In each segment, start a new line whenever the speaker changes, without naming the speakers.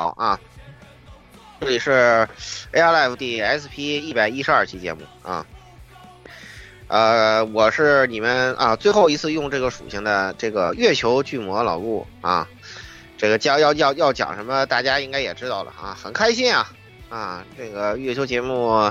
好啊！这里是 AR Live D S P 一百一十二期节目啊。呃，我是你们啊最后一次用这个属性的这个月球巨魔老顾啊。这个将要要要讲什么，大家应该也知道了啊，很开心啊啊！这个月球节目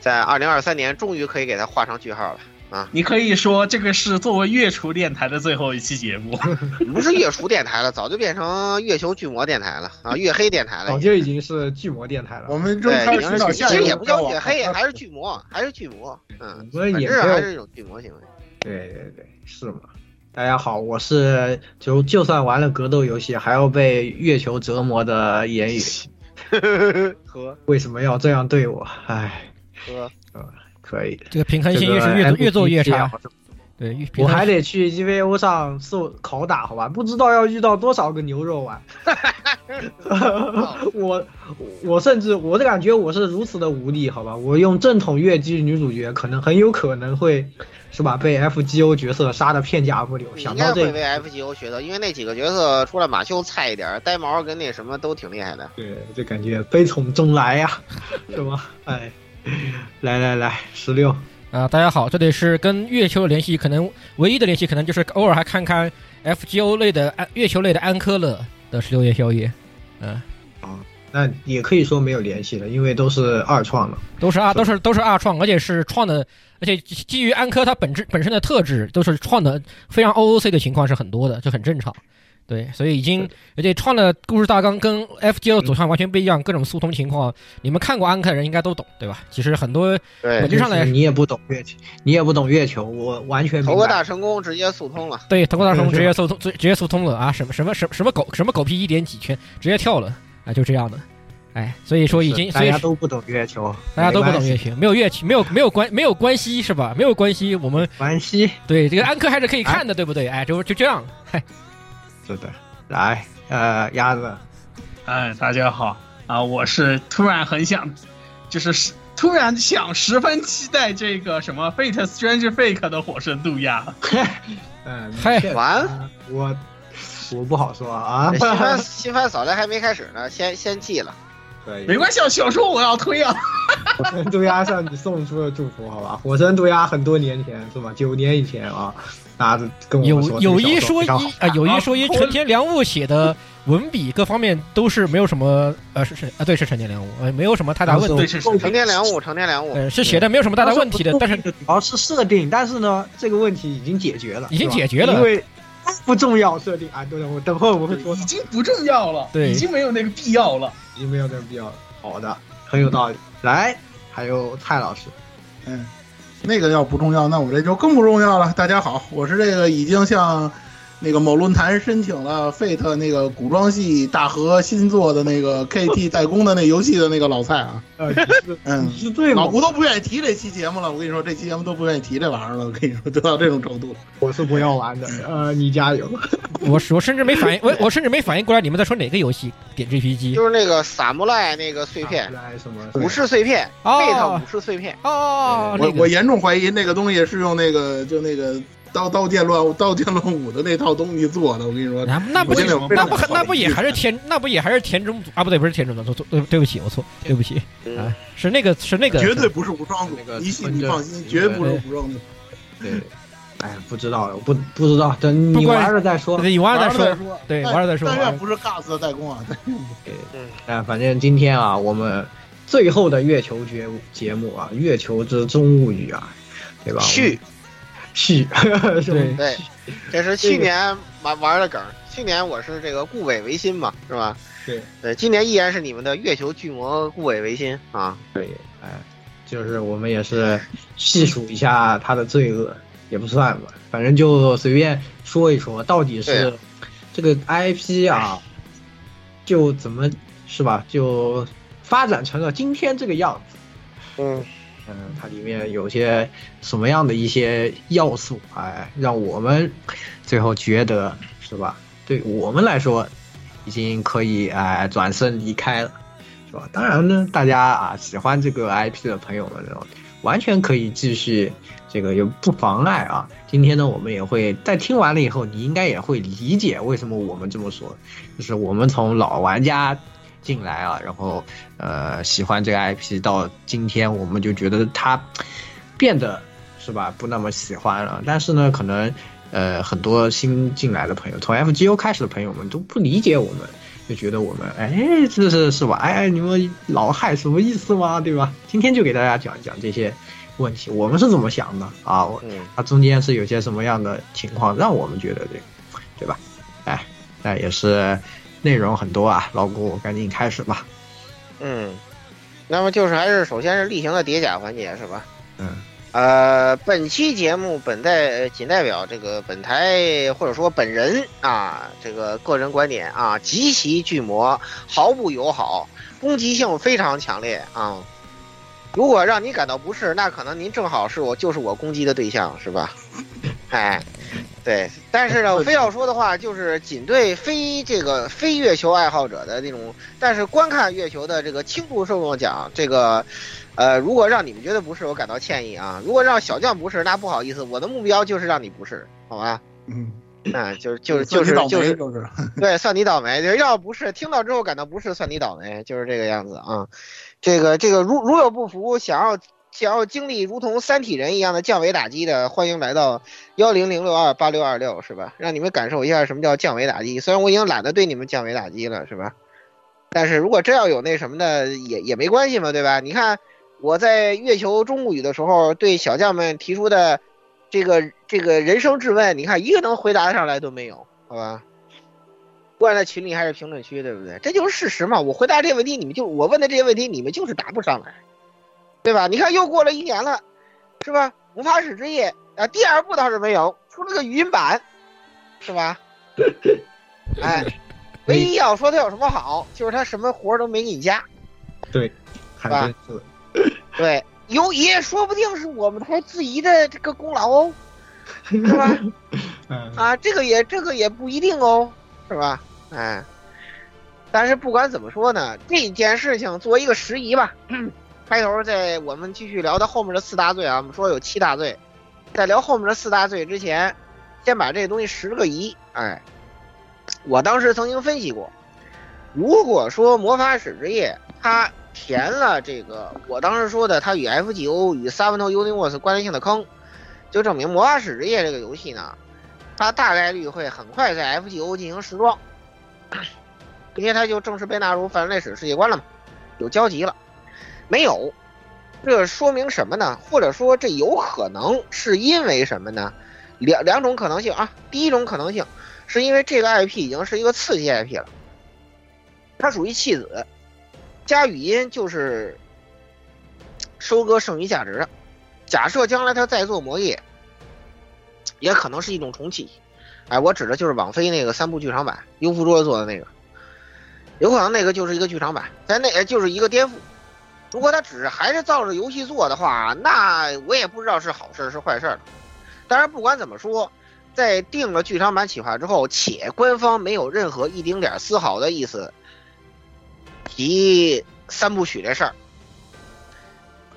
在二零二三年终于可以给它画上句号了。啊，
你可以说这个是作为月厨电台的最后一期节目，
不是月厨电台了，早就变成月球巨魔电台了啊，月黑电台了，
早就已经是巨魔电台了。
我们正开始寻找下
其实也不叫月黑，还是巨魔，还是巨魔，嗯，本质还是一种巨魔行为。
对对对，是嘛？大家好，我是就就算玩了格斗游戏，还要被月球折磨的言语。
呵，
为什么要这样对我？唉，
呵，
呃，可以。
这个平衡性越是越越做越差。对，
我还得去 EVO 上受拷打，好吧？不知道要遇到多少个牛肉丸。我我甚至我的感觉我是如此的无力，好吧？我用正统越姬女主角，可能很有可能会是吧？被 FGO 角色杀的片甲不留。想到这
会被 FGO 学的，因为那几个角色除了马修菜一点，呆毛跟那什么都挺厉害的。
对，就感觉悲从中来呀、啊，是吧？哎，来来来，十六。
啊，大家好，这里是跟月球联系，可能唯一的联系，可能就是偶尔还看看 FGO 类的安月球类的安科勒的十六夜宵夜，嗯，
啊，那也可以说没有联系了，因为都是二创了，
都是二，都是都是二创，而且是创的，而且基于安科它本质本身的特质，都是创的非常 OOC 的情况是很多的，这很正常。对，所以已经而且创的故事大纲跟 FGO 走向完全不一样，各种速通情况，你们看过安克的人应该都懂，对吧？其实很多本质上来，
你也不懂月球，你也不懂月球，我完全
投个大成功直接速通了。
对，投个大成功 直接速通，直接速通了啊！什么什么什么什么狗什么狗屁一点几圈，直接跳了啊！就这样的，哎，所以说已经
大家都不懂月球，
大家都不懂月球，没有月球，没有没有关没有关系是吧？没有关系，我们
关系
对这个安克还是可以看的，对不对？哎，就就这样，嗨，
是的。来，呃，鸭子，
哎，大家好啊！我是突然很想，就是突然想十分期待这个什么《Fate Strange Fake》的火神渡鸦。
嗯，
嗨，
完，
我我不好说啊。
新番新番扫雷还没开始呢，先先弃了。
对，
没关系，小说我要推啊。
火神渡鸦向你送出了祝福，好吧？火神渡鸦很多年前是吧？九年以前啊。大家跟我
有有一说一啊，有一说一，成天良悟写的文笔各方面都是没有什么呃是是啊对是成天良悟呃没有什么太大问题，对是
成天良悟成天良悟
呃是写的没有什么太大问题的，但是
主要是设定，但是呢这个问题已经解决了，
已经解决了，
因为不重要设定啊，对的，我等会我们会说，
已经不重要了，
对，
已经没有那个必要了，
已经没有那个必要了，好的，很有道理。来，还有蔡老师，
嗯。那个要不重要，那我这就更不重要了。大家好，我是这个已经向那个某论坛申请了 Fate 那个古装戏大和新做的那个 KT 代工的那游戏的那个老蔡啊，
呃，
嗯，老胡都不愿意提这期节目了。我跟你说，这期节目都不愿意提这玩意儿了。我跟你说，都到这种程度了。
我是不要玩的，呃，你加油。
我我甚至没反应，我我甚至没反应过来你们在说哪个游戏。点 GPG
就是那个萨姆莱那个碎片，
什么
武士碎片，，Fate 武士碎片。
哦，
我我严重怀疑那个东西是用那个就那个。刀刀剑乱刀剑乱舞的那套东西做的，我跟你说，
那那不那不那不也还是田那不也还是田中啊？不对，不是田中组，对对不起，我错，对不起啊，是那个是那个，
绝对不是武装组，你你放心，绝对不是无双组。
对，哎，不知道，不不知道，等你玩了再说，
你玩了
再
说，对，玩了再说。
但愿不是 GAS 的代工啊，
对，哎，反正今天啊，我们最后的月球节节目啊，《月球之中物语》啊，对吧？
续。
续
对对，这是去年玩玩的梗。去年我是这个顾伟维新嘛，是吧？
对
对，今年依然是你们的月球巨魔顾伟维新啊。
对，哎，就是我们也是细数一下他的罪恶，也不算吧，反正就随便说一说，到底是这个 IP 啊，就怎么是吧？就发展成了今天这个样子。
嗯。
嗯，它里面有些什么样的一些要素，哎，让我们最后觉得是吧？对我们来说，已经可以哎转身离开了，是吧？当然呢，大家啊喜欢这个 IP 的朋友们，完全可以继续，这个也不妨碍啊。今天呢，我们也会在听完了以后，你应该也会理解为什么我们这么说，就是我们从老玩家。进来啊，然后呃喜欢这个 IP，到今天我们就觉得它变得是吧不那么喜欢了。但是呢，可能呃很多新进来的朋友，从 FGO 开始的朋友们都不理解我们，就觉得我们哎这是是吧？哎你们老害什么意思吗？对吧？今天就给大家讲一讲这些问题，我们是怎么想的啊？它中间是有些什么样的情况让我们觉得这个对吧？哎，那也是。内容很多啊，老顾，赶紧开始吧。
嗯，那么就是还是首先是例行的叠甲环节是吧？
嗯。
呃，本期节目本代仅代表这个本台或者说本人啊，这个个人观点啊，极其巨魔，毫不友好，攻击性非常强烈啊。如果让你感到不适，那可能您正好是我就是我攻击的对象是吧？哎。对，但是呢，非要说的话，就是仅对非这个非月球爱好者的那种，但是观看月球的这个轻度受众讲，这个，呃，如果让你们觉得不适，我感到歉意啊。如果让小将不适，那不好意思，我的目标就是让你不适，好吧？
嗯，
啊，就是就是就是就是
就是，
对，算你倒霉。要不是听到之后感到不适，算你倒霉，就是这个样子啊。这个这个，如如有不服，想要。想要经历如同三体人一样的降维打击的，欢迎来到幺零零六二八六二六，是吧？让你们感受一下什么叫降维打击。虽然我已经懒得对你们降维打击了，是吧？但是如果真要有那什么的，也也没关系嘛，对吧？你看我在月球中物语的时候，对小将们提出的这个这个人生质问，你看一个能回答上来都没有，好吧？不管在群里还是评论区，对不对？这就是事实嘛。我回答这些问题，你们就我问的这些问题，你们就是答不上来。对吧？你看又过了一年了，是吧？无法使之夜啊，第二部倒是没有，出了个语音版，是吧？哎，唯一要说它有什么好，就是它什么活都没给你加。
对，
是吧？对，有也说不定是我们台质疑的这个功劳哦，是吧？啊，这个也这个也不一定哦，是吧？哎，但是不管怎么说呢，这件事情作为一个时宜吧。开头在我们继续聊到后面的四大罪啊，我们说有七大罪，在聊后面的四大罪之前，先把这东西十个遗。哎，我当时曾经分析过，如果说魔法使之夜它填了这个我当时说的它与 FGO 与 Seven Universe 关联性的坑，就证明魔法使之夜这个游戏呢，它大概率会很快在 FGO 进行时装，并且他就正式被纳入泛人类史世界观了嘛，有交集了。没有，这说明什么呢？或者说这有可能是因为什么呢？两两种可能性啊。第一种可能性是因为这个 IP 已经是一个次级 IP 了，它属于弃子，加语音就是收割剩余价值的。假设将来它再做魔业，也可能是一种重启，哎，我指的就是网飞那个三部剧场版，优芙卓做的那个，有可能那个就是一个剧场版，但那就是一个颠覆。如果他只是还是照着游戏做的话，那我也不知道是好事是坏事了。当然，不管怎么说，在定了剧场版企划之后，且官方没有任何一丁点丝毫的意思提三部曲这事儿，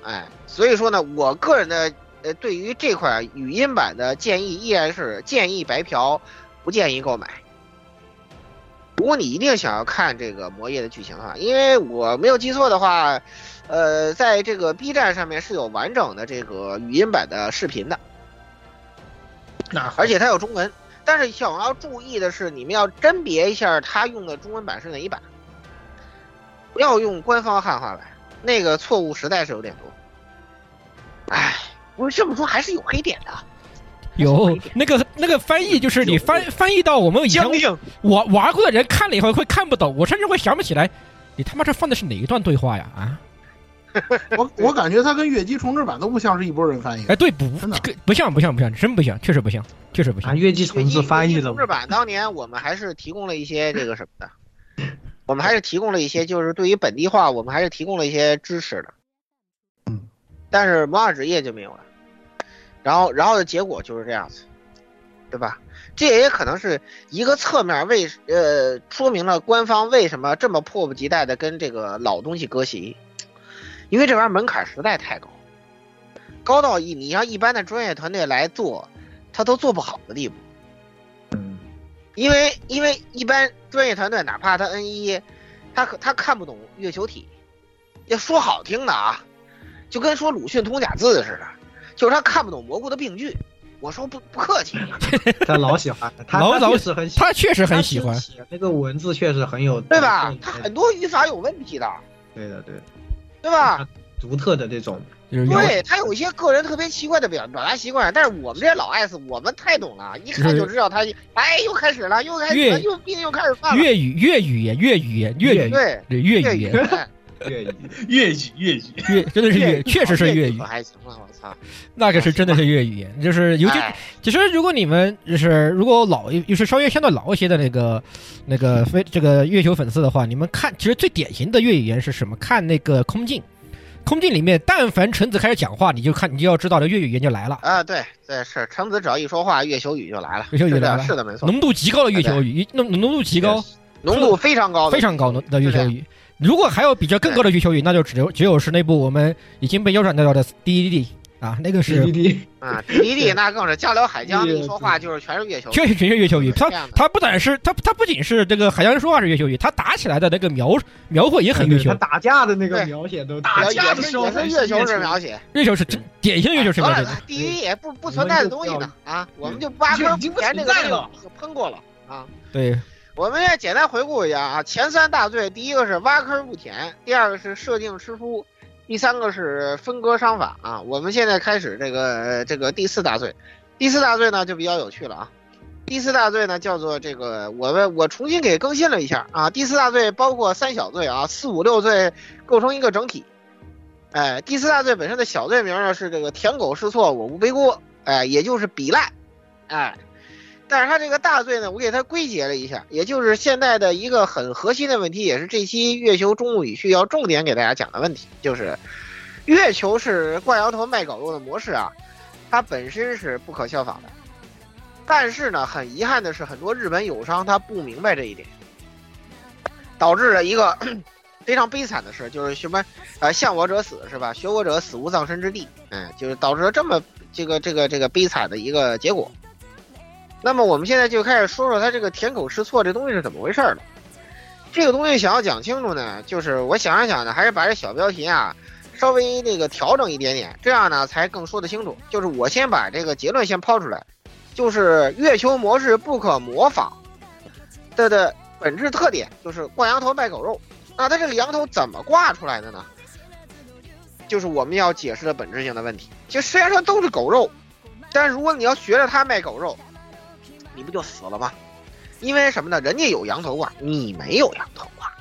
哎，所以说呢，我个人的呃对于这款语音版的建议依然是建议白嫖，不建议购买。如果你一定想要看这个魔夜的剧情的话，因为我没有记错的话，呃，在这个 B 站上面是有完整的这个语音版的视频的，
那
而且它有中文。但是想要注意的是，你们要甄别一下它用的中文版是哪一版，不要用官方汉化版，那个错误实在是有点多。哎，我这么说还是有黑点的。
有那个那个翻译，就是你翻翻译到我们以前我玩过的人看了以后会看不懂，我甚至会想不起来，你他妈这放的是哪一段对话呀？啊！
我我感觉他跟月姬重置版都不像是一拨人翻译。
哎，对，不，这个不像，不像，不像，真不像，确实不像，确实不像。
啊，月姬重置翻译的
重。置版当年我们还是提供了一些这个什么的，我们还是提供了一些，就是对于本地化，我们还是提供了一些支持的。
嗯，
但是魔法职业就没有了。然后，然后的结果就是这样子，对吧？这也可能是一个侧面为呃说明了官方为什么这么迫不及待的跟这个老东西割席，因为这玩意儿门槛实在太高，高到一你让一般的专业团队来做，他都做不好的地步。因为因为一般专业团队哪怕他 N 一，他可他看不懂月球体，要说好听的啊，就跟说鲁迅通假字似的。就是他看不懂蘑菇的病句，我说不不客气，
他老喜欢，他
老老
是很喜
他确实很喜欢，
写那个文字确实很有，
对吧？他很多语法有问题的，
对的对，
对吧？
独特的这种，
对他有一些个人特别奇怪的表表达习惯，但是我们这些老 S 我们太懂了，一看就知道他，哎，又开始了，又开始了，又病又开始犯了。
粤语粤语言粤语言粤语
对
对粤语言。
粤语，
粤语，粤语，
粤真的是粤，确实是粤语。
还行了，我操，
那个是真的是粤语言，就是尤其，其实如果你们就是如果老，就是稍微相对老一些的那个那个非这个月球粉丝的话，你们看，其实最典型的粤语言是什么？看那个空镜，空镜里面，但凡橙子开始讲话，你就看，你就要知道这粤语言就来了。
啊，对对是，橙子只要一说话，月球语就来了，
月球语来了，
是的，没错，
浓度极高的月球语，浓浓度极高，
浓度非常高，
非常高的月球语。如果还有比这更高的月球语，那就只有只有是那部我们已经被腰斩掉的 D D D 啊，那个是
啊 D D 那更是交流海江一说话就是全是月球，
确实全是月球语。它它不但是它它不仅是这个海江说话是月球语，它打起来的那个描描绘也很月球。
他打架的那个描写都
打架的时候
是月球式描写，
月球是典型的月球式描写。
地狱也不不存在的东西呢啊，我们就挖坑填这个喷过了啊。
对。
我们也简单回顾一下啊，前三大罪，第一个是挖坑不填，第二个是设定吃书，第三个是分割商法啊。我们现在开始这个这个第四大罪，第四大罪呢就比较有趣了啊。第四大罪呢叫做这个，我们我重新给更新了一下啊。第四大罪包括三小罪啊，四五六罪构成一个整体。哎，第四大罪本身的小罪名呢是这个舔狗试错，我无背锅，哎，也就是比赖，哎。但是他这个大罪呢，我给他归结了一下，也就是现在的一个很核心的问题，也是这期月球中物语序要重点给大家讲的问题，就是月球是挂羊头卖狗肉的模式啊，它本身是不可效仿的。但是呢，很遗憾的是，很多日本友商他不明白这一点，导致了一个 非常悲惨的事，就是什么呃，向我者死是吧？学我者死无葬身之地，嗯，就是导致了这么这个这个这个悲惨的一个结果。那么我们现在就开始说说它这个舔狗试错这东西是怎么回事了。这个东西想要讲清楚呢，就是我想一想呢，还是把这小标题啊稍微那个调整一点点，这样呢才更说得清楚。就是我先把这个结论先抛出来，就是月球模式不可模仿的的本质特点就是挂羊头卖狗肉。那它这个羊头怎么挂出来的呢？就是我们要解释的本质性的问题。就虽然说都是狗肉，但是如果你要学着它卖狗肉。你不就死了吗？因为什么呢？人家有羊头挂，你没有羊头挂，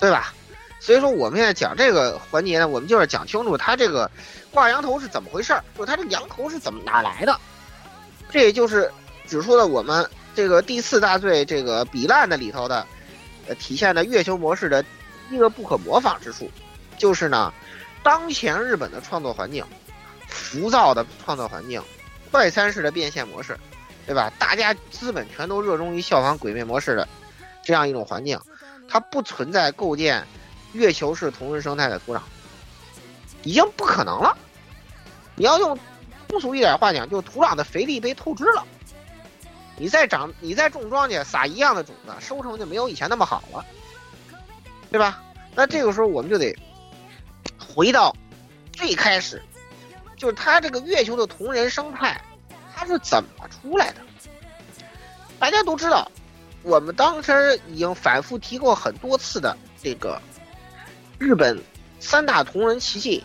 对吧？所以说我们现在讲这个环节呢，我们就是讲清楚它这个挂羊头是怎么回事儿，就它这个羊头是怎么哪来的。这也就是指出了我们这个第四大罪这个比烂的里头的，呃，体现的月球模式的一个不可模仿之处，就是呢，当前日本的创作环境，浮躁的创作环境，快餐式的变现模式，对吧？大家资本全都热衷于效仿鬼魅模式的这样一种环境，它不存在构建月球式同人生态的土壤，已经不可能了。你要用通俗一点话讲，就土壤的肥力被透支了。你再长，你再种庄稼，撒一样的种子，收成就没有以前那么好了，对吧？那这个时候我们就得回到最开始，就是它这个月球的同人生态，它是怎么出来的？大家都知道，我们当时已经反复提过很多次的这个日本三大同人奇迹。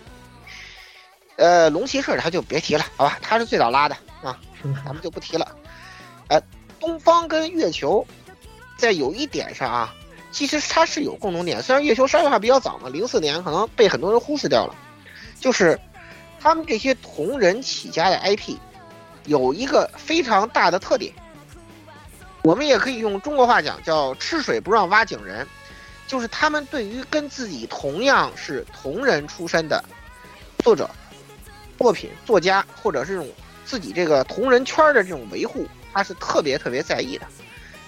呃，龙骑士他就别提了，好吧，他是最早拉的啊，咱们就不提了。呃，东方跟月球在有一点上啊，其实它是有共同点，虽然月球商业化比较早嘛，零四年可能被很多人忽视掉了，就是他们这些同人起家的 IP 有一个非常大的特点，我们也可以用中国话讲叫“吃水不让挖井人”，就是他们对于跟自己同样是同人出身的作者。作品、作家或者是这种自己这个同人圈的这种维护，他是特别特别在意的。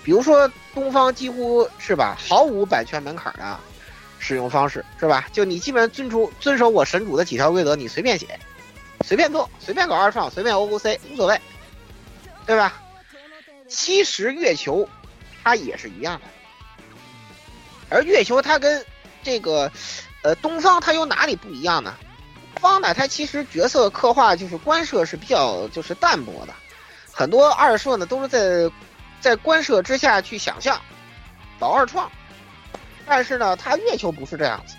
比如说东方几乎是吧，毫无版权门槛的使用方式，是吧？就你基本遵出遵守我神主的几条规则，你随便写，随便做，随便搞二创，随便 OOC 无所谓，对吧？其实月球它也是一样的，而月球它跟这个呃东方它有哪里不一样呢？方呢，它其实角色刻画就是官设是比较就是淡薄的，很多二设呢都是在在官设之下去想象，搞二创。但是呢，它月球不是这样子，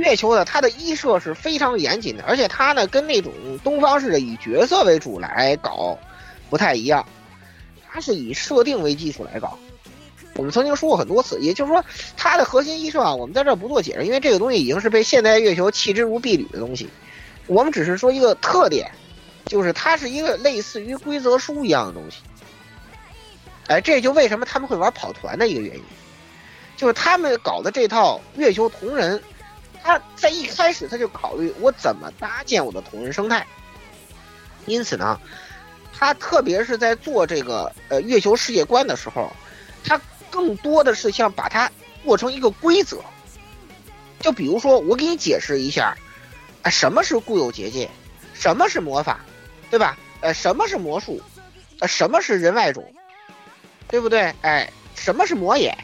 月球呢它的一设是非常严谨的，而且它呢跟那种东方式的以角色为主来搞不太一样，它是以设定为基础来搞。我们曾经说过很多次，也就是说它的核心一设啊，我们在这儿不做解释，因为这个东西已经是被现代月球弃之如敝履的东西。我们只是说一个特点，就是它是一个类似于规则书一样的东西。哎，这就为什么他们会玩跑团的一个原因，就是他们搞的这套月球同人，他在一开始他就考虑我怎么搭建我的同人生态。因此呢，他特别是在做这个呃月球世界观的时候，他更多的是想把它做成一个规则。就比如说，我给你解释一下。哎，什么是固有结界？什么是魔法？对吧？呃，什么是魔术？呃，什么是人外种？对不对？哎，什么是魔眼？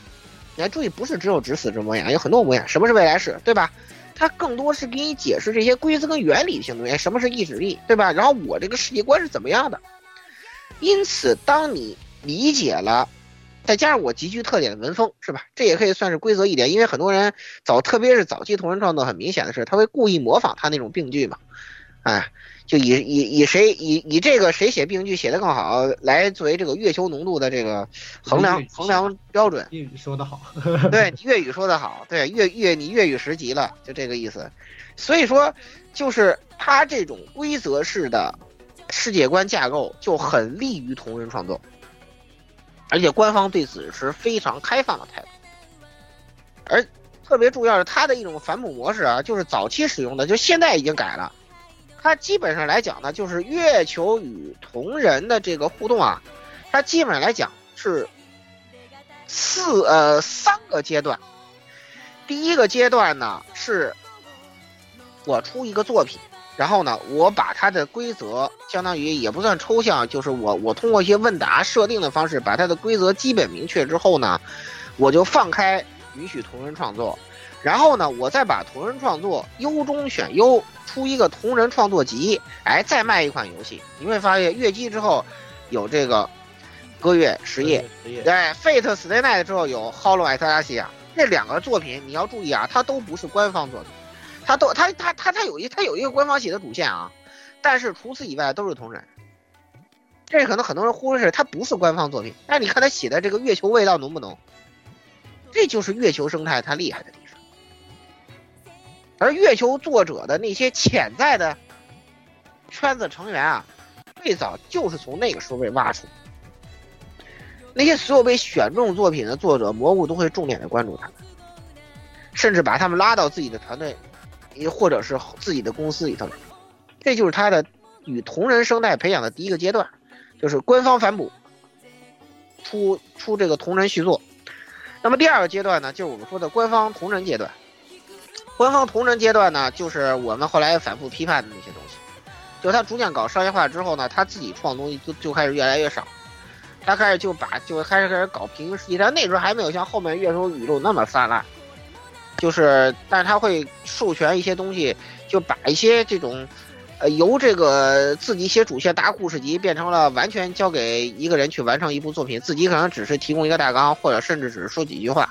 你要注意，不是只有只死之魔眼，有很多魔眼。什么是未来式？对吧？它更多是给你解释这些规则跟原理性的东西。什么是意志力？对吧？然后我这个世界观是怎么样的？因此，当你理解了。再加上我极具特点的文风，是吧？这也可以算是规则一点，因为很多人早，特别是早期同人创作，很明显的是他会故意模仿他那种病句嘛，哎，就以以以谁以以这个谁写病句写的更好来作为这个月球浓度的这个衡量衡量标准。
粤语说的好，
对，粤语说的好，对，粤粤你粤语十级了，就这个意思。所以说，就是他这种规则式的世界观架构就很利于同人创作。而且官方对此持非常开放的态度，而特别重要是它的一种反哺模式啊，就是早期使用的，就现在已经改了。它基本上来讲呢，就是月球与同人的这个互动啊，它基本上来讲是四呃三个阶段。第一个阶段呢，是我出一个作品。然后呢，我把它的规则相当于也不算抽象，就是我我通过一些问答设定的方式，把它的规则基本明确之后呢，我就放开允许同人创作，然后呢，我再把同人创作优中选优，出一个同人创作集，哎，再卖一款游戏，你会发现月姬之后有这个歌月实业，对，Fate Stay Night 之后有 Hollow 艾特拉西亚，这两个作品你要注意啊，它都不是官方作品。它都它它它它有一它有一个官方写的主线啊，但是除此以外都是同人。这可能很多人忽略是，它不是官方作品，但是你看他写的这个月球味道浓不浓？这就是月球生态它厉害的地方。而月球作者的那些潜在的圈子成员啊，最早就是从那个时候被挖出。那些所有被选中作品的作者，蘑菇都会重点的关注他们，甚至把他们拉到自己的团队，也或者是自己的公司里头。这就是他的与同人生态培养的第一个阶段，就是官方反哺，出出这个同人续作。那么第二个阶段呢，就是我们说的官方同人阶段。官方同人阶段呢，就是我们后来反复批判的那些东西。就他逐渐搞商业化之后呢，他自己创东西就就开始越来越少。他开始就把就开始开始搞平行世界，但那时候还没有像后面月球宇宙那么泛滥。就是，但是他会授权一些东西，就把一些这种，呃，由这个自己写主线搭故事集，变成了完全交给一个人去完成一部作品，自己可能只是提供一个大纲，或者甚至只是说几句话，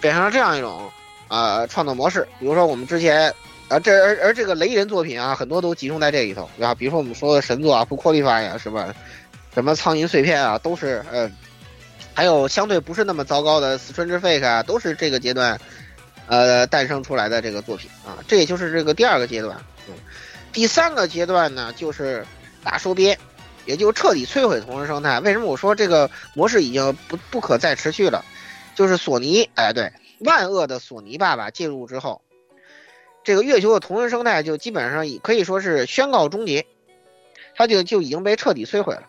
变成了这样一种呃创作模式。比如说我们之前。啊，这而而这个雷人作品啊，很多都集中在这里头，对吧？比如说我们说的神作啊，不扩力法呀，是吧？什么苍蝇碎片啊，都是呃，还有相对不是那么糟糕的四川之 fake 啊，都是这个阶段呃诞生出来的这个作品啊。这也就是这个第二个阶段。嗯，第三个阶段呢，就是大收编，也就彻底摧毁同人生态。为什么我说这个模式已经不不可再持续了？就是索尼，哎，对，万恶的索尼爸爸介入之后。这个月球的同人生态就基本上可以说是宣告终结，它就就已经被彻底摧毁了。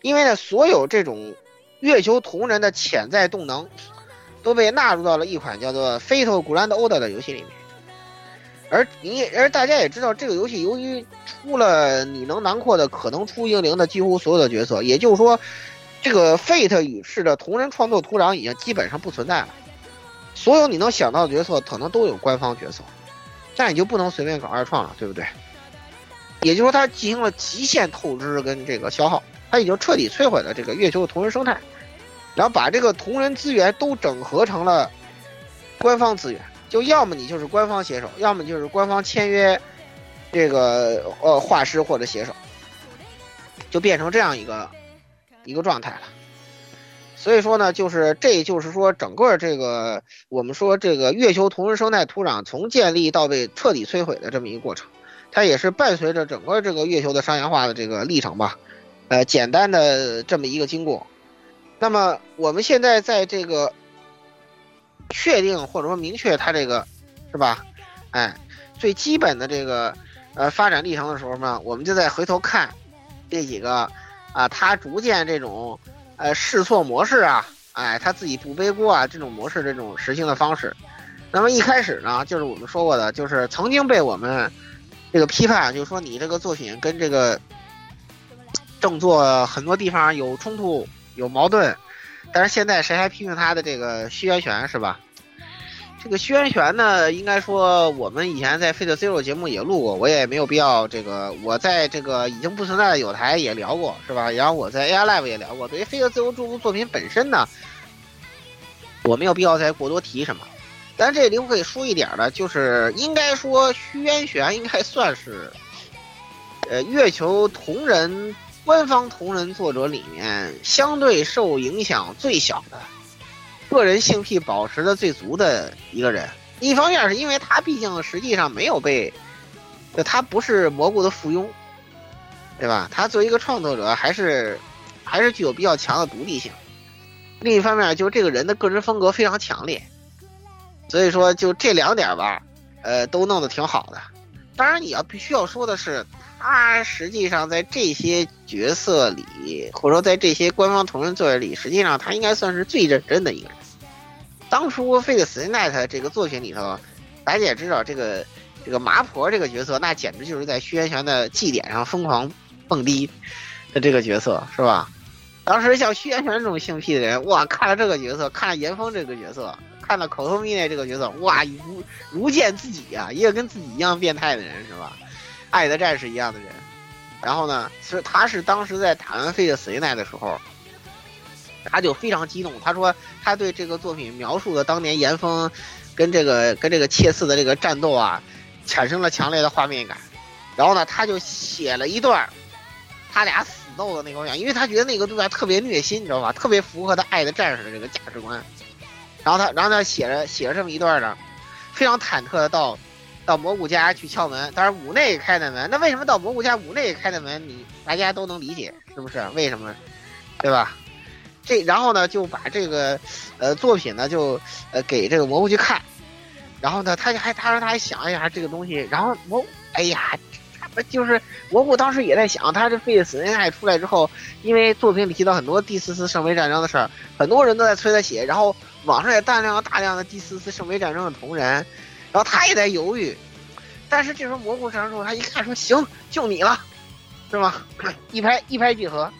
因为呢，所有这种月球同人的潜在动能都被纳入到了一款叫做《Fatal Grand Order》的游戏里面。而你而大家也知道，这个游戏由于出了你能囊括的可能出英灵的几乎所有的角色，也就是说，这个 Fate 语式的同人创作土壤已经基本上不存在了。所有你能想到的角色，可能都有官方角色。但你就不能随便搞二创了，对不对？也就是说，它进行了极限透支跟这个消耗，它已经彻底摧毁了这个月球的同人生态，然后把这个同人资源都整合成了官方资源，就要么你就是官方写手，要么就是官方签约这个呃画师或者写手，就变成这样一个一个状态了。所以说呢，就是这就是说，整个这个我们说这个月球同时生态土壤从建立到被彻底摧毁的这么一个过程，它也是伴随着整个这个月球的商业化的这个历程吧，呃，简单的这么一个经过。那么我们现在在这个确定或者说明确它这个是吧，哎，最基本的这个呃发展历程的时候呢，我们就再回头看这几个啊，它逐渐这种。呃，试错模式啊，哎，他自己不背锅啊，这种模式，这种实行的方式。那么一开始呢，就是我们说过的，就是曾经被我们这个批判，就是说你这个作品跟这个正作很多地方有冲突、有矛盾。但是现在谁还批评他的这个虚渊玄是吧？这个虚渊玄呢，应该说我们以前在 Fate Zero 节目也录过，我也没有必要这个，我在这个已经不存在的有台也聊过，是吧？然后我在 AI Live 也聊过。对于 Fate Zero 这部作品本身呢，我没有必要再过多提什么。但这里我可以说一点呢，就是应该说虚渊玄应该算是，呃，月球同人官方同人作者里面相对受影响最小的。个人性癖保持的最足的一个人，一方面是因为他毕竟实际上没有被，就他不是蘑菇的附庸，对吧？他作为一个创作者，还是还是具有比较强的独立性。另一方面，就是这个人的个人风格非常强烈，所以说就这两点吧，呃，都弄得挺好的。当然，你要必须要说的是，他实际上在这些角色里，或者说在这些官方同人作品里，实际上他应该算是最认真的一个人。当初《Fate Stay Night》这个作品里头，大家也知道，这个这个麻婆这个角色，那简直就是在虚渊玄的祭典上疯狂蹦迪的这个角色，是吧？当时像虚渊玄这种性癖的人，哇，看了这个角色，看了严峰这个角色，看了口头蜜奈这个角色，哇，如如见自己呀，一个跟自己一样变态的人，是吧？爱的战士一样的人。然后呢，是他是当时在打完《Fate Stay Night》的时候。他就非常激动，他说他对这个作品描述的当年严峰跟这个跟这个切斯的这个战斗啊，产生了强烈的画面感。然后呢，他就写了一段他俩死斗的那个样，因为他觉得那个对白特别虐心，你知道吧？特别符合他爱的战士的这个价值观。然后他，然后他写着写着这么一段呢，非常忐忑的到到蘑菇家去敲门，当然屋内开的门。那为什么到蘑菇家屋内开的门？你大家都能理解是不是？为什么？对吧？这然后呢就把这个呃作品呢就呃给这个蘑菇去看，然后呢他还他说他还想一下这个东西，然后蘑哎呀。就是蘑菇当时也在想，他这《费死人爱》出来之后，因为作品里提到很多第四次圣杯战争的事儿，很多人都在催他写，然后网上也大量大量的第四次圣杯战争的同人，然后他也在犹豫，但是这时候蘑菇上的时候，他一看说行，就你了，是吗？一拍一拍即合。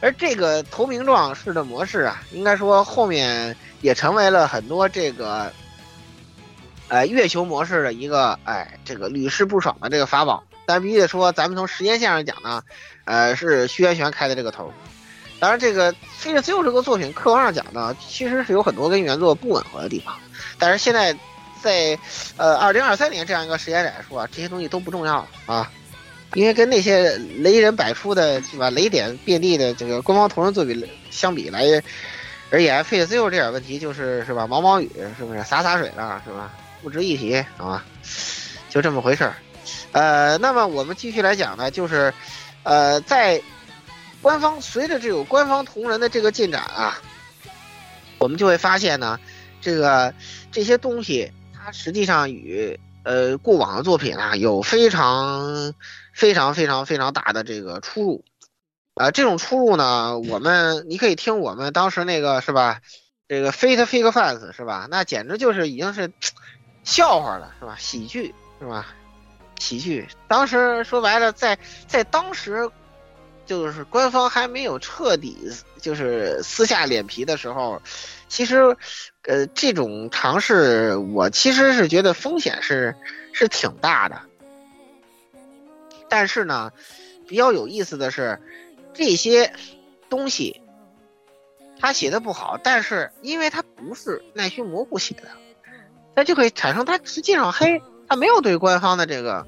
而这个投名状式的模式啊，应该说后面也成为了很多这个。呃，月球模式的一个，哎，这个屡试不爽的这个法宝，但必须得说，咱们从时间线上讲呢，呃，是徐元玄开的这个头。当然，这个《飞跃自由》这个作品客观上讲呢，其实是有很多跟原作不吻合的地方。但是现在，在呃二零二三年这样一个时间来说啊，这些东西都不重要了啊，因为跟那些雷人百出的，是吧？雷点遍地的这个官方同人作品相比来而言，《飞跃自由》这点问题就是是吧？毛毛雨是不是洒洒水了是吧？不值一提，好吧，就这么回事儿。呃，那么我们继续来讲呢，就是，呃，在官方随着这个官方同人的这个进展啊，我们就会发现呢，这个这些东西它实际上与呃过往的作品啊有非常非常非常非常大的这个出入。啊，这种出入呢，我们你可以听我们当时那个是吧，这个 Fate Fake Fans 是吧？那简直就是已经是。笑话了是吧？喜剧是吧？喜剧。当时说白了，在在当时，就是官方还没有彻底就是撕下脸皮的时候，其实，呃，这种尝试我其实是觉得风险是是挺大的。但是呢，比较有意思的是，这些东西他写的不好，但是因为他不是奈须蘑菇写的。那就可以产生，他实际上黑，他没有对官方的这个，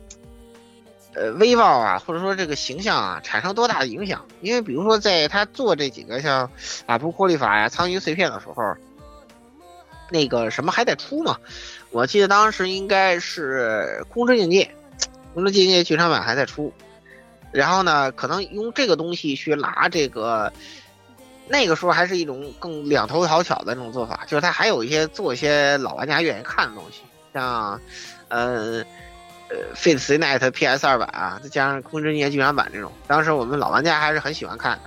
呃，威望啊，或者说这个形象啊，产生多大的影响？因为比如说，在他做这几个像阿布霍利法呀、苍蝇碎片的时候，那个什么还在出嘛？我记得当时应该是《空之境界》，《空之境界》剧场版还在出，然后呢，可能用这个东西去拿这个。那个时候还是一种更两头讨巧的这种做法，就是他还有一些做一些老玩家愿意看的东西，像，呃，呃《Fate Stay Night》PS 二版啊，再加上《空之界剧场版》这种，当时我们老玩家还是很喜欢看的。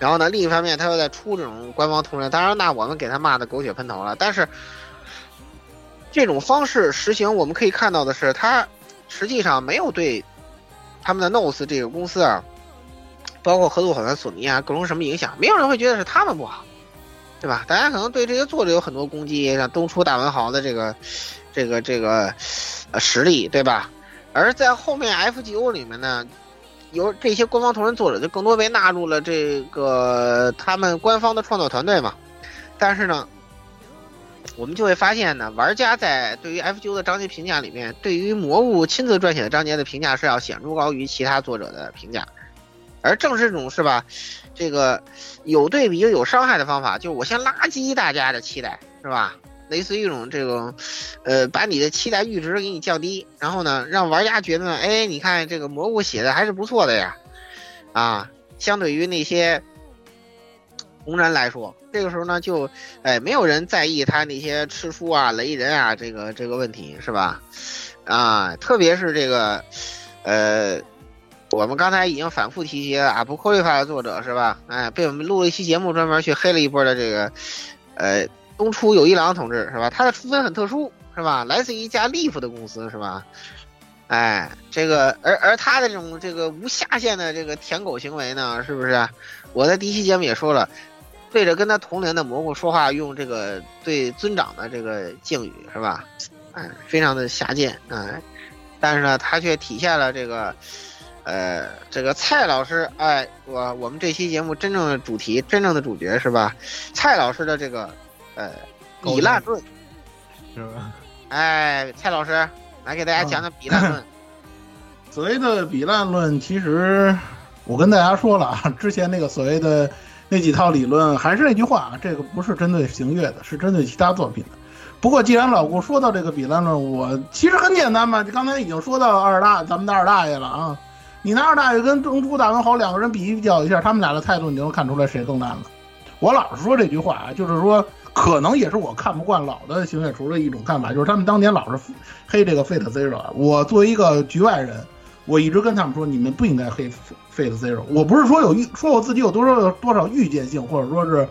然后呢，另一方面他又在出这种官方同人，当然那我们给他骂的狗血喷头了。但是这种方式实行，我们可以看到的是，他实际上没有对他们的 Nose 这个公司啊。包括合作伙伴索尼啊，各种什么影响？没有人会觉得是他们不好，对吧？大家可能对这些作者有很多攻击，像东出大文豪的这个、这个、这个呃实力，对吧？而在后面 FGO 里面呢，有这些官方同人作者就更多被纳入了这个他们官方的创作团队嘛。但是呢，我们就会发现呢，玩家在对于 FGO 的章节评价里面，对于魔物亲自撰写的章节的评价是要显著高于其他作者的评价。而正是这种是吧，这个有对比又有伤害的方法，就是我先拉低大家的期待，是吧？类似于一种这种，呃，把你的期待阈值给你降低，然后呢，让玩家觉得，哎，你看这个蘑菇写的还是不错的呀，啊，相对于那些红人来说，这个时候呢，就，哎，没有人在意他那些吃书啊、雷人啊这个这个问题，是吧？啊，特别是这个，呃。我们刚才已经反复提及了阿布科利法的作者是吧？哎，被我们录了一期节目，专门去黑了一波的这个，呃，东出有一郎同志是吧？他的出身很特殊是吧？来自于一家利夫的公司是吧？哎，这个而而他的这种这个无下限的这个舔狗行为呢，是不是？我在第一期节目也说了，对着跟他同龄的蘑菇说话用这个对尊长的这个敬语是吧？哎，非常的下贱哎，但是呢，他却体现了这个。呃，这个蔡老师，哎，我我们这期节目真正的主题，真正的主角是吧？蔡老师的这个，呃，比烂论，
是吧？
哎，蔡老师来给大家讲讲比烂论。
所谓的比烂论，其实我跟大家说了啊，之前那个所谓的那几套理论，还是那句话，这个不是针对行月的，是针对其他作品的。不过既然老顾说到这个比烂论，我其实很简单嘛，就刚才已经说到二大咱们的二大爷了啊。你拿二大爷跟东珠大文豪两个人比比较一下，他们俩的态度，你就能看出来谁更难了。我老是说这句话啊，就是说，可能也是我看不惯老的星月厨的一种看法，就是他们当年老是黑这个 Fate Zero。我作为一个局外人，我一直跟他们说，你们不应该黑 Fate Zero。我不是说有预说我自己有多少多少预见性，或者说是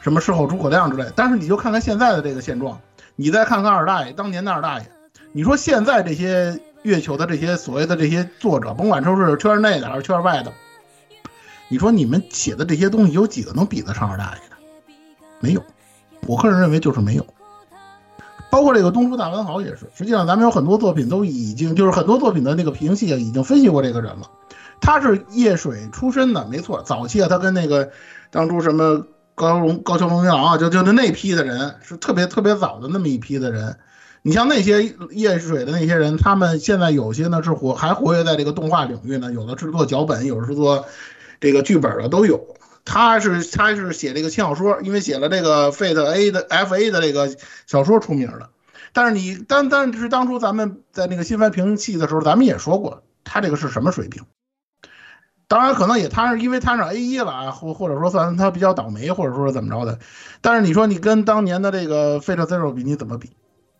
什么事后诸葛亮之类，但是你就看看现在的这个现状，你再看看二大爷当年的二大爷，你说现在这些月球的这些所谓的这些作者，甭管说是圈内的还是圈外的。你说你们写的这些东西有几个能比得上二大爷的？没有，我个人认为就是没有。包括这个《东出大文豪》也是，实际上咱们有很多作品都已经就是很多作品的那个评析啊，已经分析过这个人了。他是夜水出身的，没错。早期啊，他跟那个当初什么高龙高桥龙一郎啊，就就那那批的人是特别特别早的那么一批的人。你像那些夜水的那些人，他们现在有些呢是活还活跃在这个动画领域呢，有的是做脚本，有的是做。这个剧本的都有，他是他是写这个轻小说，因为写了这个 Fate A 的 F A 的这个小说出名的。但是你但但是当初咱们在那个新番评戏的时候，咱们也说过，他这个是什么水平？当然可能也他是因为摊上 A 一了啊，或或者说算他比较倒霉，或者说是怎么着的。但是你说你跟当年的这个 Fate Zero 比，你怎么比？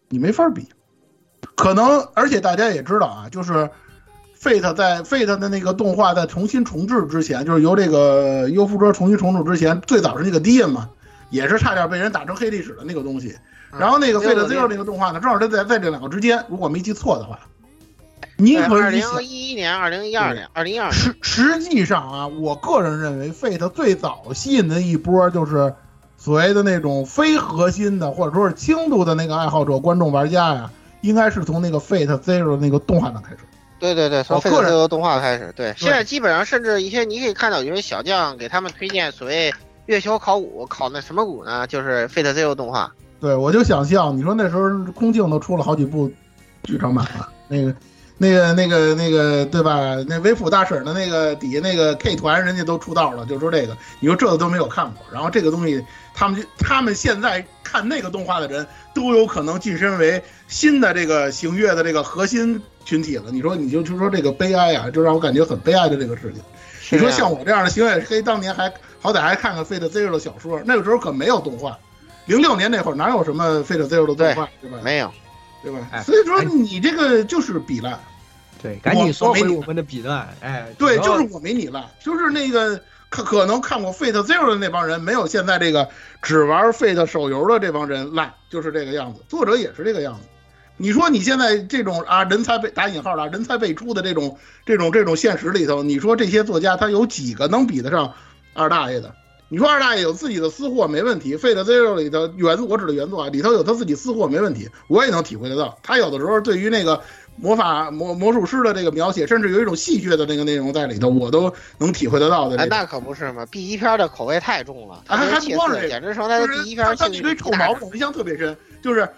你没法比。可能而且大家也知道啊，就是。Fate 在 Fate 的那个动画在重新重置之前，就是由这个优夫卓重新重置之前，最早是那个 D N 嘛，也是差点被人打成黑历史的那个东西。然后那个 Fate Zero 那个动画呢，正好在在在这两个之间，如果没记错的话，你可
二零一一年、二零一二年、二零一二年。
实实际上啊，我个人认为 Fate 最早吸引的一波就是所谓的那种非核心的或者说是轻度的那个爱好者、观众、玩家呀，应该是从那个 Fate Zero 那个动画上开始。
对对对，从《Fate Zero》动画开始，对，现在基本上甚至一些你可以看到有些小将给他们推荐所谓月球考古，考那什么古呢？就是《Fate Zero》动画。
对，我就想象，你说那时候空镜都出了好几部剧场版了，那个、那个、那个、那个，对吧？那维普大婶的那个底下那个 K 团，人家都出道了，就说这个，你说这个都没有看过，然后这个东西，他们就他们现在看那个动画的人都有可能晋升为新的这个行月的这个核心。群体了，你说你就就说这个悲哀啊，就让我感觉很悲哀的这个事情。你说像我这样的星月黑，当年还好歹还看看 Fate Zero 的小说，那个时候可没有动画。零六年那会儿哪有什么 Fate Zero 的动画，对吧？
没有，
对吧？所以说你这个就是比烂。
对，赶紧说
回
我们的比烂。哎，
对，就是我没你烂，就是那个可可能看过 Fate Zero 的那帮人，没有现在这个只玩 Fate 手游的这帮人烂，就是这个样子。作者也是这个样子。你说你现在这种啊人才被打引号的人才辈出的这种这种这种现实里头，你说这些作家他有几个能比得上二大爷的？你说二大爷有自己的私货没问题，Fate Zero 里的原我指的原作啊里头有他自己私货没问题，我也能体会得到。他有的时候对于那个魔法魔魔术师的这个描写，甚至有一种戏谑的那个内容在里头，我都能体会得到的。
那可不是嘛，B 一篇的口味太重了，
他还不光是
简直成他的第一篇。
他一堆臭毛病，印象特别深，就是。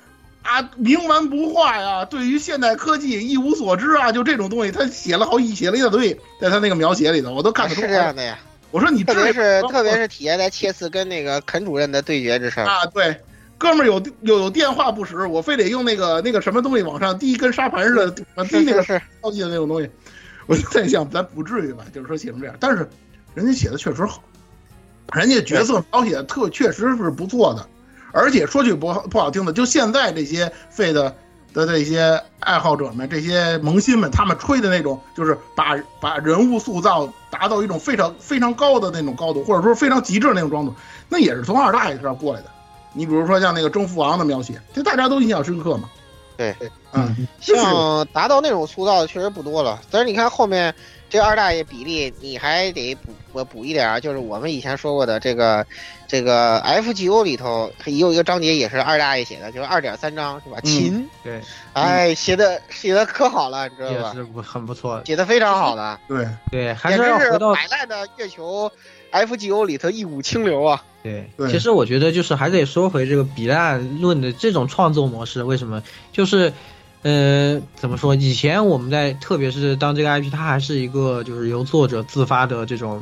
啊，冥顽不化呀！对于现代科技一无所知啊，就这种东西，他写了好几写了一大堆，在他那个描写里头，我都看得出。
是这样的呀。
我说你
特别是特别是体现在切斯跟那个肯主任的对决之上
啊。对，哥们儿有有有电话不使，我非得用那个那个什么东西往上滴，跟沙盘似的，滴那个超级 的那种东西。我就在想，咱不至于吧？就是说写成这样，但是人家写的确实好，人家角色描写特确实是不错的。而且说句不好不好听的，就现在这些废的的这些爱好者们，这些萌新们，他们吹的那种，就是把把人物塑造达到一种非常非常高的那种高度，或者说非常极致那种状态，那也是从二大爷这儿过来的。你比如说像那个征服王的描写，这大家都印象深刻嘛。
对，
嗯，
像达到那种塑造的确实不多了。但是你看后面。这二大爷比例你还得补我补一点啊，就是我们以前说过的这个，这个 FGO 里头也有一个章节也是二大爷写的，就是二点三章是吧？琴
对，
哎，写的写的可好了，你知道吧？
也是不很不错，
写的非常好的。
对
对，还
是
回到
摆烂的月球 FGO 里头一股清流啊。
对，其实我觉得就是还得说回这个比烂论的这种创作模式，为什么？就是。呃，怎么说？以前我们在，特别是当这个 IP 它还是一个就是由作者自发的这种，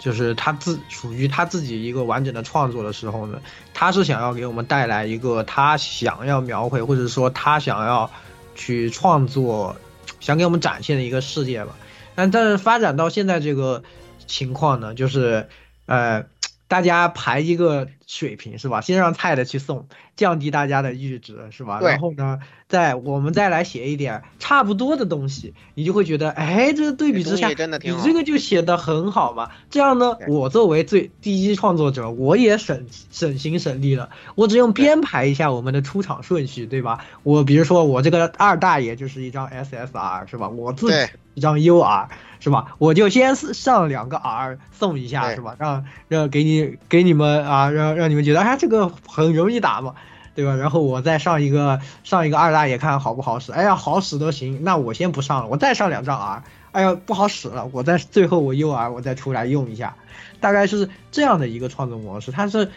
就是他自属于他自己一个完整的创作的时候呢，他是想要给我们带来一个他想要描绘或者说他想要去创作，想给我们展现的一个世界吧。但但是发展到现在这个情况呢，就是呃，大家排一个水平是吧？先让菜的去送，降低大家的阈值是吧？
对
然后呢，再我们再来写一点差不多的东西，你就会觉得，哎，这个对比之下，你这个就写的很好嘛。这样呢，我作为最第一创作者，我也省省心省力了，我只用编排一下我们的出场顺序，对吧？我比如说我这个二大爷就是一张 SSR 是吧？我自己一张 UR 是吧？我就先上两个 R 送一下是吧？让让给你给你们啊，让让你们觉得哎这个很容易打嘛，对吧？然后我再上一个上一个二大爷看好不好使，哎呀好使都行，那我先不上了，我再上两张 R，哎呀不好使了，我再最后我 UR 我再出来用一下，大概是这样的一个创作模式，它是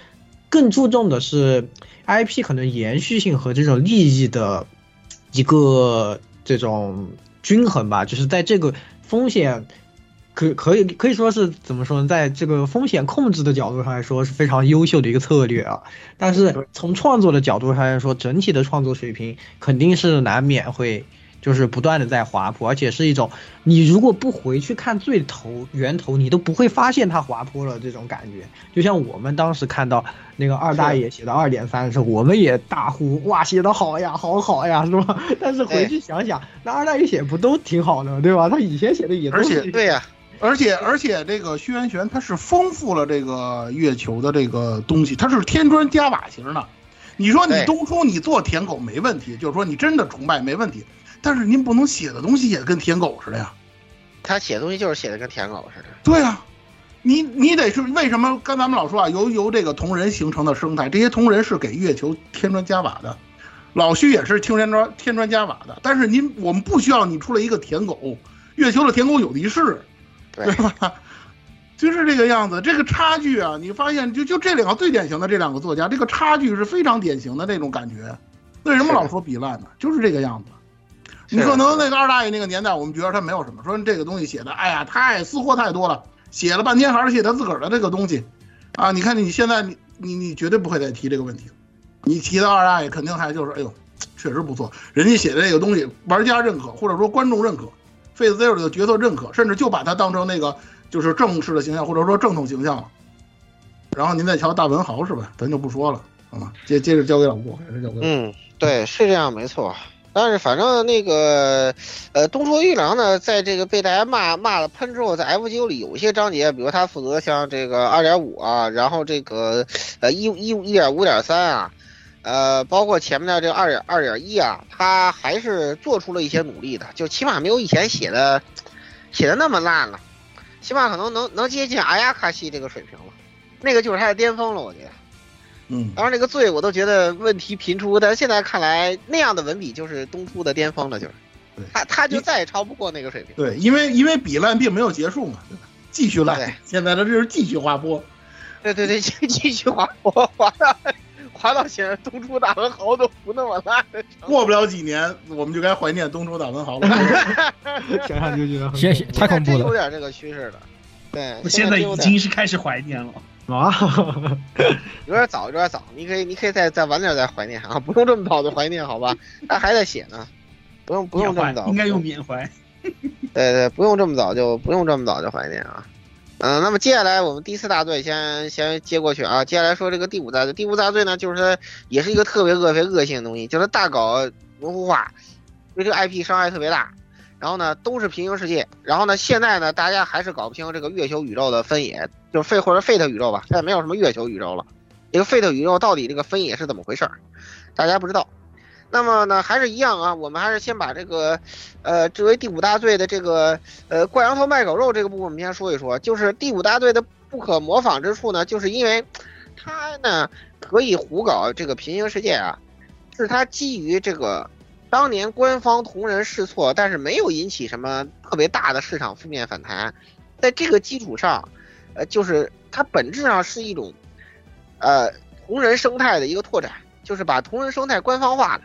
更注重的是 IP 可能延续性和这种利益的一个这种均衡吧，就是在这个风险可可以可以说是怎么说呢，在这个风险控制的角度上来说是非常优秀的一个策略啊。但是从创作的角度上来说，整体的创作水平肯定是难免会就是不断的在滑坡，而且是一种你如果不回去看最头源头，你都不会发现它滑坡了这种感觉。就像我们当时看到那个二大爷写到二点三的时候，我们也大呼哇写的好呀，好好呀，是吧？但是回去想想，那二大爷写不都挺好的，对吧？他以前写的也都
而且
是
对呀、
而且而且这个虚元玄它是丰富了这个月球的这个东西，它是添砖加瓦型的。你说你东出你做舔狗没问题，就是说你真的崇拜没问题，但是您不能写的东西也跟舔狗似的呀。
他写东西就是写的跟舔狗似的。
对啊，你你得是为什么？刚咱们老说啊，由由这个同人形成的生态，这些同人是给月球添砖加瓦的，老徐也是添砖添砖加瓦的。但是您我们不需要你出来一个舔狗，月球的舔狗有的是，
对
吧？就是这个样子，这个差距啊，你发现就就这两个最典型的这两个作家，这个差距是非常典型的那种感觉。为什么老说比烂呢？就是这个样子。
是
你可能那个二大爷那个年代，我们觉得他没有什么，说这个东西写的，哎呀，太私货太多了，写了半天还是写他自个儿的这个东西，啊，你看你现在你你你绝对不会再提这个问题，你提到二大爷肯定还就是，哎呦，确实不错，人家写的这个东西，玩家认可，或者说观众认可，Face Zero 的角色认可，甚至就把他当成那个就是正式的形象，或者说正统形象了。然后您再瞧大文豪是吧？咱就不说了，好吗？接接着交给老郭，还是交给我
嗯，对，是这样，没错。但是反正那个，呃，东出玉良呢，在这个被大家骂骂了喷之后，在 F 九里有一些章节，比如他负责像这个二点五啊，然后这个呃一一一点五点三啊，呃，包括前面的这个二点二点一啊，他还是做出了一些努力的，就起码没有以前写的写的那么烂了，起码可能能能接近阿亚卡西这个水平了，那个就是他的巅峰了，我觉得。
嗯，
当然，那个罪我都觉得问题频出，但是现在看来，那样的文笔就是东出的巅峰了，就是他他就再也超不过那个水平。
对，因为因为比烂并没有结束嘛，对吧？继续烂
对，
现在的这是继续滑坡。
对对对，继继续滑坡，滑到滑到现在东出大文豪都不那么烂。
过不了几年，我们就该怀念东出大文豪了。
想想就觉得很
谢谢，太恐怖
真有。点这个趋势了。对，
我现在已经是开始怀念了。
啊，
有点早，有点早。你可以，你可以再再晚点再怀念啊，不用这么早就怀念，好吧？他还在写呢，不用不用这么早，
应该用缅怀。
对对，不用这么早就不用这么早就怀念啊。嗯、那么接下来我们第四大队先先接过去啊。接下来说这个第五大队，第五大队呢，就是它也是一个特别恶别恶性的东西，就是大搞模糊化，对这个 IP 伤害特别大。然后呢，都是平行世界。然后呢，现在呢，大家还是搞不清这个月球宇宙的分野，就是费或者 Fate 宇宙吧。现在没有什么月球宇宙了，这个 Fate 宇宙到底这个分野是怎么回事儿，大家不知道。那么呢，还是一样啊，我们还是先把这个，呃，作为第五大队的这个，呃，挂羊头卖狗肉这个部分，我们先说一说。就是第五大队的不可模仿之处呢，就是因为它呢可以胡搞这个平行世界啊，是它基于这个当年官方同人试错，但是没有引起什么特别大的市场负面反弹，在这个基础上，呃，就是它本质上是一种，呃，同人生态的一个拓展，就是把同人生态官方化了。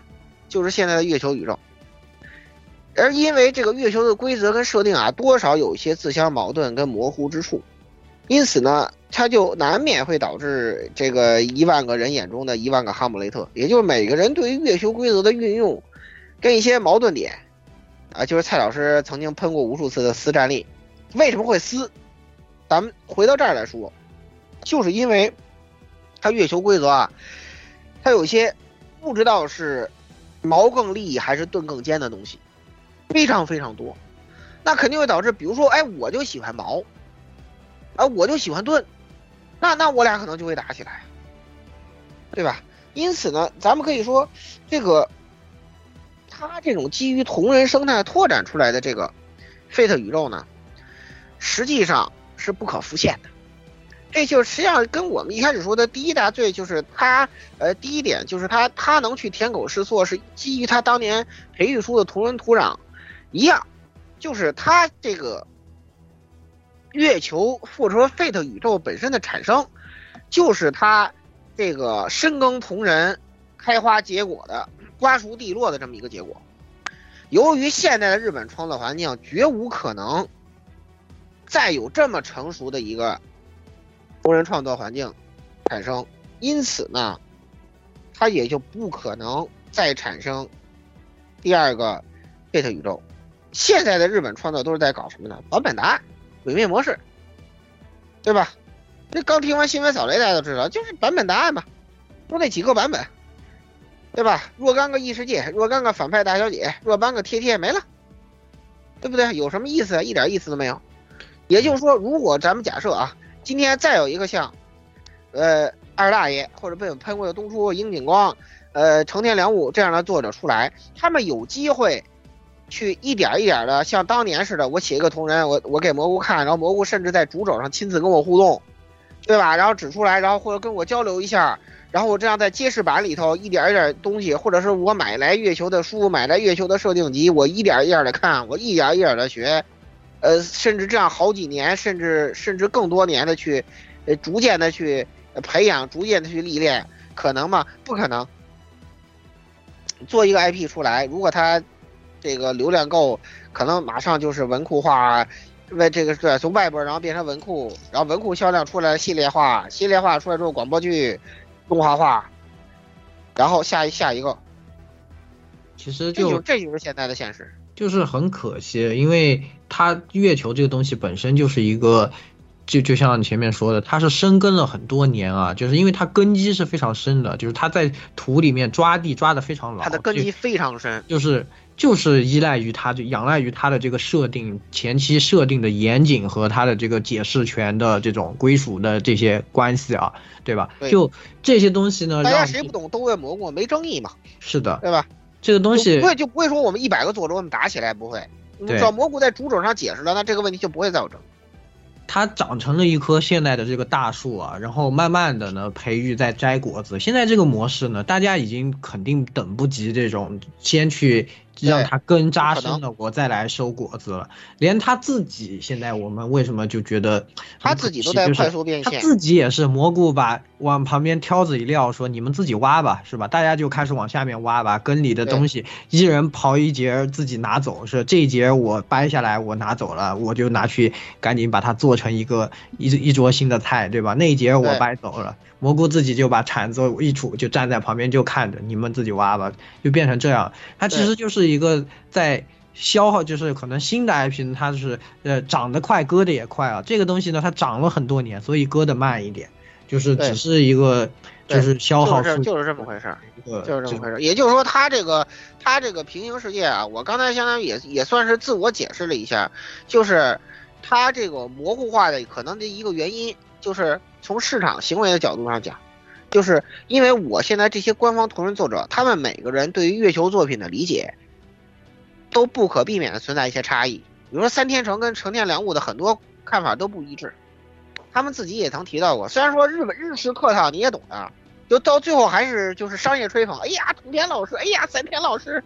就是现在的月球宇宙。而因为这个月球的规则跟设定啊，多少有一些自相矛盾跟模糊之处，因此呢，它就难免会导致这个一万个人眼中的一万个哈姆雷特，也就是每个人对于月球规则的运用，跟一些矛盾点，啊，就是蔡老师曾经喷过无数次的撕战力，为什么会撕？咱们回到这儿来说，就是因为它月球规则啊，它有些不知道是矛更利还是盾更尖的东西，非常非常多，那肯定会导致，比如说，哎，我就喜欢矛，啊，我就喜欢盾，那那我俩可能就会打起来，对吧？因此呢，咱们可以说，这个它这种基于同人生态拓展出来的这个 Fate 宇宙呢，实际上是不可复现的。这就实际上跟我们一开始说的第一大罪就是它，呃，第一点就是它它能去舔狗试错，是基于它当年培育出的同人土壤一样，就是它这个月球或者说 Fate 宇宙本身的产生，就是它这个深耕同人、开花结果的瓜熟蒂落的这么一个结果。由于现在的日本创作环境绝无可能再有这么成熟的一个同人创作环境产生，因此呢，它也就不可能再产生第二个贝特宇宙。现在的日本创作都是在搞什么呢？版本答案、毁灭模式，对吧？这刚听完新闻扫雷，大家都知道，就是版本答案嘛，就那几个版本，对吧？若干个异世界，若干个反派大小姐，若干个贴贴没了，对不对？有什么意思啊？一点意思都没有。也就是说，如果咱们假设啊，今天再有一个像，呃，二大爷或者被我喷过的东出、樱井光，呃，成田良悟这样的作者出来，他们有机会去一点一点的像当年似的，我写一个同人，我我给蘑菇看，然后蘑菇甚至在主轴上亲自跟我互动，对吧？然后指出来，然后或者跟我交流一下，然后我这样在揭示版里头一点一点东西，或者是我买来月球的书，买来月球的设定集，我一点一点的看，我一点一点的学。呃，甚至这样好几年，甚至甚至更多年的去，呃，逐渐的去培养，逐渐的去历练，可能吗？不可能。做一个 IP 出来，如果它这个流量够，可能马上就是文库化，为这个对，从外边然后变成文库，然后文库销量出来系列化，系列化出来之后广播剧动画化，然后下一下一个，
其实
就这就是现在的现实。
就是很可惜，因为它月球这个东西本身就是一个，就就像前面说的，它是深根了很多年啊，就是因为它根基是非常深的，就是它在土里面抓地抓的非常牢，
它的根基非常深，
就是就是依赖于它，就仰赖于它的这个设定前期设定的严谨和它的这个解释权的这种归属的这些关系啊，对吧？
对
就这些东西呢，
大家谁不懂都问蘑菇，没争议嘛，
是的，
对吧？
这个东西
不会就不会说我们一百个作者我们打起来不会，你
对
只要蘑菇在主轴上解释了，那这个问题就不会再有争议。
它长成了一棵现在的这个大树啊，然后慢慢的呢培育在摘果子。现在这个模式呢，大家已经肯定等不及这种先去让它根扎深了，我再来收果子了。连他自己现在我们为什么就觉得
他自己都在快速变现
他自己也是蘑菇把往旁边挑子一撂，说你们自己挖吧，是吧？大家就开始往下面挖吧，根里的东西一人刨一节自己拿走，是这一节我掰下来我拿走了，我就拿去赶紧把它做成一个一一桌新的菜，对吧？那一节我掰走了，蘑菇自己就把铲子一杵，就站在旁边就看着你们自己挖吧，就变成这样。他其实就是一个在消耗，就是可能新的 IP 呢，它是呃长得快，割的也快啊。这个东西呢，它长了很多年，所以割的慢一点，就是只是一个就是消耗
就是就是这么回事儿，就是这么回事儿。也就是说，它这个它这个平行世界啊，我刚才相当于也也算是自我解释了一下，就是它这个模糊化的可能的一个原因，就是从市场行为的角度上讲，就是因为我现在这些官方同人作者，他们每个人对于月球作品的理解，都不可避免的存在一些差异。比如说三天成跟成田良悟的很多看法都不一致，他们自己也曾提到过。虽然说日本日式客套你也懂的，就到最后还是就是商业吹捧。哎呀，成田老师，哎呀，三田老师，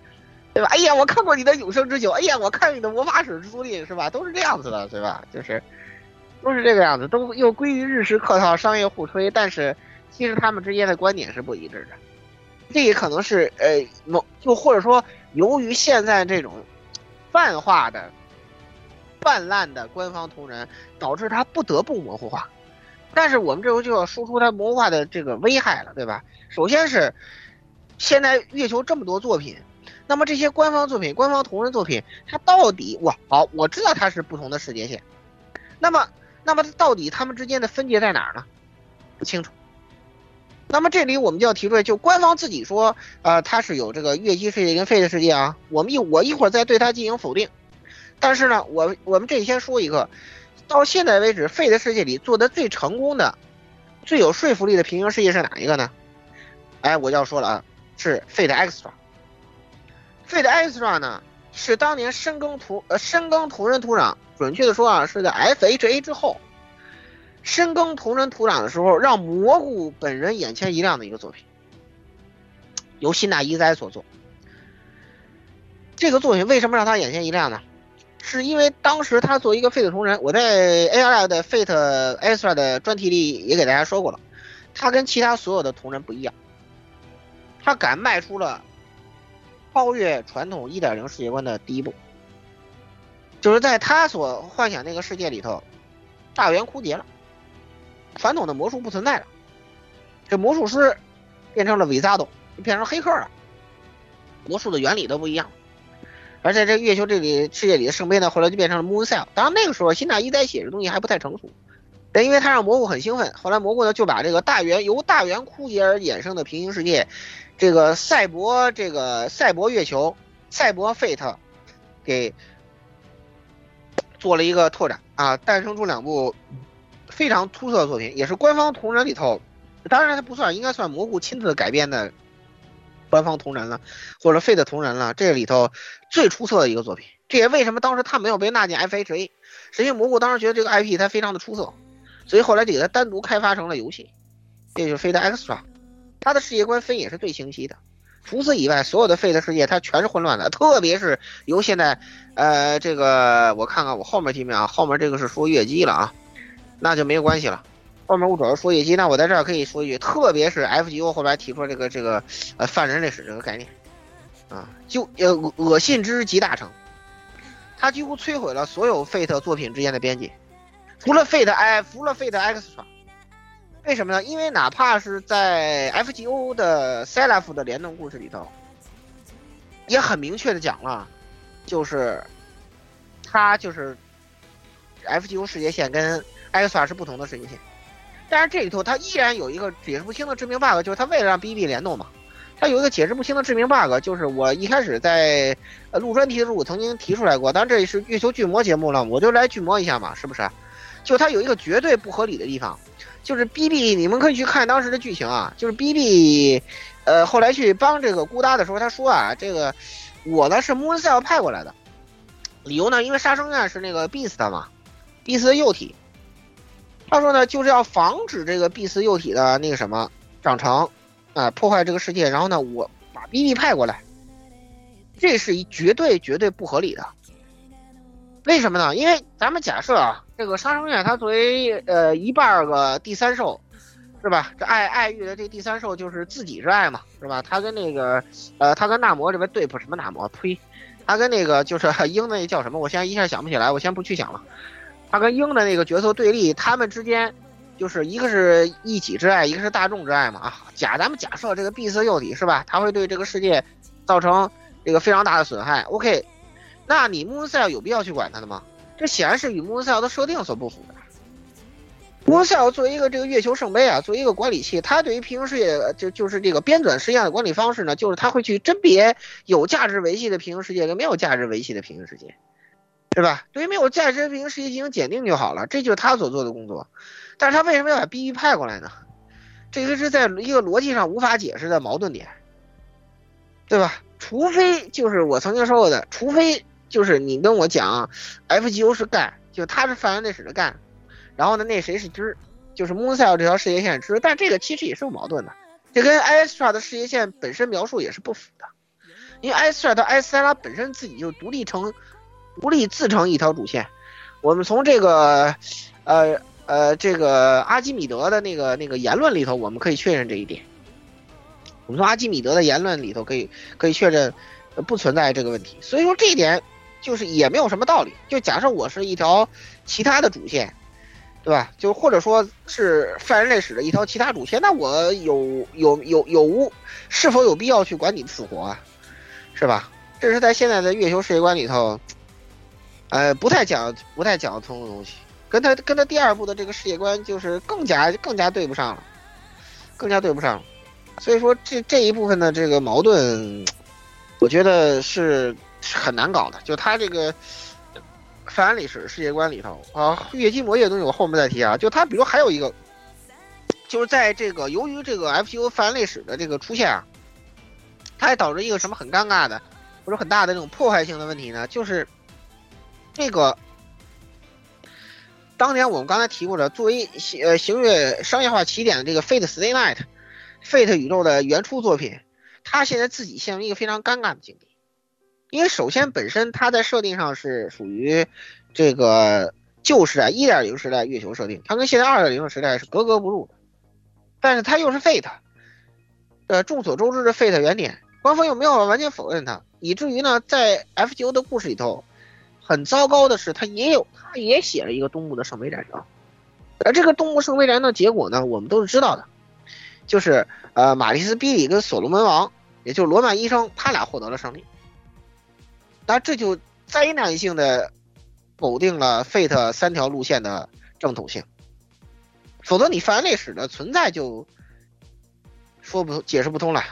对吧？哎呀，我看过你的永生之酒，哎呀，我看你的魔法使之书令，是吧？都是这样子的，对吧？就是都是这个样子，都又归于日式客套商业互吹，但是其实他们之间的观点是不一致的。这也可能是呃某就或者说由于现在这种泛化的、泛滥的官方同人，导致它不得不模糊化。但是我们这时候就要说出它模糊化的这个危害了，对吧？首先是现在月球这么多作品，那么这些官方作品、官方同人作品，它到底哇好，我知道它是不同的世界线，那么那么它到底它们之间的分界在哪儿呢？不清楚。那么这里我们就要提出来，就官方自己说，呃，它是有这个月姬世界跟 Fate 世界啊，我们一我一会儿再对它进行否定。但是呢，我我们这里先说一个，到现在为止，Fate 世界里做的最成功的、最有说服力的平行世界是哪一个呢？哎，我就要说了啊，是 Fate Extra。Fate Extra 呢，是当年深耕土呃深耕同人土壤，准确的说啊，是在 FHA 之后。深耕同人土壤的时候，让蘑菇本人眼前一亮的一个作品，由新大一哉所作。这个作品为什么让他眼前一亮呢？是因为当时他作为一个 Fate 同人，我在 A R 的 Fate Extra 的专题里也给大家说过了，他跟其他所有的同人不一样，他敢迈出了超越传统一点零世界观的第一步，就是在他所幻想那个世界里头，大圆枯竭了。传统的魔术不存在了，这魔术师变成了伪扎斗，就变成黑客了。魔术的原理都不一样，而在这月球这里世界里的圣杯呢，后来就变成了 Moon Cell。当然那个时候新大一在写的东西还不太成熟，但因为他让蘑菇很兴奋，后来蘑菇呢就把这个大圆由大圆枯竭而衍生的平行世界，这个赛博这个赛博月球赛博 Fate 给做了一个拓展啊，诞生出两部。非常出色的作品，也是官方同人里头，当然它不算，应该算蘑菇亲自改编的官方同人了，或者废的同人了。这里头最出色的一个作品，这也为什么当时他没有被纳进 FHA，是因为蘑菇当时觉得这个 IP 它非常的出色，所以后来就给它单独开发成了游戏，这就是 Fate Extra，它的世界观分也是最清晰的。除此以外，所有的 Fate 世界它全是混乱的，特别是由现在，呃，这个我看看我后面题目啊，后面这个是说月姬了啊。那就没有关系了。后面我主要说业绩，那我在这儿可以说一句，特别是 FGO 后来提出这个这个呃泛人类史这个概念，啊，就呃恶心之极大成，它几乎摧毁了所有 Fate 作品之间的边界，除了 Fate I，除了 Fate X 外为什么呢？因为哪怕是在 FGO 的 s e l f 的联动故事里头，也很明确的讲了，就是他就是 FGO 世界线跟 XR 是不同的世界线，但是这里头它依然有一个解释不清的致命 bug，就是它为了让 BB 联动嘛，它有一个解释不清的致命 bug，就是我一开始在呃录专题的时候我曾经提出来过，当然这里是月球巨魔节目了，我就来巨魔一下嘛，是不是？就它有一个绝对不合理的地方，就是 BB，你们可以去看当时的剧情啊，就是 BB，呃后来去帮这个孤搭的时候，他说啊，这个我呢是 Mooncell 派过来的，理由呢，因为杀生院是那个 Beast 嘛，Beast 的幼体。他说呢，就是要防止这个 B 四幼体的那个什么长成，啊，破坏这个世界。然后呢，我把 BB 派过来，这是一绝对绝对不合理的。为什么呢？因为咱们假设啊，这个杀生院它作为呃一半个第三兽，是吧？这爱爱欲的这第三兽就是自己之爱嘛，是吧？他跟那个呃，他跟纳摩这边对付什么纳摩？呸！他跟那个就是 鹰那叫什么？我现在一下想不起来，我先不去想了。他跟鹰的那个角色对立，他们之间就是一个是一己之爱，一个是大众之爱嘛啊。假咱们假设这个闭塞幼体是吧，他会对这个世界造成这个非常大的损害。OK，那你 Mooncell 有必要去管他的吗？这显然是与 Mooncell 的设定所不符的。Mooncell 作为一个这个月球圣杯啊，作为一个管理器，它对于平行世界就就是这个编纂实验的管理方式呢，就是它会去甄别有价值维系的平行世界跟没有价值维系的平行世界。对吧？对于没有价值平行世界进行检定就好了，这就是他所做的工作。但是他为什么要把 BB 派过来呢？这个是在一个逻辑上无法解释的矛盾点，对吧？除非就是我曾经说过的，除非就是你跟我讲，FGO 是干，就他是泛人类史的干，然后呢，那谁是知，就是 Mooncell 这条事业线知，但这个其实也是有矛盾的，这跟 Astra 的事业线本身描述也是不符的，因为 Astra 和艾斯拉本身自己就独立成。独立自成一条主线，我们从这个，呃呃，这个阿基米德的那个那个言论里头，我们可以确认这一点。我们从阿基米德的言论里头可以可以确认，不存在这个问题。所以说这一点就是也没有什么道理。就假设我是一条其他的主线，对吧？就或者说是犯人类史的一条其他主线，那我有有有有无是否有必要去管你死活啊？是吧？这是在现在的月球世界观里头。呃，不太讲，不太讲得通的东西，跟他跟他第二部的这个世界观就是更加更加对不上了。更加对不上了。所以说这这一部分的这个矛盾，我觉得是很难搞的。就他这个范安历史世界观里头啊，月姬魔夜东西我后面再提啊。就他比如还有一个，就是在这个由于这个 FGO 范安历史的这个出现啊，它还导致一个什么很尴尬的或者很大的这种破坏性的问题呢？就是这个。当年我们刚才提过的，作为呃行月商业化起点的这个 Fate Stay Night，Fate 宇宙的原初作品，它现在自己陷入一个非常尴尬的境地，因为首先本身它在设定上是属于这个旧时代一点零时代月球设定，它跟现在二点零时代是格格不入的，但是它又是 Fate，呃众所周知的 Fate 原点，官方又没有完全否认它，以至于呢在 FGO 的故事里头。很糟糕的是，他也有，他也写了一个东部的圣杯战争，而这个东部圣杯战争的结果呢，我们都是知道的，就是呃，马蒂斯·比里跟所罗门王，也就是罗曼医生，他俩获得了胜利。那这就灾难性的否定了 Fate 三条路线的正统性，否则你凡历史的存在就说不解释不通了。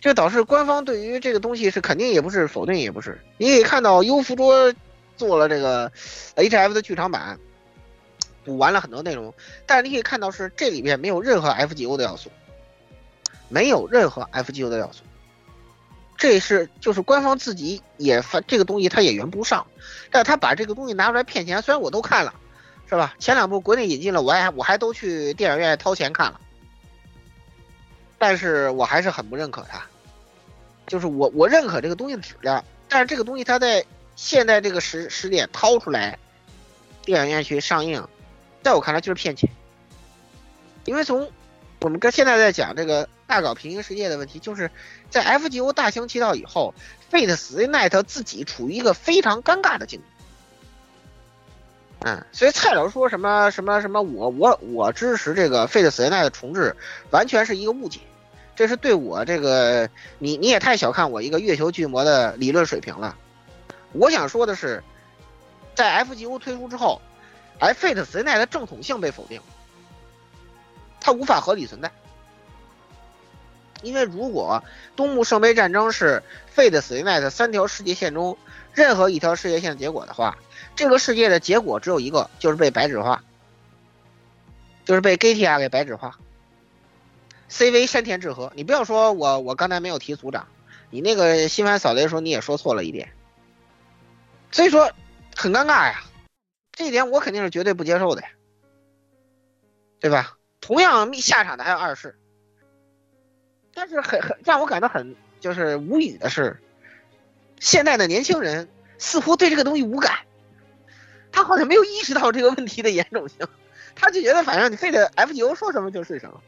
这导致官方对于这个东西是肯定也不是否定也不是，你可以看到优福桌做了这个 H F 的剧场版，补完了很多内容，但是你可以看到是这里面没有任何 F G O 的要素，没有任何 F G O 的要素，这是就是官方自己也发这个东西他也圆不上，但他把这个东西拿出来骗钱，虽然我都看了，是吧？前两部国内引进了，我还我还都去电影院掏钱看了。但是我还是很不认可他，就是我我认可这个东西的质量，但是这个东西它在现在这个时时点掏出来，电影院去上映，在我看来就是骗钱。因为从我们跟现在在讲这个大搞平行世界的问题，就是在 FGO 大行其道以后，Fate Stay Night 自己处于一个非常尴尬的境地。嗯，所以蔡老师说什么什么什么，我我我支持这个 Fate Stay Night 的重置，完全是一个误解。这是对我这个你你也太小看我一个月球巨魔的理论水平了。我想说的是，在 FGO 推出之后，Fate s n a 的正统性被否定，它无法合理存在。因为如果东部圣杯战争是 Fate student 三条世界线中任何一条世界线结果的话，这个世界的结果只有一个，就是被白纸化，就是被 GTR 给白纸化。CV 山田智和，你不要说我，我刚才没有提组长，你那个新番扫雷的时候你也说错了一点，所以说很尴尬呀，这一点我肯定是绝对不接受的呀，对吧？同样下场的还有二世，但是很很让我感到很就是无语的是，现在的年轻人似乎对这个东西无感，他好像没有意识到这个问题的严重性，他就觉得反正你非得 FGO 说什么就是什么。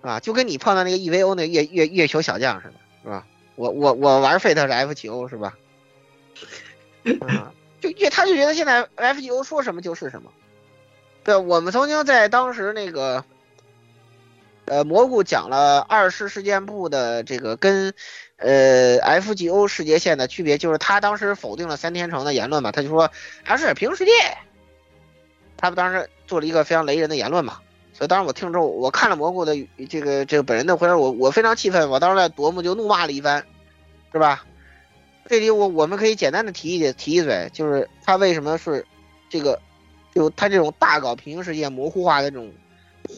啊，就跟你碰到那个 EVO 那月月月球小将似的，是吧？我我我玩 Fate 是 FGO 是吧？啊，就越他就觉得现在 FGO 说什么就是什么。对，我们曾经在当时那个，呃，蘑菇讲了二世事件簿的这个跟呃 FGO 世界线的区别，就是他当时否定了三天城的言论嘛，他就说还是平行世界，他不当时做了一个非常雷人的言论嘛。所以当时我听之后，我看了蘑菇的这个这个本人的回答，我我非常气愤，我当时在夺目就怒骂了一番，是吧？这里我我们可以简单的提一提一嘴，就是他为什么是这个，就他这种大搞平行世界模糊化的这种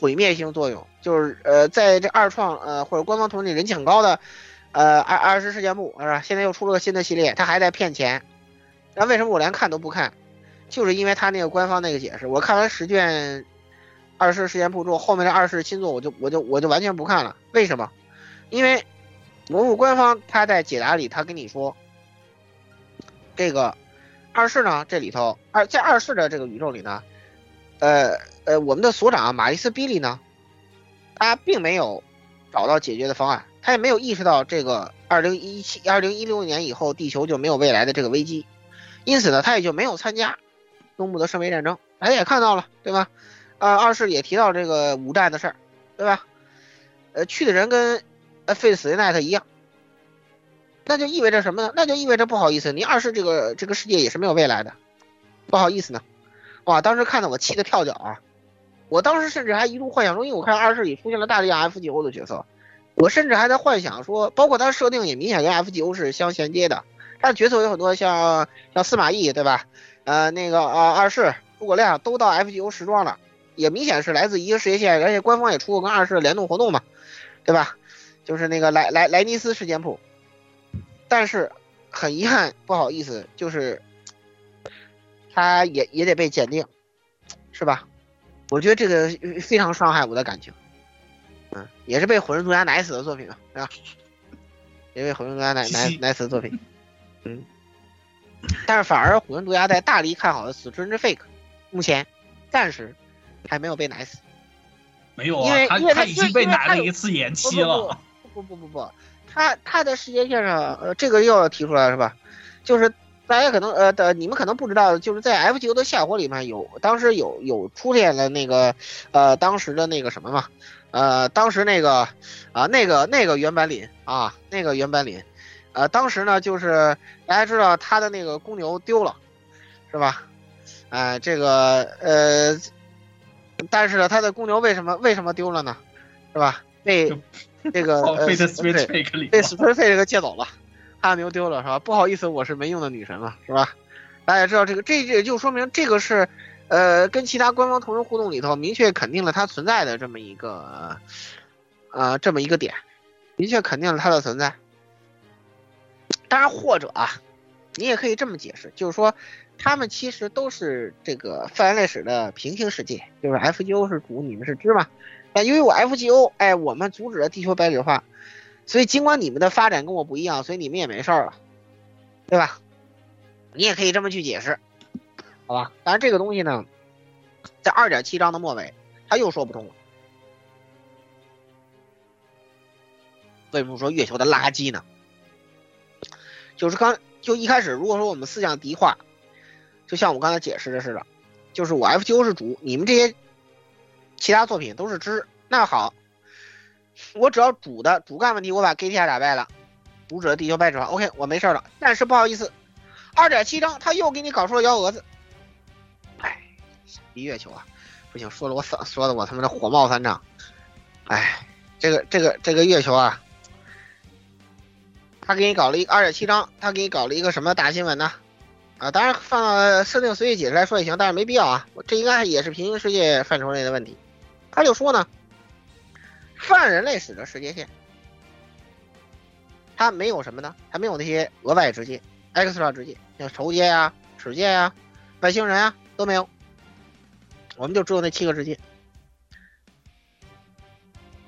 毁灭性作用，就是呃在这二创呃或者官方统计人气很高的呃二二十事件部是吧？现在又出了个新的系列，他还在骗钱，那为什么我连看都不看？就是因为他那个官方那个解释，我看完十卷。二世事件部之后，面的二世新作我就我就我就完全不看了。为什么？因为魔物官方他在解答里他跟你说，这个二世呢这里头二在二世的这个宇宙里呢，呃呃我们的所长马丽斯比利呢，他并没有找到解决的方案，他也没有意识到这个二零一七二零一六年以后地球就没有未来的这个危机，因此呢他也就没有参加东部的圣杯战争。大家也看到了，对吧？啊，二世也提到这个五战的事儿，对吧？呃，去的人跟呃 Face Night 一样，那就意味着什么呢？那就意味着不好意思，你二世这个这个世界也是没有未来的，不好意思呢。哇，当时看的我气得跳脚啊！我当时甚至还一度幻想说，因为我看二世里出现了大量 FGO 的角色，我甚至还在幻想说，包括他设定也明显跟 FGO 是相衔接的。他的角色有很多像像司马懿对吧？呃，那个呃二世、诸葛亮都到 FGO 时装了，也明显是来自一个世界线，而且官方也出过跟二世的联动活动嘛，对吧？就是那个莱莱莱尼斯事件簿。但是很遗憾，不好意思，就是他也也得被检定，是吧？我觉得这个非常伤害我的感情，嗯，也是被火神毒牙奶死的作品嘛，是吧？也被火神毒牙奶奶奶死的作品，嗯。但是反而火神毒牙在大力看好的死春之 fake，目前暂时还没有被奶死。
没有
因为
啊，他
因为他
他已经被奶了一次延期了。
不不不不不，他他的世界线上，呃，这个又要提出来是吧？就是大家可能呃的，你们可能不知道，就是在 F 九的下火里面有，当时有有出现了那个呃当时的那个什么嘛，呃当时那个啊、那个那个原版领啊那个原版领，呃当时呢就是大家知道他的那个公牛丢了，是吧？哎、这个呃，但是呢他的公牛为什么为什么丢了呢？是吧？被这个
被
被
了
Super 费这个借走了，哈牛丢了是吧？不好意思，我是没用的女神了，是吧？大家知道这个，这也就说明这个是，呃，跟其他官方同人互动里头明确肯定了它存在的这么一个，呃，这么一个点，明确肯定了它的存在。当然，或者啊，你也可以这么解释，就是说，他们其实都是这个泛类史的平行世界，就是 FGO 是主，你们是支嘛。但由于我 FGO，哎，我们阻止了地球白纸化，所以尽管你们的发展跟我不一样，所以你们也没事儿了，对吧？你也可以这么去解释，好吧？但是这个东西呢，在二点七章的末尾，他又说不通了。为什么说月球的垃圾呢？就是刚就一开始，如果说我们思想敌化，就像我刚才解释的似的，就是我 FGO 是主，你们这些其他作品都是支。那好，我只要主的主干问题，我把 GTR 打败了，主者的地球白纸化，OK，我没事了。但是不好意思，二点七章他又给你搞出了幺蛾子。哎，一月球啊，不行，说的我嗓说的我他妈的火冒三丈。哎，这个这个这个月球啊，他给你搞了一二点七章，他给你搞了一个什么大新闻呢？啊，当然放到设定随意解释来说也行，但是没必要啊。这应该也是平行世界范畴内的问题。他就说呢，泛人类史的世界线，它没有什么呢？还没有那些额外直接、extra 直接，像仇界呀、齿界呀、外星人呀都没有。我们就只有那七个直接。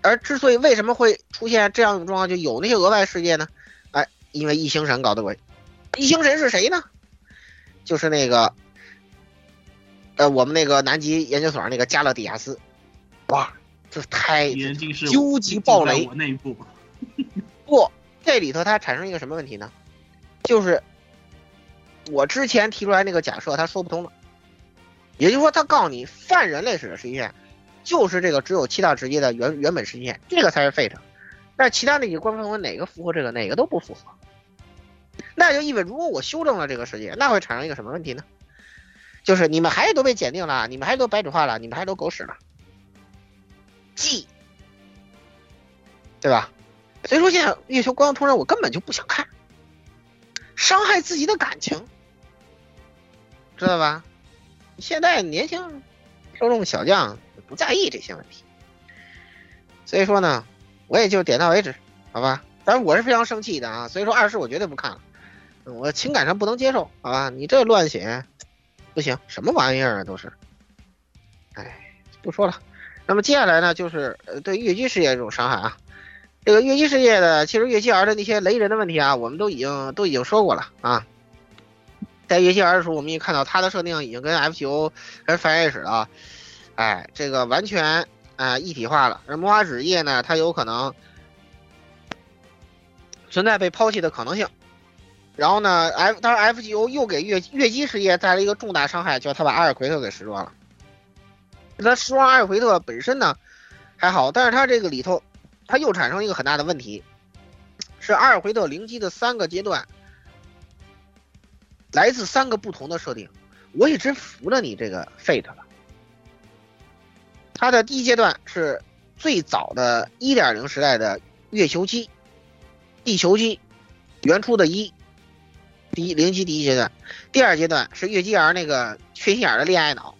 而之所以为什么会出现这样一种状况，就有那些额外世界呢？哎，因为异星神搞的鬼。异星神是谁呢？就是那个，呃，我们那个南极研究所那个加勒底亚斯。哇，这太究极暴雷
我内部。
不，这里头它产生一个什么问题呢？就是我之前提出来那个假设，它说不通了。也就是说，他告诉你泛人类史的实际线就是这个只有七大职业的原原本实际线，这个才是 fate。但是其他那几个官方文哪个符合这个，哪个都不符合。那就意味，如果我修正了这个世界，那会产生一个什么问题呢？就是你们还是都被检定了，你们还是都白纸化了，你们还是都狗屎了。记对吧？所以说现在月球官方同人我根本就不想看，伤害自己的感情，知道吧？现在年轻受众小将不在意这些问题，所以说呢，我也就点到为止，好吧？但是我是非常生气的啊，所以说二世我绝对不看了，我情感上不能接受，好吧？你这乱写不行，什么玩意儿啊都是，哎，不说了。那么接下来呢，就是呃对月姬世界这种伤害啊，这个月姬世界的其实月姬儿的那些雷人的问题啊，我们都已经都已经说过了啊。在月姬儿的时候，我们也看到它的设定已经跟 FGO 跟翻页史了，哎，这个完全啊、一体化了。而魔法纸业呢，它有可能存在被抛弃的可能性。然后呢，F 当然 FGO 又给月月姬事业带来一个重大伤害，就是他把阿尔奎特给时装了。他时装阿尔奎特本身呢还好，但是他这个里头，他又产生一个很大的问题，是阿尔奎特灵机的三个阶段来自三个不同的设定，我也真服了你这个 Fate 了，它的第一阶段是最早的1.0时代的月球机、地球机，原初的一，第一零机第一阶段，第二阶段是月姬儿那个缺心眼的恋爱脑，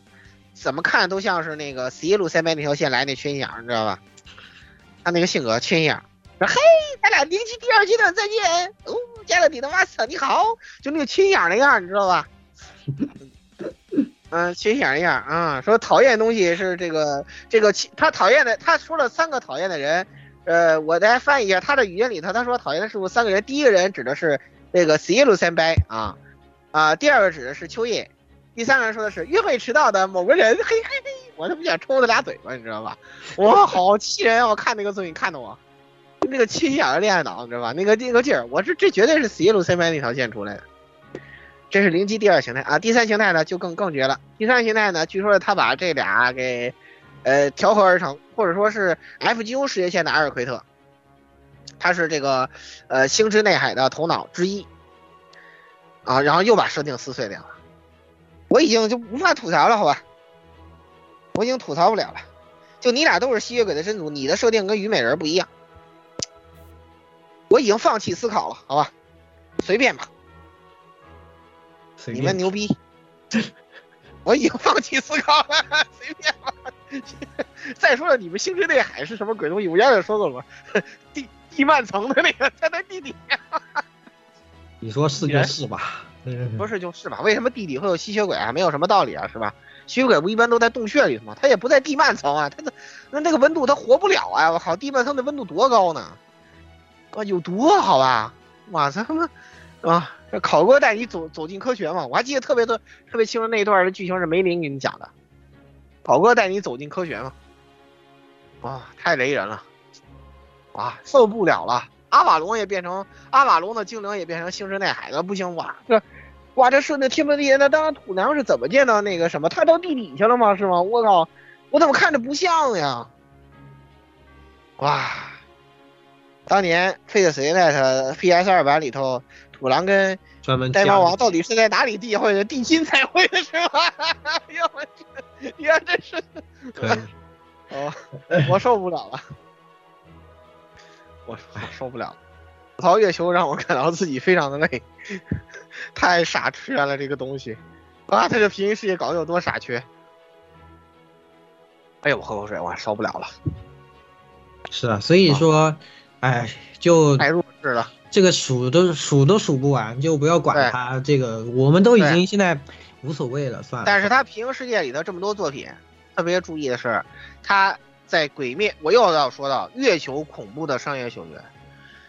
怎么看都像是那个死一路三百那条线来那缺心眼，你知道吧？他那个性格缺心眼，说嘿，咱俩零级第二阶段再见，哦，加勒比的马斯你好，就那个缺心眼那样，你知道吧？嗯，缺心眼儿那样啊、说讨厌东西是这个这个他讨厌的，他说了三个讨厌的人，呃，我再翻译一下他的语音里头，他说讨厌的事物三个人，第一个人指的是那个 c 路三白啊啊，第二个指的是秋叶，第三个人说的是约会迟到的某个人，嘿嘿嘿，我他妈想抽他俩嘴巴，你知道吧？我好气人啊！我看那个作品看的我，那个缺心眼的恋爱脑，你知道吧？那个那个劲儿，我这这绝对是 c 路三白那条线出来的。这是零级第二形态啊，第三形态呢就更更绝了。第三形态呢，据说他把这俩给呃调和而成，或者说是 FGO 世界线的埃尔奎特，他是这个呃星之内海的头脑之一啊，然后又把设定撕碎掉了。我已经就无法吐槽了，好吧？我已经吐槽不了了。就你俩都是吸血鬼的真祖，你的设定跟虞美人不一样。我已经放弃思考了，好吧？随便吧。
随
你们牛逼，我已经放弃思考了，随便吧。再说了，你们星之内海是什么鬼东西？我原来也说过了嘛，地地幔层的那个在那地底下，
你说是就是吧？
不是就是吧？为什么地底会有吸血鬼啊？没有什么道理啊，是吧？吸血鬼不一般都在洞穴里头吗？它也不在地幔层啊，它的那那个温度它活不了啊！我靠，地幔层的温度多高呢？啊，有毒啊，好吧？哇塞，他妈啊！这考哥带你走走进科学嘛？我还记得特别的、特别清楚那一段的剧情是梅林给你讲的。考哥带你走进科学嘛？啊，太雷人了！啊，受不了了！阿瓦隆也变成阿瓦隆的精灵也变成星之内海了，不行哇！这哇这顺着天崩地裂，那当然土娘是怎么见到那个什么？他到地底去了吗？是吗？我靠！我怎么看着不像呀？哇！当年《Fate Stay Night》PS 二版里头，土狼跟
专门
呆猫王到底是在哪里地会的？地心彩绘的是吧？要我这，你看这是，哦，我受不了了，我我受不了了。吐槽月球让我感到自己非常的累，太傻缺了这个东西，啊，他这平行世界搞得有多傻缺？哎呦，我喝口水，我受不了了。
是啊，所以说，哎，就
太弱智了。
这个数都数都数不完，就不要管他。这个我们都已经现在无所谓了，算了。
但是他平行世界里的这么多作品，特别注意的是，他在鬼灭，我又要说到月球恐怖的商业嗅觉，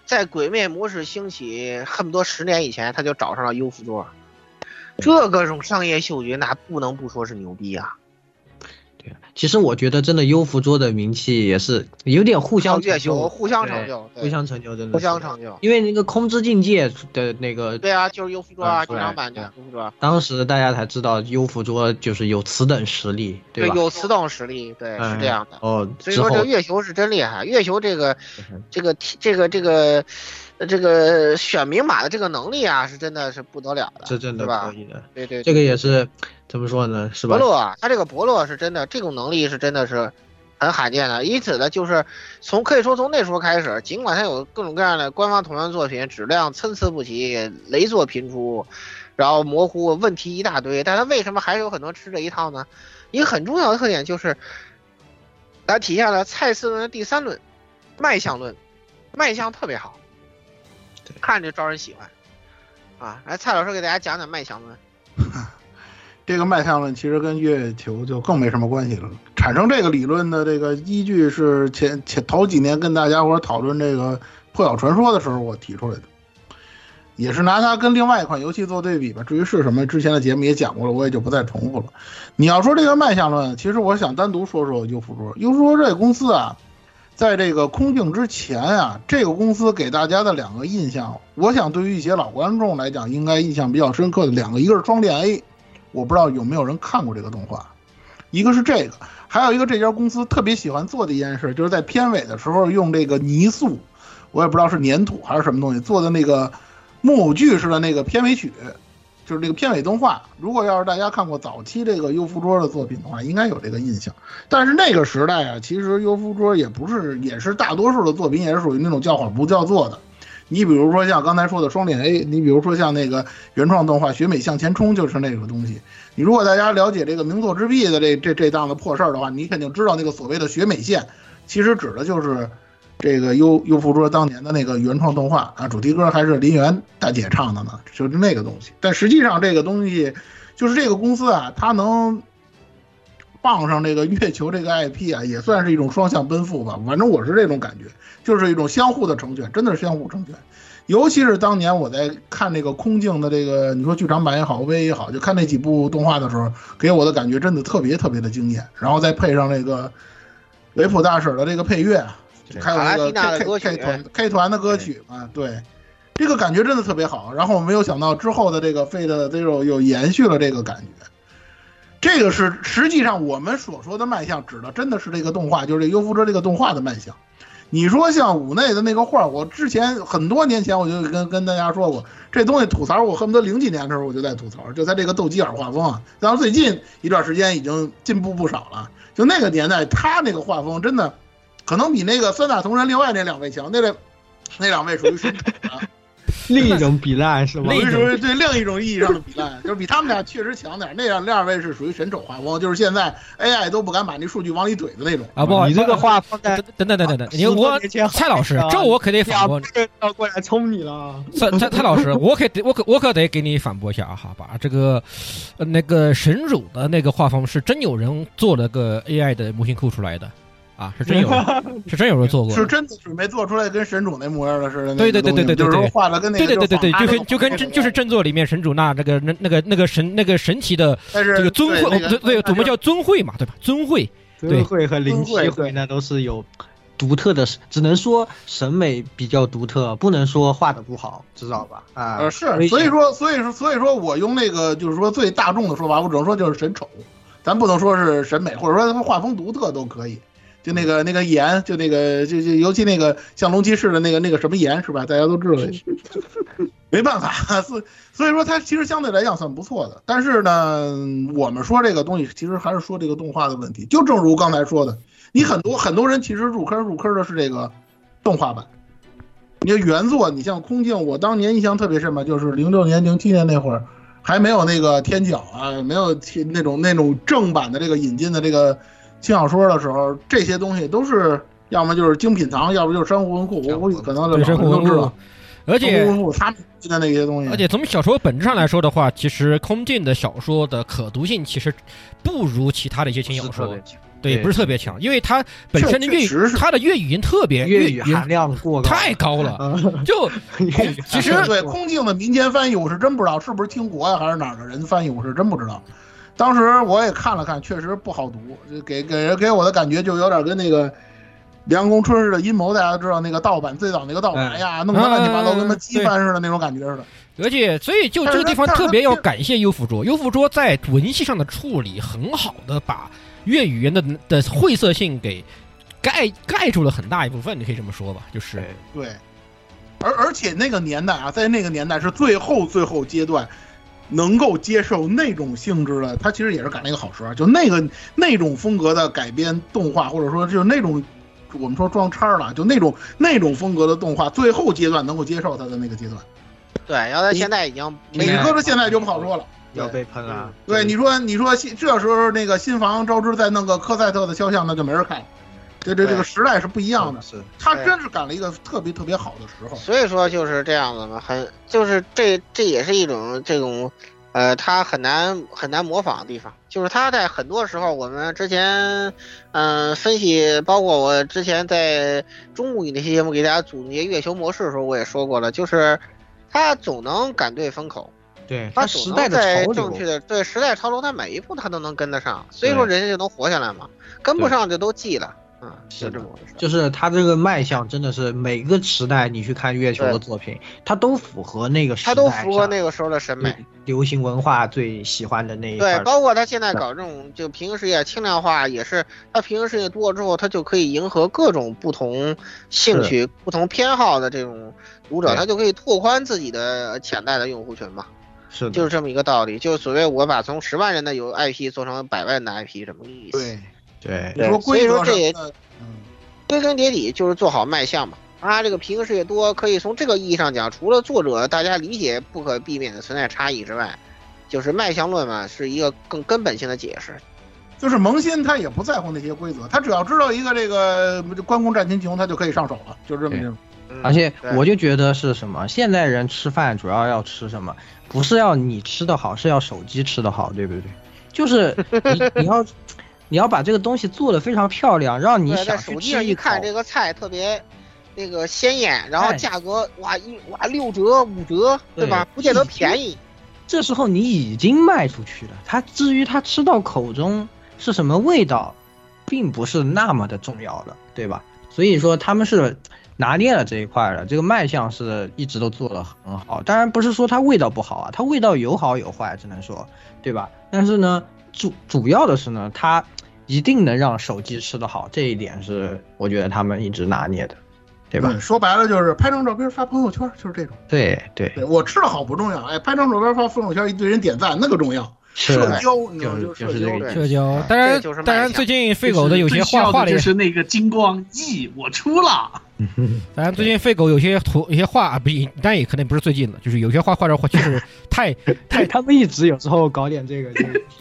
在鬼灭模式兴起恨不得十年以前，他就找上了优芙座，这个种商业嗅觉，那不能不说是牛逼啊。
其实我觉得真的优芙桌的名气也是有点互相
成就互相成就，
互相成就，真的
互相成就。
因为那个空之境界的那个，
对啊，就是优芙桌啊，剧场版的优芙桌。
当时大家才知道优芙桌就是有此等实力，
对
吧？
有此等实力，对，是这样的。
哦，
所以说这月球是真厉害，月球这个这个这个这个这个选明码的这个能力啊，是真的是不得了的，
是真的
吧？
可以的，
对对，
这个也是。怎么说呢？是吧？
伯洛啊，他这个伯洛是真的，这种能力是真的是很罕见的。因此呢，就是从可以说从那时候开始，尽管他有各种各样的官方同人作品，质量参差不齐，雷作频出，然后模糊问题一大堆，但他为什么还是有很多吃这一套呢？一个很重要的特点就是，它体现了蔡司伦的第三论，卖相论，卖相特别好，看着招人喜欢。啊，来，蔡老师给大家讲讲卖相论。
这个卖相论其实跟月球就更没什么关系了。产生这个理论的这个依据是前前头几年跟大家伙讨论这个破晓传说的时候我提出来的，也是拿它跟另外一款游戏做对比吧。至于是什么，之前的节目也讲过了，我也就不再重复了。你要说这个卖相论，其实我想单独说说优芙桌。优芙桌这个公司啊，在这个空镜之前啊，这个公司给大家的两个印象，我想对于一些老观众来讲，应该印象比较深刻的两个，一个是双恋 A。我不知道有没有人看过这个动画，一个是这个，还有一个这家公司特别喜欢做的一件事，就是在片尾的时候用这个泥塑，我也不知道是粘土还是什么东西做的那个木偶剧似的那个片尾曲，就是这个片尾动画。如果要是大家看过早期这个优芙桌的作品的话，应该有这个印象。但是那个时代啊，其实优芙桌也不是，也是大多数的作品也是属于那种叫好不叫座的。你比如说像刚才说的双脸 A，你比如说像那个原创动画《学美向前冲》，就是那个东西。你如果大家了解这个名作之壁的这这这档子破事儿的话，你肯定知道那个所谓的学美线，其实指的就是这个优优芙桌当年的那个原创动画啊，主题歌还是林媛大姐唱的呢，就是那个东西。但实际上这个东西，就是这个公司啊，它能傍上这个月球这个 IP 啊，也算是一种双向奔赴吧。反正我是这种感觉，就是一种相互的成全，真的是相互成全。尤其是当年我在看那个空镜的这个，你说剧场版也好，V 也好，就看那几部动画的时候，给我的感觉真的特别特别的惊艳。然后再配上这个维普大婶的这个配乐，还有那个 K K K 团 K 团的歌曲啊，对，这个感觉真的特别好。然后我没有想到之后的这个 Fate Zero 又延续了这个感觉。这个是实际上我们所说的卖相，指的真的是这个动画，就是这优芙车这个动画的卖相。你说像五内的那个画，我之前很多年前我就跟跟大家说过，这东西吐槽，我恨不得零几年的时候我就在吐槽，就在这个斗鸡眼画风啊。然后最近一段时间已经进步不少了，就那个年代他那个画风真的，可能比那个三大同人另外那两位强，那两那两位属于神丑的。
另一种比烂是吗？
属于属于对另一种意义上的比烂，就是比他们俩确实强点。那两那二位是属于神丑画风，就是现在 AI 都不敢把那数据往里怼的那种
啊！不，
你这个话放在
等等等等等，你我蔡老师，这我可得反驳你，
要过来冲你了。
蔡蔡蔡老师，我可得我可我可得给你反驳一下啊！哈，把这个那个神主的那个画风是真有人做了个 AI 的模型库出来的。啊，是真有，是真有人做过，
是真的准备做出来跟神主那模样的似的。
对对对对对对，
就是画的跟那
个。对对对对对，就跟就跟真就是正作里面神主那那个那那个那个神那个神奇的这个尊会，对对，怎么叫尊会嘛，对吧？尊会，
尊会和灵气会那都是有独特的，只能说审美比较独特，不能说画的不好，知道吧？啊，
是，所以说所以说所以说我用那个就是说最大众的说法，我只能说就是神丑，咱不能说是审美，或者说他们画风独特都可以。就那个那个盐，就那个就就尤其那个像龙骑士的那个那个什么盐是吧？大家都知道，没办法，所所以说它其实相对来讲算不错的。但是呢，我们说这个东西其实还是说这个动画的问题。就正如刚才说的，你很多很多人其实入坑入坑的是这个动画版。你看原作，你像空镜，我当年印象特别深嘛，就是零六年零七年那会儿还没有那个天角啊，没有那种那种正版的这个引进的这个。轻小说的时候，这些东西都是要么就是精品堂，要不就是珊瑚文库。我估计可能
珊瑚文库，而且
他们的那些东西。
而且从小说本质上来说的话，其实空镜的小说的可读性其实不如其他的一些轻小说，对，不是特别强，因为它本身的粤语，它的粤语音特别
粤语含量过高
太高了，就 其实
对空镜的民间翻译，我是真不知道是不是听国呀还是哪儿的人翻译，我是真不知道。当时我也看了看，确实不好读，就给给人给我的感觉就有点跟那个梁公春日的阴谋，大家知道那个盗版最早那个盗版，哎呀，弄得乱七八糟，跟他鸡翻似的那种感觉似的。
而且，所以就这个地方特别要感谢优辅卓，优辅卓在文戏上的处理很好的把粤语言的的晦涩性给盖盖住了很大一部分，你可以这么说吧，就是
对。而而且那个年代啊，在那个年代是最后最后阶段。能够接受那种性质的，他其实也是赶了一个好时候就那个那种风格的改编动画，或者说就是那种我们说装叉了，就那种那种风格的动画，最后阶段能够接受他的那个阶段。
对，然后他现在已经，
你搁着现在就不好说了，
要被喷了。
对，你说你说这时候那个新房招之再弄个科赛特的肖像，那就没人看。对对，这个时代是不一样的，
是
他真是赶了一个特别特别好的时候。
所以说就是这样子嘛，很就是这这也是一种这种，呃，他很难很难模仿的地方。就是他在很多时候，我们之前嗯分析，包括我之前在中午那些节目给大家总结月球模式的时候，我也说过了，就是他总能赶对风口，
对
他
时代的
在
潮
正确的对时代潮流，他每一步他都能跟得上，所以说人家就能活下来嘛，跟不上就都记了。
是这么回事，就是他这个卖相真的是每个时代你去看月球的作品，它都符合那个时代，
它都符合那个时候的审美，
流行文化最喜欢的那一
对，包括他现在搞这种就平行世界轻量化，也是他平行世界多了之后，他就可以迎合各种不同兴趣、不同偏好的这种读者，他就可以拓宽自己的潜在的用户群嘛。
是的，
就是这么一个道理。就是所谓我把从十万人的有 IP 做成百万的 IP 什么意思。
对，
对，
你说
所以说这也，
嗯，
归根结底就是做好卖相嘛。啊这个皮克世界多，可以从这个意义上讲，除了作者大家理解不可避免的存在差异之外，就是卖相论嘛，是一个更根本性的解释。
就是萌新他也不在乎那些规则，他只要知道一个这个关公战秦琼，他就可以上手了，就这么
而且我就觉得是什么，现代人吃饭主要要吃什么？不是要你吃的好，是要手机吃的好，对不对？就是你 你要你要把这个东西做的非常漂亮，让你想去
手机上
吃
一看这个菜特别那个鲜艳，然后
哎
价格哇一哇六折五折，对吧？不见得便宜。
这时候你已经卖出去了，它至于它吃到口中是什么味道，并不是那么的重要了，对吧？所以说他们是拿捏了这一块的，这个卖相是一直都做得很好。当然不是说它味道不好啊，它味道有好有坏，只能说，对吧？但是呢，主主要的是呢，它一定能让手机吃得好，这一点是我觉得他们一直拿捏的，对吧？
嗯说白了就是拍张照片发朋友圈，就是这种。
对对，
对我吃的好不重要，哎，拍张照片发朋友圈，一堆人点赞，那个重要。
是
社交，你知道
就是
就社交。
社交，当然当然，最近废狗的有些画画的
就是那个金光，咦，我出了。
当然，最近废狗有些图、有些画啊，不，但也可能不是最近的，就是有些画画的画，就是 太 太
他们一直有时候搞点这个，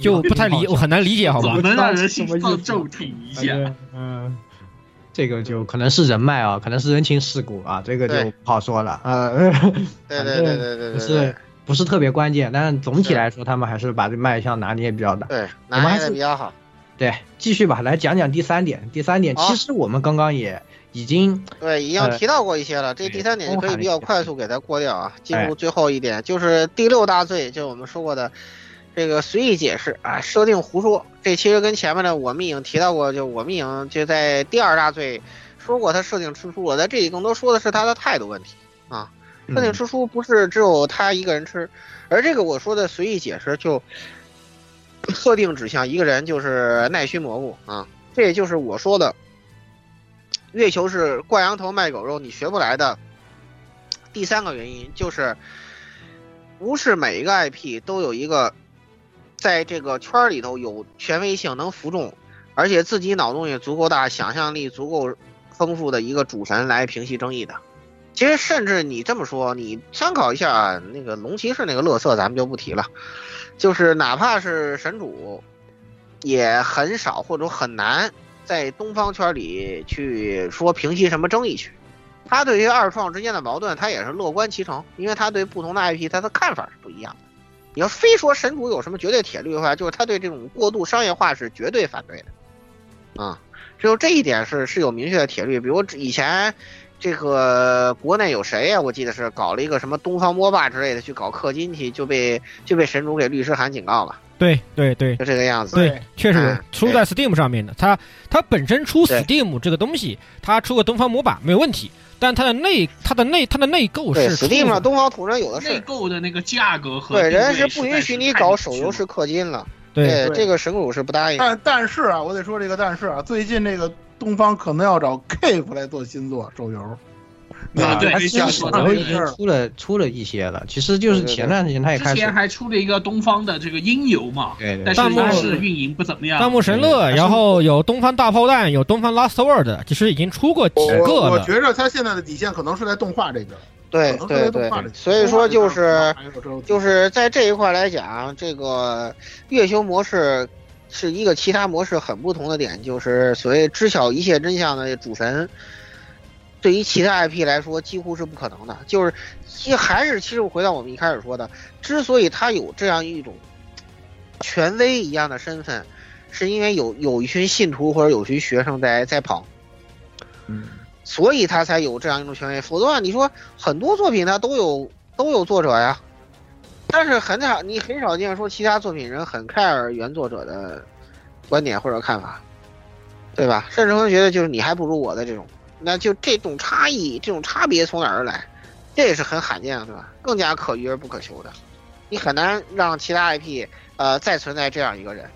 就不太理，我很难理解，好吧
总？能让人心
什么意思
脏骤停一下。
嗯，这个就可能是人脉啊，可能是人情世故啊，这个就不好说了啊。
对对对对对对
是
对
不是特别关键，但是总体来说，他们还是把这卖相拿捏比较大。
对，
我
拿捏的比较好。
对，继续吧，来讲讲第三点。第三点，其实我们刚刚也已经
对，已经
呃
提到过一些了。这第三点就可以比较快速给它过掉啊。进
哎
入最后一点，就是第六大罪，就是我们说过的这个随意解释啊，设定胡说。这其实跟前面的我们已经提到过，就我们已经就在第二大罪说过，他设定吃书了。在这里更多说的是他的态度问题啊。设定吃书不是只有他一个人吃，而这个我说的随意解释就特定指向一个人，就是奈须蘑菇啊。这也就是我说的月球是挂羊头卖狗肉，你学不来的第三个原因就是，不是每一个 IP 都有一个在这个圈里头有权威性、能服众，而且自己脑洞也足够大、想象力足够丰富的一个主神来平息争议的。其实，甚至你这么说，你参考一下那个龙骑士那个乐色，咱们就不提了。就是哪怕是神主，也很少或者很难在东方圈里去说平息什么争议去。他对于二创之间的矛盾，他也是乐观其成，因为他对不同的 IP 他的看法是不一样的。你要非说神主有什么绝对铁律的话，就是他对这种过度商业化是绝对反对的。啊、只有这一点是是有明确的铁律。比如以前这个国内有谁呀、我记得是搞了一个什么东方魔霸之类的，去搞氪金去，就被就被神主给律师函警告了，
对对对
就这个样子。
对，确实有
嗯
出在 Steam 上面的。它它本身出 Steam 这个东西，它出个东方魔霸没有问题，但它的内它的内它的内购是出
，Steam 上东方土人有的
内
是。
购的那个价格和
对，人
家
是不允许你搞手游式氪金了。
对
对
这个神主是不答应。
但但是啊，我得说这个但是啊，最近这个东方可能要找 Cave 来做新作手游。
啊对
他
没想说
其实手游已经出了出了一些了，其实就是前段时间他也开始
之前还出了一个东方的这个音游嘛，
对对
但是
弹幕
但是运营不怎么样。
弹幕神乐，然后有东方大炮弹，有东方 Last Word，其实已经出过几个了。
我觉着他现在的底线可能是在动画这边。
对
可能是在
对对
动画里，
所以说就是就是在这一块来讲，这个月球模式是一个其他模式很不同的点，就是所谓知晓一切真相的主神，对于其他 IP 来说几乎是不可能的。就是其实还是其实回到我们一开始说的，之所以他有这样一种权威一样的身份，是因为有有一群信徒或者有一群学生在在捧。
嗯
所以他才有这样一种权威。否则的话，你说很多作品它都有都有作者呀，但是很少你很少见说其他作品人很 care 原作者的观点或者看法，对吧？甚至会觉得就是你还不如我的这种，那就这种差异、这种差别从哪儿来？这也是很罕见的，对吧？更加可遇而不可求的，你很难让其他 IP 呃再存在这样一个人，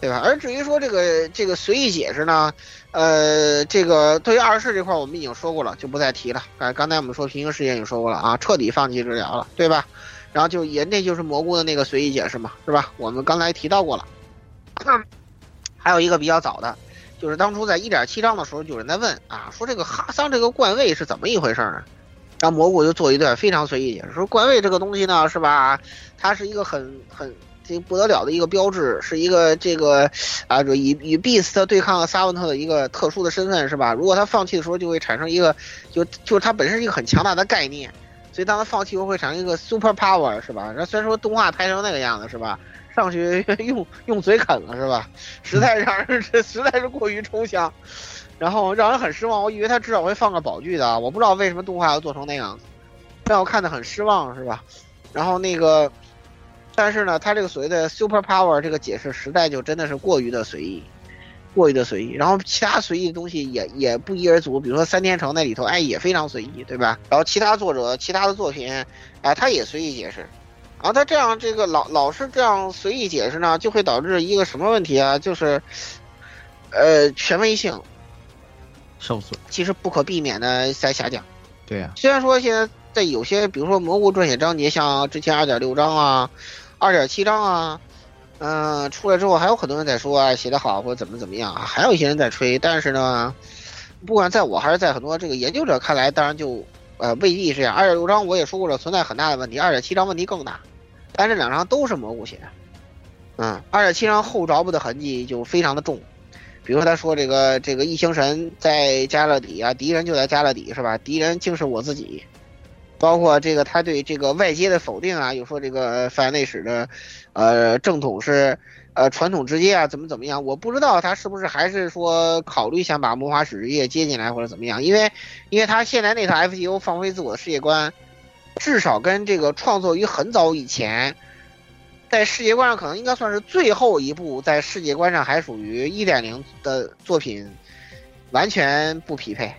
对吧？而至于说这个这个随意解释呢？呃，这个对于二世这块我们已经说过了，就不再提了。刚刚才我们说平行世界已经说过了啊，彻底放弃治疗了，对吧？然后就也那就是蘑菇的那个随意解释嘛，是吧？我们刚才提到过了。还有一个比较早的，就是当初在一点七章的时候，有人在问啊，说这个哈桑这个冠位是怎么一回事呢？然后蘑菇就做一段非常随意解释，说冠位这个东西呢，是吧？它是一个很很这不得了的一个标志，是一个这个啊，与与 Beast 对抗萨文特的一个特殊的身份，是吧？如果他放弃的时候，就会产生一个就就是它本身是一个很强大的概念，所以当他放弃后会产生一个 super power，是吧？那虽然说动画拍成那个样子，是吧？上去 用用嘴啃了，是吧？实在让人这实在是过于抽象，然后让人很失望。我以为他至少会放个宝具的，我不知道为什么动画要做成那样子，让我看的很失望，是吧？然后那个，但是呢，他这个所谓的 super power 这个解释实在就真的是过于的随意，过于的随意。然后其他随意的东西也也不一而足，比如说三天城那里头，哎，也非常随意，对吧？然后其他作者其他的作品，哎，他也随意解释。然后他这样这个老老是这样随意解释呢，就会导致一个什么问题啊？就是，呃，权威性
受损。
其实不可避免的在下降。
对呀、
虽然说现在在有些，比如说蘑菇撰写章节，像之前二点六章啊、二点七章啊，嗯、出来之后还有很多人在说啊写得好或者怎么怎么样啊，还有一些人在吹。但是呢，不管在我还是在很多这个研究者看来，当然就呃未必是这样。二点六章我也说过了，存在很大的问题，二点七章问题更大。但这两章都是蘑菇写，嗯，二点七章后着部的痕迹就非常的重。比如说他说这个这个异形神在加勒底啊，敌人就在加勒底是吧？敌人竟是我自己，包括这个他对这个外界的否定啊，又说这个泛内史的，呃，正统是呃传统直接啊，怎么怎么样？我不知道他是不是还是说考虑想把魔法使之业接进来或者怎么样？因为因为他现在那套 FGO 放飞自我的世界观，至少跟这个创作于很早以前。在世界观上可能应该算是最后一部，在世界观上还属于一点零的作品，完全不匹配，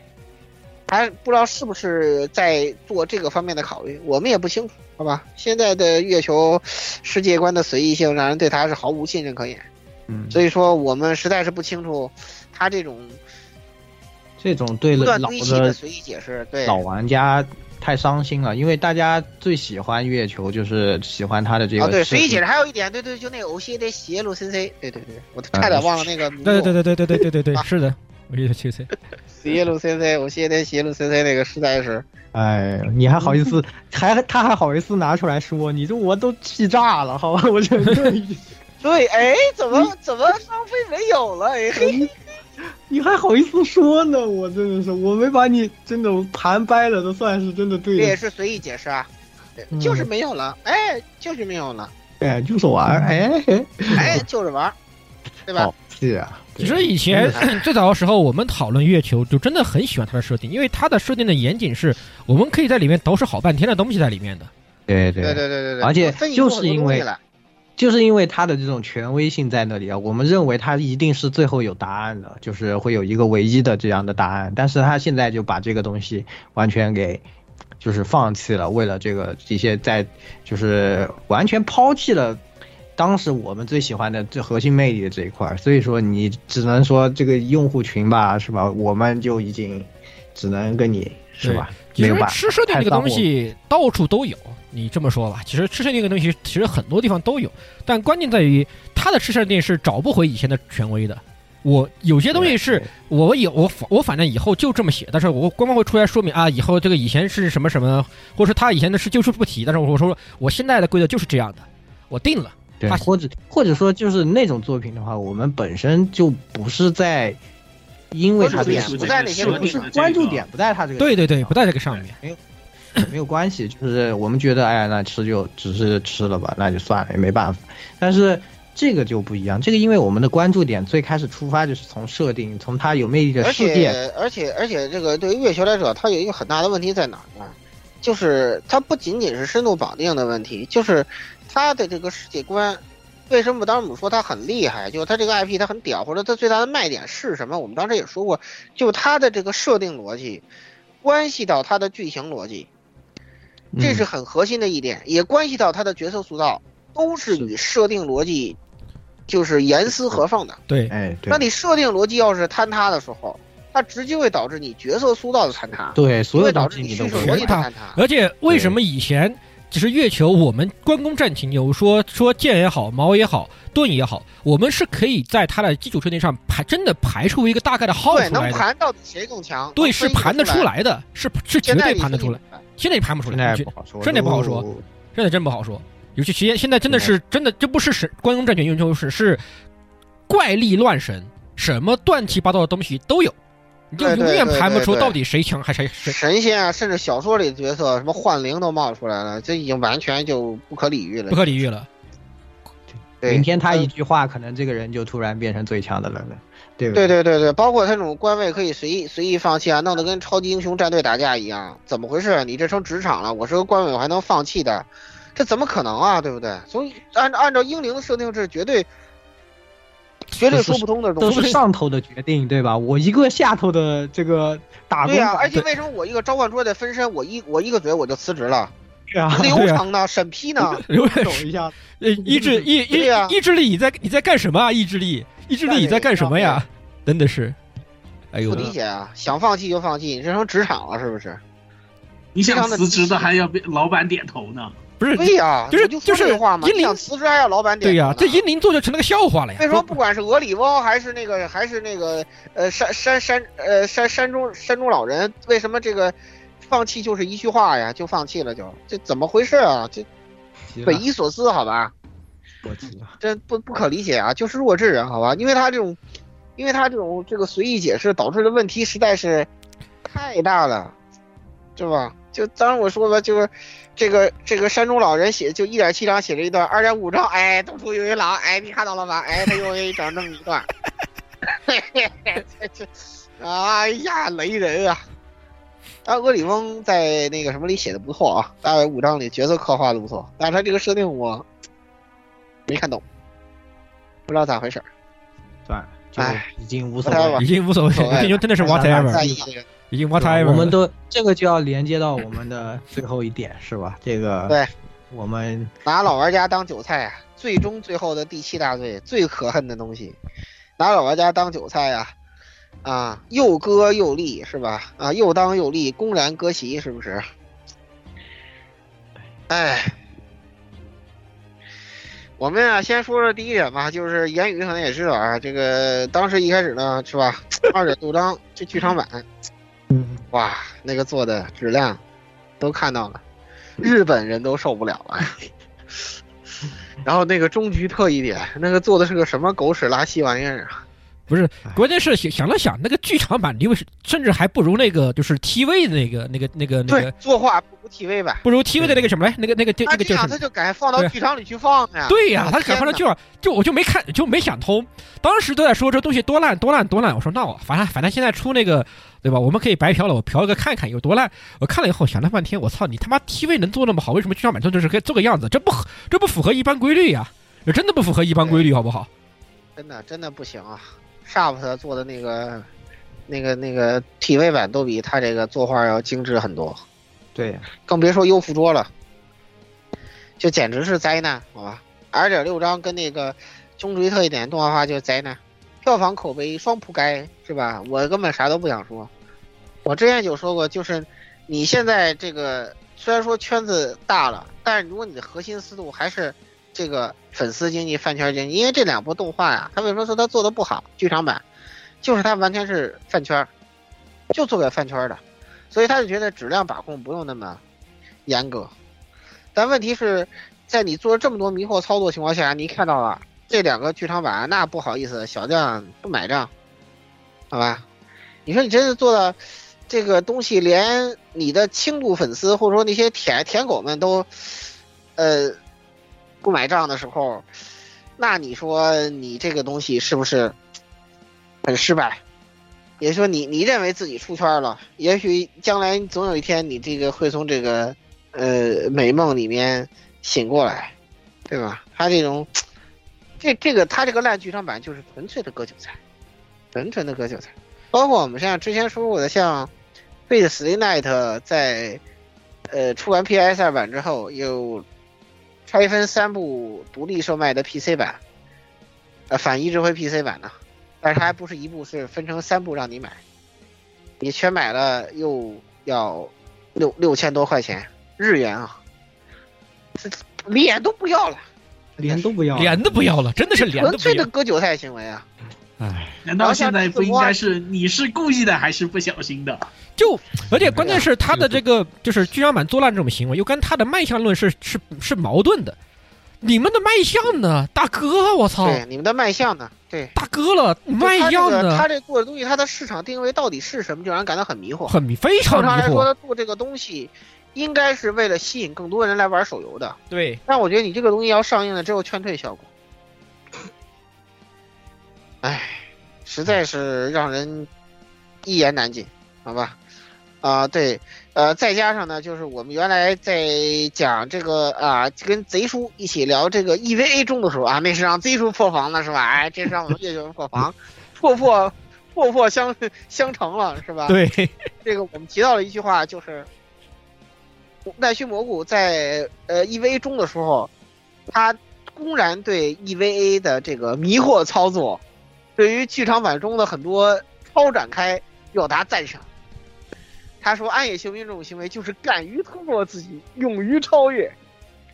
还不知道是不是在做这个方面的考虑，我们也不清楚，好吧？现在的月球世界观的随意性，让人对他是毫无信任可言，
嗯，
所以说我们实在是不清楚他这种
这种对老
的
的
随意解释，对。
老玩家太伤心了，因为大家最喜欢月球，就是喜欢他的这个
啊，对，随意解释还有一点，对对，就那个偶戏的邪路 CC，对对对，我
啊
差点忘了那个名字。
对对对对对对对对对，是的，我记得去 C。
邪路 CC，我现在邪路 CC 那个实在是，
哎，你还好意思，还他还好意思拿出来说，你这我都气炸了，好吧？我觉得
对，哎，怎么怎么双飞没有了？哎嘿，
你还好意思说呢？我真的是，我没把你真的盘掰了，都算是真的对了。
这也是随意解释啊，就是没有了，哎，就是没有了，
哎，就是玩，哎，
哎，就是玩，对吧
好？气啊！
其实以前 最早的时候，我们讨论月球，就真的很喜欢它的设定，因为它的设定的严谨是，我们可以在里面捯饬好半天的东西在里面的。
对对
对。对对对对，
而且就是因为就是因为它的这种权威性在那里啊，我们认为它一定是最后有答案的，就是会有一个唯一的这样的答案。但是他现在就把这个东西完全给就是放弃了，为了这个这些在就是完全抛弃了当时我们最喜欢的最核心魅力的这一块儿。所以说你只能说这个用户群吧，是吧？我们就已经只能跟你是吧？
其实吃设定这个东西到处都有，你这么说吧，其实吃设定这个东西其实很多地方都有，但关键在于它的吃设定是找不回以前的权威的。我有些东西是我有我反我反正以后就这么写，但是我官方会出来说明啊，以后这个以前是什么什么，或者说他以前的事就是不提，但是我说我现在的规则就是这样的，我定了。
对，
他
或者或者说就是那种作品的话，我们本身就不是在，因为它这个
关注点不在那些
不是关注点不在他这个
对对对，不在这个上面。
没有没有关系，就是我们觉得哎呀，那吃就只是吃了吧，那就算了，也没办法。但是这个就不一样，这个因为我们的关注点最开始出发就是从设定，从它有魅力的
而
世界，
且而且而且这个对于月球来说，它有一个很大的问题在哪儿呢？就是它不仅仅是深度绑定的问题，就是它的这个世界观。为什么当时我们说他很厉害？就是他这个 IP 他很屌，或者他最大的卖点是什么？我们当时也说过，就他的这个设定逻辑，关系到他的剧情逻辑，这是很核心的一点，也关系到他的角色塑造，都是与设定逻辑就是严丝合缝的。
对，
哎，
那你设定逻辑要是坍塌的时候，它直接会导致你角色塑造的坍塌，
对所有
导致你叙事
不
逻辑的坍塌。
而且为什么以前只是月球，我们关公战秦牛，说说剑也好，矛也好，盾也好，我们是可以在它的基础设定上排，真的排出一个大概的号
对，能
出来的。
盘到底谁更强？
对，是盘得
出
出来的，是是绝
现在你
对盘得出来。现在也盘不出来，现
在不好说，
真的不好说，真的真不好说。尤其现现在真的是真的，这不是神关公战拳英雄是，是怪力乱神，什么乱七八糟的东西都有，你就
对对
永远
对对对
盘不出到底谁强还是谁谁。
神仙啊，甚至小说里的角色，什么幻灵都冒出来了，这已经完全就不可理喻了。
不可理喻了。
对
明天他一
呃
句话，可能这个人就突然变成最强的人了，对不
对对对对，包括他这种官位可以随意随意放弃啊，弄得跟超级英雄战队打架一样，怎么回事？你这成职场了，我是个官位，我还能放弃的，这怎么可能啊？对不对？所以按按照英灵的设定，这是绝对绝对说不通的
都
东西。
是上头的决定，对吧？我一个下头的这个打工
对呀、
仔
而且为什么我一个召唤出来的分身，我一我一个嘴我就辞职了？
对啊，
流程呢？审批呢？
流
程一下，
呃，意志意意意志力你在你在干什么啊？意志力意志力你在干什么呀？真的是，哎呦
不，理解啊！想放弃就放弃，你这成职场了是不是？
你想
非常
辞职的还要被老板点头呢。
不是
对呀、
就是
就
就是
话嘛，你想辞职还要老板点
对呀，这英灵做就成了个笑话了呀。
为什么不管是俄里翁还是那个还是那个呃山山山呃山山中山中老人，为什么这个放弃就是一句话呀？就放弃了就这怎么回事啊？这匪夷所思，好吧？
我急了。
这不不可理解啊！就是弱智人，好吧？因为他这种，因为他这种这个随意解释导致的问题实在是太大了，是吧？就当然我说吧，就是这个这个山中老人写就一点七章写了一段，二点五章，哎，东出有一狼，哎，你看到了吗？哎，他又给整这么一段，哎呀，雷人啊！啊，俄里翁在那个什么里写的不错啊，大概五章里角色刻画的不错，但是他这个设定我没看懂，不知道咋回事儿。
算了，就
唉
已经无所谓
已。经无所谓，
无所谓
已经真的是
不想
whatever，已经
对吧
whatever 了。
我们都这个就要连接到我们的 最后一点，是吧？这个
对，
我们
拿老玩家当韭菜啊！最终最后的第七大罪，最可恨的东西，拿老玩家当韭菜啊！啊，又割又立是吧？啊，又当又立，公然割席是不是？哎，我们啊，先说说第一点吧，就是言语可能也知道啊，这个当时一开始呢，是吧？二点六章这剧场版，
嗯，
哇，那个做的质量都看到了，日本人都受不了了。然后那个终局特一点，那个做的是个什么狗屎拉稀玩意儿啊？
不是，关键是想想了想，那个剧场版，因为是甚至还不如那个就是 TV 的那个那个那个那个，，
作画不如 TV 版。
不如 TV 的那个什么来，那个那个那
他这样他
个叫什么？
就敢放到剧场里去放呀？
对呀、
我
他敢放到剧场，就我就没看，就没想通。当时都在说这东西多烂多烂多烂，我说那我反正反正现在出那个对吧？我们可以白嫖了，我嫖一个看看有多烂。我看了以后想了半天，我操，你他妈 TV 能做那么好，为什么剧场版做就是可以做个样子？这不合这不符合一般规律呀、这真的不符合一般规律，好不好？
真的真的不行啊！Shaft 做的那个、那个、那个 TV 版都比他这个作画要精致很多，
对，
更别说优芙桌了，就简直是灾难，好吧？二点六章跟那个中追特一点动画化就是灾难，票房口碑双扑街，是吧？我根本啥都不想说。我之前就说过，就是你现在这个虽然说圈子大了，但是如果你的核心思路还是这个粉丝经济、饭圈经济，因为这两部动画呀，他为什么说他做的不好？剧场版就是他完全是饭圈，就做给饭圈的，所以他就觉得质量把控不用那么严格。但问题是在你做了这么多迷惑操作情况下，你看到了这两个剧场版，那不好意思，小将不买账，好吧？你说你真是做的这个东西，连你的轻度粉丝或者说那些舔舔狗们都，呃，不买账的时候，那你说你这个东西是不是很失败？也就说你，你认为自己出圈了，也许将来总有一天你这个会从这个呃美梦里面醒过来，对吧？他这种，这这个他这个烂剧场版就是纯粹的割韭菜，纯纯的割韭菜。包括我们像之前说过的，像《Fate Stay Night》在呃出完 PS 二版之后，又拆分三部独立售卖的 PC 版，呃反一指挥 PC 版呢，但是它还不是一部，是分成三部让你买，你全买了又要六六千多块钱日元啊，这脸都不要了，
脸都不要，
脸都不要了，真的是脸
纯粹
都不要
的割韭菜行为啊！
哎，
难道现在不应该是你是故意的还是不小心的？
就而且关键是他的这个就是剧场版作烂这种行为，又跟他的卖相论是是是矛盾的。你们的卖相呢，大哥？我操！
对，你们的卖相呢？对，
大哥了，卖相呢？
他这做的东西，他的市场定位到底是什么，就让人感到很迷惑。
很迷，非常迷
正常来说，他做这个东西，应该是为了吸引更多人来玩手游的。
对，
但我觉得你这个东西要上映了，只有劝退效果。哎，实在是让人一言难尽，好吧？啊、对，呃，再加上呢，就是我们原来在讲这个啊，跟贼叔一起聊这个 EVA 中的时候啊，那是让贼叔破防了，是吧？哎，这是让我们月球破防，破破破破相相成了，是吧？
对，
这个我们提到了一句话，就是奈须蘑菇在呃 EVA 中的时候，他公然对 EVA 的这个迷惑操作，对于剧场版中的很多超展开表达赞赏。他说：“暗夜行兵这种行为就是敢于突破自己，勇于超越，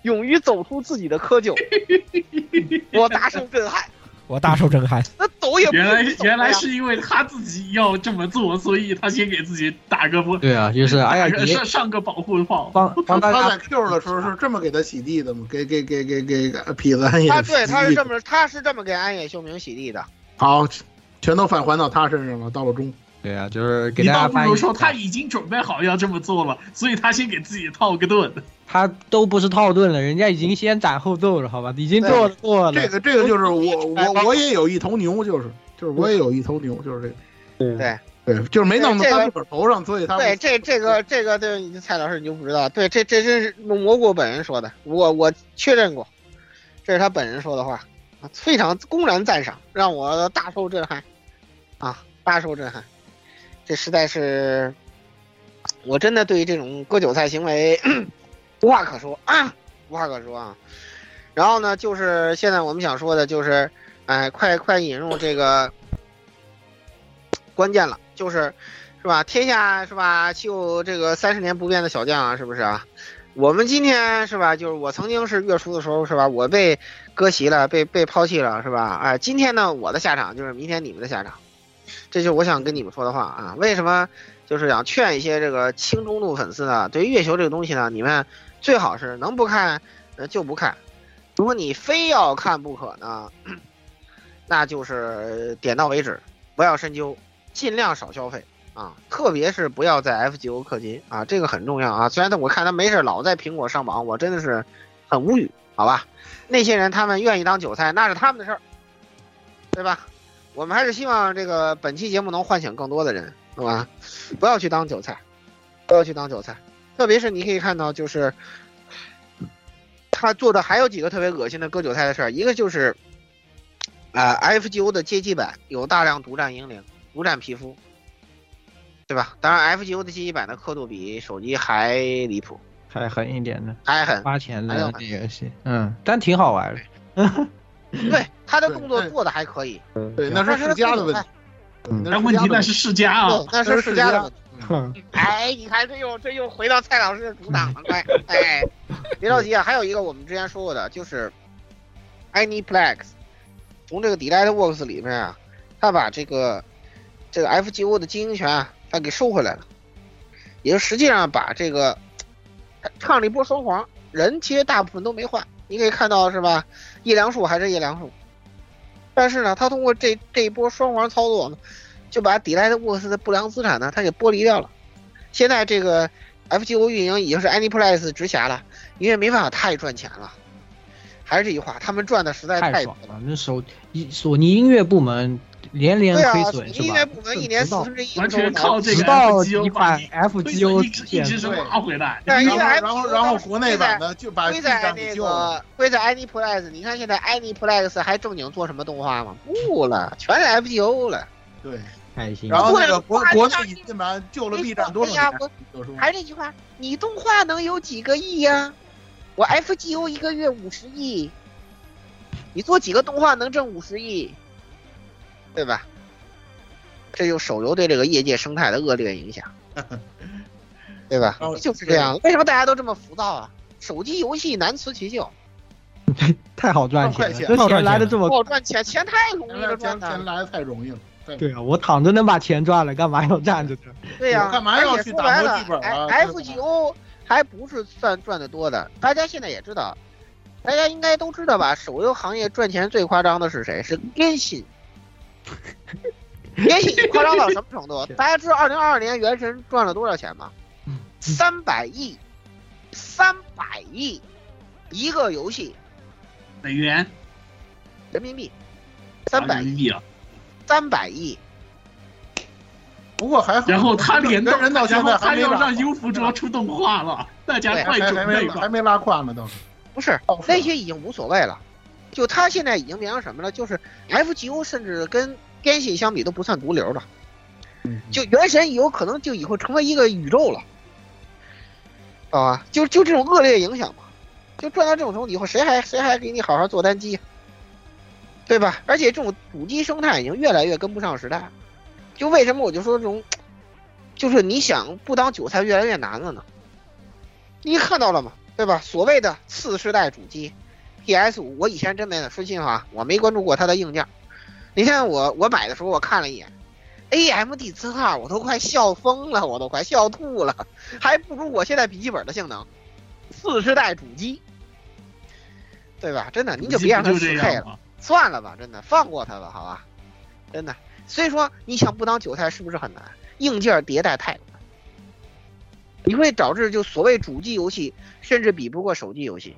勇于走出自己的窠臼。”我大受震撼。
我大受震撼。
那抖也不
原来原来是因为他自己要这么做，所以他先给自己打个不
对啊，就是哎呀，
上上个保护炮。
帮帮大家
他在 Q 的时候是这么给他洗地的吗？给给给给给痞子安野
他对他是这么他是这么给安野秀明洗地的。
好，全都返还到他身上了。到了中，
对啊，就是给
你
大家翻译
倒不如说他已经准备好要这么做了，所以他先给自己套个盾。
他都不是套盾了，人家已经先斩后奏了，好吧？已经做了做了。
这个这个就是我我我也有一头牛，就是就是我也有一头牛，就是这个。
对。
对，就是没弄到他自个儿头上，所以他
对，这这个这个对蔡老师你就不知道，对，这这真是蘑菇本人说的，我我确认过，这是他本人说的话，啊非常公然赞赏，让我大受震撼，啊，大受震撼，这实在是，我真的对于这种割韭菜行为无话可说啊，无话可说啊。然后呢，就是现在我们想说的就是，哎，快快引入这个关键了，就是是吧？天下是吧？就这个三十年不变的小将啊，是不是啊？我们今天是吧？就是我曾经是月初的时候是吧？我被割席了，被被抛弃了是吧？哎，今天呢，我的下场就是明天你们的下场，这就是我想跟你们说的话啊。为什么？就是想劝一些这个轻中度粉丝呢，对于月球这个东西呢，你们最好是能不看呃就不看，如果你非要看不可呢，那就是点到为止，不要深究，尽量少消费啊，特别是不要在 FGO 氪金啊，这个很重要啊。虽然他我看他没事老在苹果上榜，我真的是很无语，好吧？那些人他们愿意当韭菜，那是他们的事儿，对吧？我们还是希望这个本期节目能唤醒更多的人，好吧？不要去当韭菜，不要去当韭菜，特别是你可以看到，就是他做的还有几个特别恶心的割韭菜的事儿，一个就是。啊、f g o 的街机版有大量独占英灵、独占皮肤，对吧？当然，FGO 的街机版的刻度比手机还离谱，
还狠一点的，
还狠。
花钱的
还要
这游戏，嗯，但挺好玩的。
对，他的动作做的还可以，
对，那是世家的问题。
那问题那是世家啊，
那是世家的问题。
嗯。
哎，你看这又这又回到蔡老师的主场了，快，哎，别着急啊，还有一个我们之前说过的，就是 Aniplex 从这个 Delight Works 里面啊，他把这个这个 FGO 的经营权啊，他给收回来了，也就实际上把这个他唱了一波双簧，人其实大部分都没换，你可以看到是吧？叶良树还是叶良树，但是呢，他通过这这一波双簧操作呢，就把 Delight Works 的不良资产呢，他给剥离掉了。现在这个 FGO 运营已经是 Aniplex 直辖了，因为没办法太赚钱了。还是这句话，他们赚的实在
太
太
爽了！那手一索尼音乐部门连连亏损是吧
索尼音乐？部门一年四分之一
完全靠这个 FGO
一款
把
FGO
一直一直是挖回来。
然
FGO
后然后然后国内版的就把
那。个归在 Aniplex，你看现在 Aniplex 还正经做什么动画吗？不了，全是 FGO 了。
对，
开心。
然后那个国
对
国内引进版救了 B 站多少
还是那句话，你动画能有几个亿呀、我 FGO 一个月五十亿，你做几个动画能挣五十亿，对吧？这就手游对这个业界生态的恶劣影响，对吧？就是这样。为什么大家都这么浮躁啊？手机游戏难辞其咎，
太好赚钱了，
赚钱
这钱来的这
不
么
好赚钱，钱太容易了
钱
赚的。
钱来的太容易了。太
对啊，我躺着能把钱赚了，干嘛要站着呢？
对呀、
我干嘛要
而且
去打磨
说白了
剧本啊
，F
对吧
FGO 还不是算赚的多的，大家现在也知道，大家应该都知道吧？手游行业赚钱最夸张的是谁？是电信。电信 夸张到什么程度？大家知道二零二二年原神赚了多少钱吗？三百亿，三百亿，一个游戏
美元
人民币，三百亿，
啊，
三百亿。
不过还好，
然后他连到，
人人到现在还没拉
他要让优芙卓出动画了，大家
对
快
还还
准备吧。
没还没拉胯呢，倒是。
不是
哦是
那些已经无所谓了，就他现在已经变成什么了？就是 FGO 甚至跟电信相比都不算毒瘤了，
嗯
就原神有可能就以后成为一个宇宙了，啊？就就这种恶劣影响嘛，就赚到这种程度以后，谁还谁还给你好好做单机，对吧？而且这种主机生态已经越来越跟不上时代，就为什么我就说这种，就是你想不当韭菜越来越难了呢？你看到了吗？对吧？所谓的次世代主机，PS 五，我以前真没说心里话，我没关注过它的硬件。你看我我买的时候我看了一眼，AMD 字号我都快笑疯了，我都快笑吐了，还不如我现在笔记本的性能。次世代主机，对吧？真的，您就别让它
不
四
就
K 了？算了吧，真的放过他吧，好吧？真的，所以说你想不当韭菜是不是很难？硬件迭代太快，你会导致就所谓主机游戏甚至比不过手机游戏，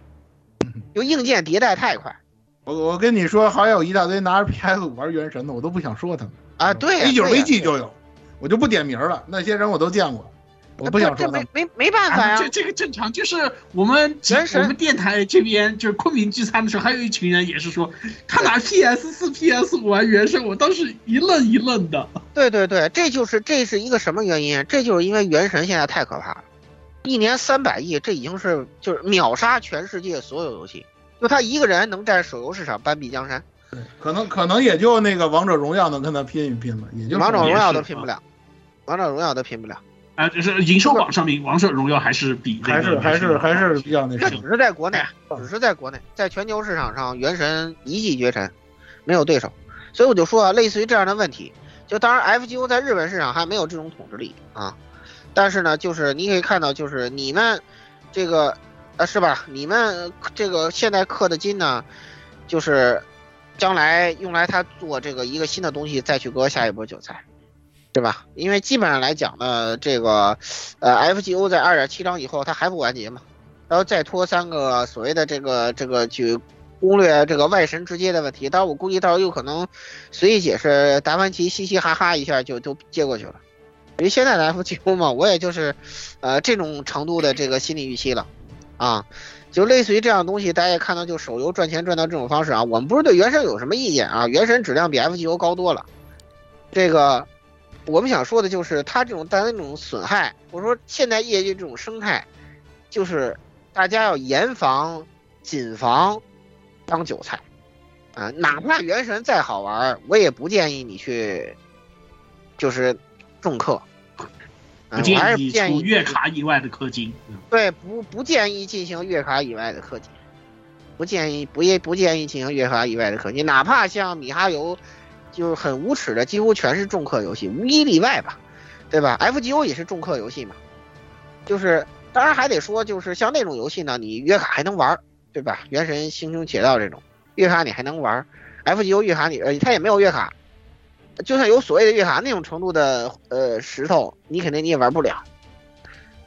就硬件迭代太快
我我跟你说，还有一大堆拿着 PS 五玩原神的，我都不想说他们。
啊！对呀
，A 九 V G 就有，我就不点名了，那些人我都见过，我不想
这
说他们。
没没没办法呀
啊这，这个正常，就是我们
原神
我们电台这边就是昆明聚餐的时候，还有一群人也是说他拿 PS 四、PS 五玩原神，我当时一愣一愣的。
对对对，这就是这是一个什么原因？这就是因为原神现在太可怕了，一年三百亿，这已经是就是秒杀全世界所有游戏，就他一个人能在手游市场半壁江山，
对可能可能也就那个王者荣耀能跟他拼一拼了，也就
王者荣耀都拼不了，王者荣耀都拼不了。
啊，就是营收榜上面，王者荣耀还是比
还是还是还是比较那什么。
只是在国内
哎，
只是在国内，在全球市场上，原神一骑绝尘，没有对手。所以我就说啊，类似于这样的问题，就当然 FGO 在日本市场还没有这种统治力啊，但是呢，就是你可以看到，就是你们这个呃是吧？你们这个现在氪的金呢，就是将来用来他做这个一个新的东西，再去割下一波韭菜。对吧？因为基本上来讲呢，这个，呃，FGO 在二点七章以后它还不完结嘛，然后再拖三个所谓的这个这个去攻略这个外神直接的问题，当然我估计到时候有可能随意解释，达芬奇嘻嘻哈哈一下就都接过去了。因为现在的 FGO 嘛，我也就是，呃，这种程度的这个心理预期了，啊，就类似于这样东西，大家也看到，就手游赚钱赚到这种方式啊，我们不是对原神有什么意见啊，原神质量比 FGO 高多了，这个。我们想说的就是，它这种带来这种损害，或者说现在业界这种生态，就是大家要严防、谨防当韭菜啊！哪怕原神再好玩，我也不建议你去，就是重氪。啊，
不
我还是
建议出月卡以外的氪金。嗯
对，不不建议进行月卡以外的氪金，不建议不也不建议进行月卡以外的氪金，哪怕像米哈游。就是很无耻的，几乎全是重氪游戏，无一例外吧，对吧？FGO 也是重氪游戏嘛，就是当然还得说，就是像那种游戏呢，你月卡还能玩，对吧？原神、星穹铁道这种月卡你还能玩，FGO 月卡你呃它也没有月卡，就算有所谓的月卡那种程度的呃石头，你肯定你也玩不了，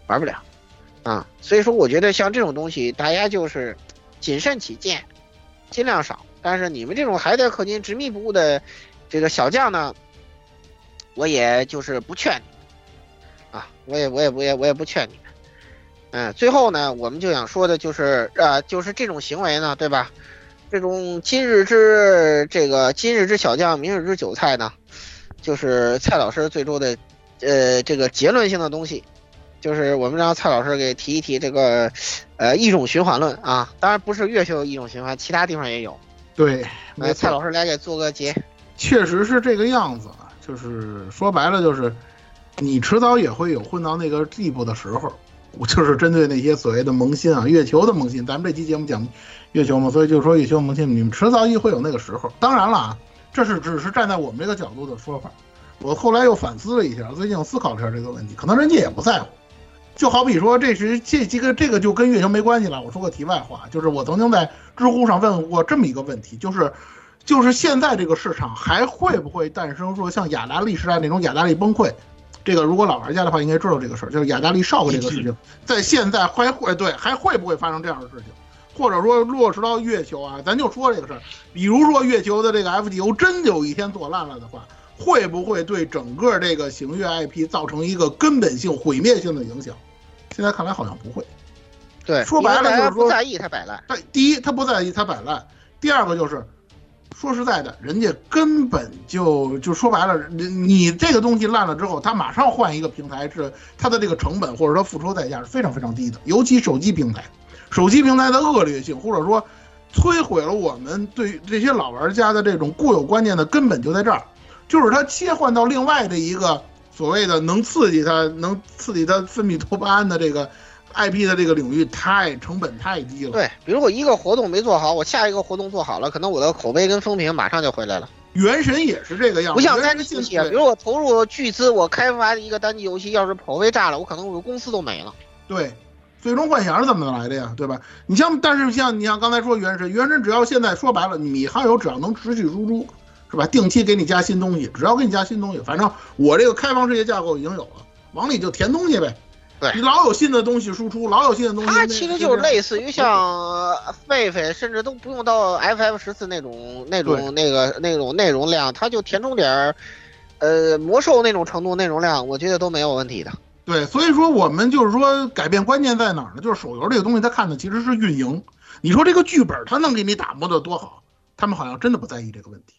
玩不了啊。所以说，我觉得像这种东西，大家就是谨慎起见，尽量少。但是你们这种还在氪金执迷不悟的。这个小将呢，我也就是不劝你啊，我也我也我也我也不劝你们。嗯，最后呢，我们就想说的就是，啊，就是这种行为呢，对吧？这种今日之这个今日之小将，明日之韭菜呢，就是蔡老师最终的呃这个结论性的东西，就是我们让蔡老师给提一提这个呃一种循环论啊，当然不是越秀一种循环，其他地方也有。
对，
那，蔡老师来给做个结。
确实是这个样子啊，就是说白了就是，你迟早也会有混到那个地步的时候。我 就是针对那些所谓的萌新啊，月球的萌新。咱们这期节目讲月球嘛，所以就说月球萌新，你们迟早也会有那个时候。当然了啊，这是只是站在我们这个角度的说法。我后来又反思了一下，最近我思考了一下这个问题，可能人家也不在乎。就好比说，这是这这个这个就跟月球没关系了。我说个题外话，就是我曾经在知乎上问过这么一个问题，就是就是现在这个市场还会不会诞生说像雅达利时代那种雅达利崩溃？这个如果老玩家的话应该知道这个事儿，就是雅达利少个这个事情，在现在还会对还会不会发生这样的事情？或者说落实到月球啊，咱就说这个事儿，比如说月球的这个 FGO 真有一天做烂了的话，会不会对整个这个行月 IP 造成一个根本性毁灭性的影响？现在看来好像不会。
对，
说白了就是说
不在意它摆烂。
对，第一他不在意它摆烂，第二个就是。说实在的，人家根本就就说白了，你你这个东西烂了之后，他马上换一个平台，是它的这个成本或者说付出代价是非常非常低的。尤其手机平台，手机平台的恶劣性或者说摧毁了我们对这些老玩家的这种固有观念的根本就在这儿，就是它切换到另外的一个所谓的能刺激它、能刺激它分泌多巴胺的这个。IP 的这个领域太成本太低了。
对，比如我一个活动没做好，我下一个活动做好了，可能我的口碑跟风评马上就回来了。
原神也是这个样子，
不像单机游戏，比如我投入巨资，我开发一个单机游戏，要是口碑炸了，我可能我的公司都没了。
对，最终幻想是怎么来的呀？对吧？你像，但是像你像刚才说原神，原神只要现在说白了，米哈游只要能持续输出，是吧？定期给你加新东西，只要给你加新东西，反正我这个开放世界架构已经有了，往里就填东西呗。
对，
你老有新的东西输出，老有新的东西。
它其实就是类似于像狒狒，甚至都不用到 FF 十四那种那种那个那种内容量，它就填充点儿，呃，魔兽那种程度内容量，我觉得都没有问题的。
对，所以说我们就是说改变关键在哪儿呢？就是手游这个东西，它看的其实是运营。你说这个剧本它能给你打磨的多好，他们好像真的不在意这个问题。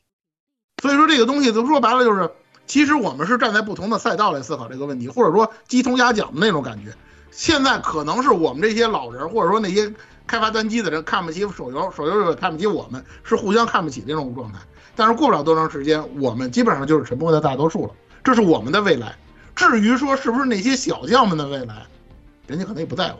所以说这个东西，说白了就是。其实我们是站在不同的赛道来思考这个问题，或者说鸡同鸭讲的那种感觉。现在可能是我们这些老人，或者说那些开发单机的人看不起手游，手游又看不起我们，是互相看不起这种状态。但是过不了多长时间，我们基本上就是沉默的大多数了。这是我们的未来。至于说是不是那些小将们的未来，人家可能也不在乎。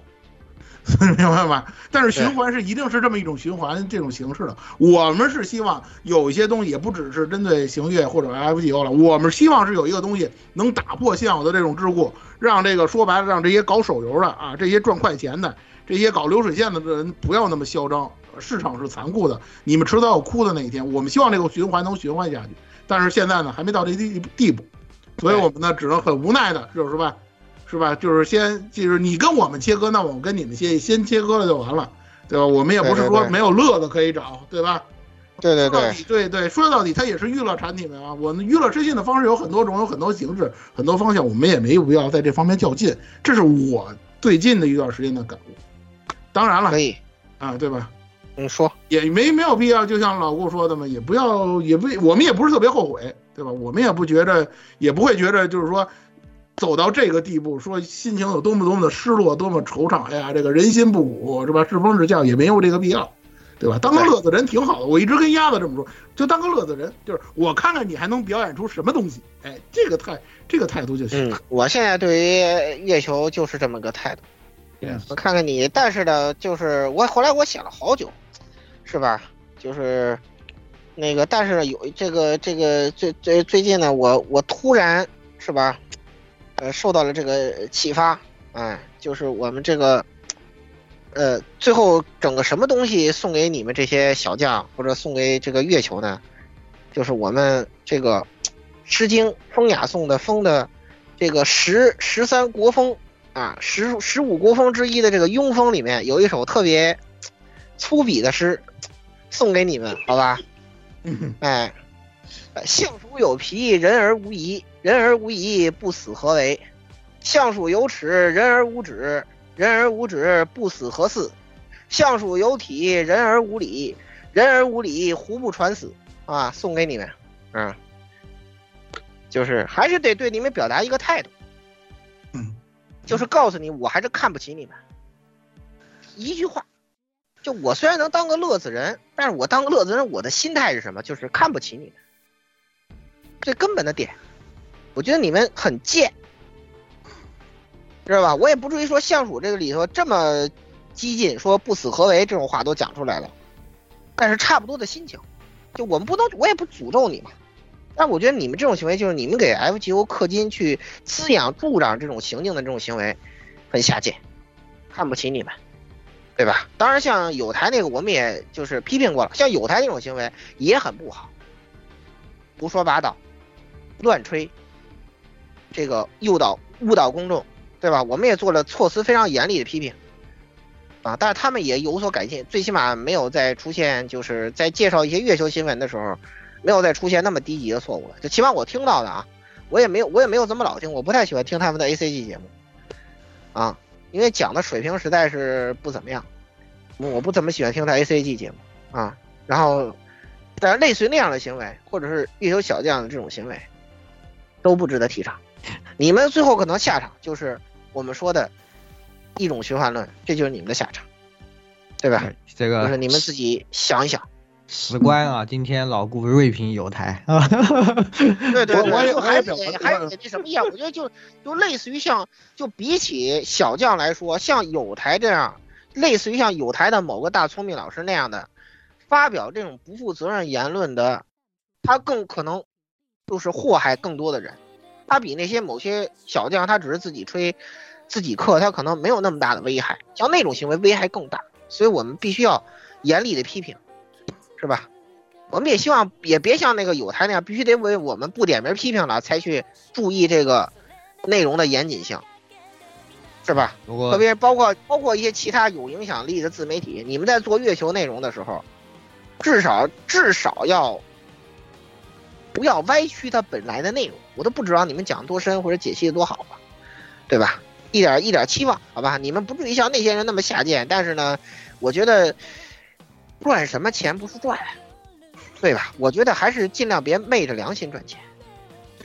明白吗？但是循环是一定是这么一种循环这种形式的。我们是希望有一些东西，也不只是针对行月或者 FGO 了。我们希望是有一个东西能打破现有的这种桎梏，让这个说白了，让这些搞手游的啊，这些赚快钱的，这些搞流水线的人不要那么嚣张。市场是残酷的，你们迟早有哭的那一天。我们希望这个循环能循环下去，但是现在呢，还没到这地地步，所以我们呢，只能很无奈的，就是吧。是吧？就是先，就是你跟我们切割，那我们跟你们先先切割了就完了，对吧？我们也不是说没有乐子可以找，对吧？
对对对，
对对，说到底，它也是娱乐产品啊。我们娱乐实现的方式有很多种，有很多形式，很多方向，我们也没有必要在这方面较劲。这是我最近的一段时间的感悟。当然了，
可以
啊，对吧？
你说
也没没有必要，就像老顾说的嘛，也不要，也不，我们也不是特别后悔，对吧？我们也不觉着，也不会觉着，就是说。走到这个地步，说心情有多么多么的失落，多么惆怅。哎呀，这个人心不古，是吧？世风日下也没有这个必要，对吧？当个乐子人挺好的。我一直跟鸭子这么说，就当个乐子人，就是我看看你还能表演出什么东西。哎，这个态，这个态度就行。
嗯，我现在对于月球就是这么个态度。我看看你，但是呢，就是我后来我想了好久，是吧？就是那个，但是有这个这个最最最近呢，我我突然是吧？呃，受到了这个启发，哎，就是我们这个，呃，最后整个什么东西送给你们这些小将，或者送给这个月球呢？就是我们这个《诗经·风雅颂》的风的这个十十三国风啊，十十五国风之一的这个庸风里面有一首特别粗鄙的诗，送给你们，好吧？哎，相鼠有皮，人而无仪。人而无仪，不死何为？相鼠有齿，人而无止；人而无止，不死何似？相鼠有体，人而无礼；人而无礼，胡不传死？啊，送给你们，嗯，就是还是得对你们表达一个态度，
嗯，
就是告诉你，我还是看不起你们。一句话，就我虽然能当个乐子人，但是我当个乐子人，我的心态是什么？就是看不起你们，最根本的点。我觉得你们很贱，知道吧？我也不至于说相鼠这个里头这么激进，说不死何为这种话都讲出来了，但是差不多的心情，就我们不能，我也不诅咒你嘛。但我觉得你们这种行为，就是你们给 FGO 氪金去滋养助长这种行径的这种行为，很下贱，看不起你们，对吧？当然，像有台那个，我们也就是批评过了，像有台那种行为也很不好，胡说八道，乱吹，这个诱导误导公众，对吧？我们也做了措辞非常严厉的批评，啊，但是他们也有所改进，最起码没有再出现，就是在介绍一些月球新闻的时候。没有再出现那么低级的错误了，就起码我听到的啊，我也没有我也没有怎么老听，我不太喜欢听他们的 ACG 节目，啊，因为讲的水平实在是不怎么样，我不怎么喜欢听他 ACG 节目啊，然后，但是类似于那样的行为，或者是月球小将的这种行为，都不值得提倡，你们最后可能下场就是我们说的一种循环论，这就是你们的下场，对吧？
这个
就是你们自己想一想。
史官啊，今天老顾锐评有台 啊，
对对，
我也
还
表
还得那什么样？我觉得就就类似于像，就比起小将来说，像有台这样，类似于像有台的某个大聪明老师那样的，发表这种不负责任言论的，他更可能就是祸害更多的人。他比那些某些小将，他只是自己吹，自己氪，他可能没有那么大的危害。像那种行为危害更大，所以我们必须要严厉的批评。是吧？我们也希望也别像那个有台那样，必须得为我们不点名批评了才去注意这个内容的严谨性，是吧？特别包括包括一些其他有影响力的自媒体，你们在做月球内容的时候，至少至少要不要歪曲它本来的内容。我都不指望你们讲多深或者解析的多好吧，对吧？一点一点期望，好吧？你们不至于像那些人那么下贱，但是呢，我觉得。赚什么钱不是赚，对吧？我觉得还是尽量别昧着良心赚钱。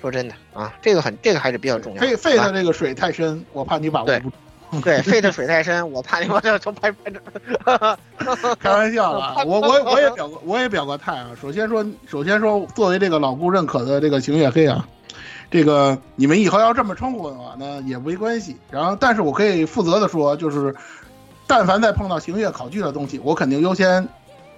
说真的啊，这个很，这个还是比较重要。
费费的这个水太深，我怕你把握不住。
对，费的水太深，我怕你把这从拍拍着。
开玩笑啊，我我我也表过，我也表过态啊。首先说，首先说，作为这个老顾认可的这个晴月黑啊，这个你们以后要这么称呼的话，那也没关系。然后，但是我可以负责的说，就是但凡再碰到晴月考据的东西，我肯定优先。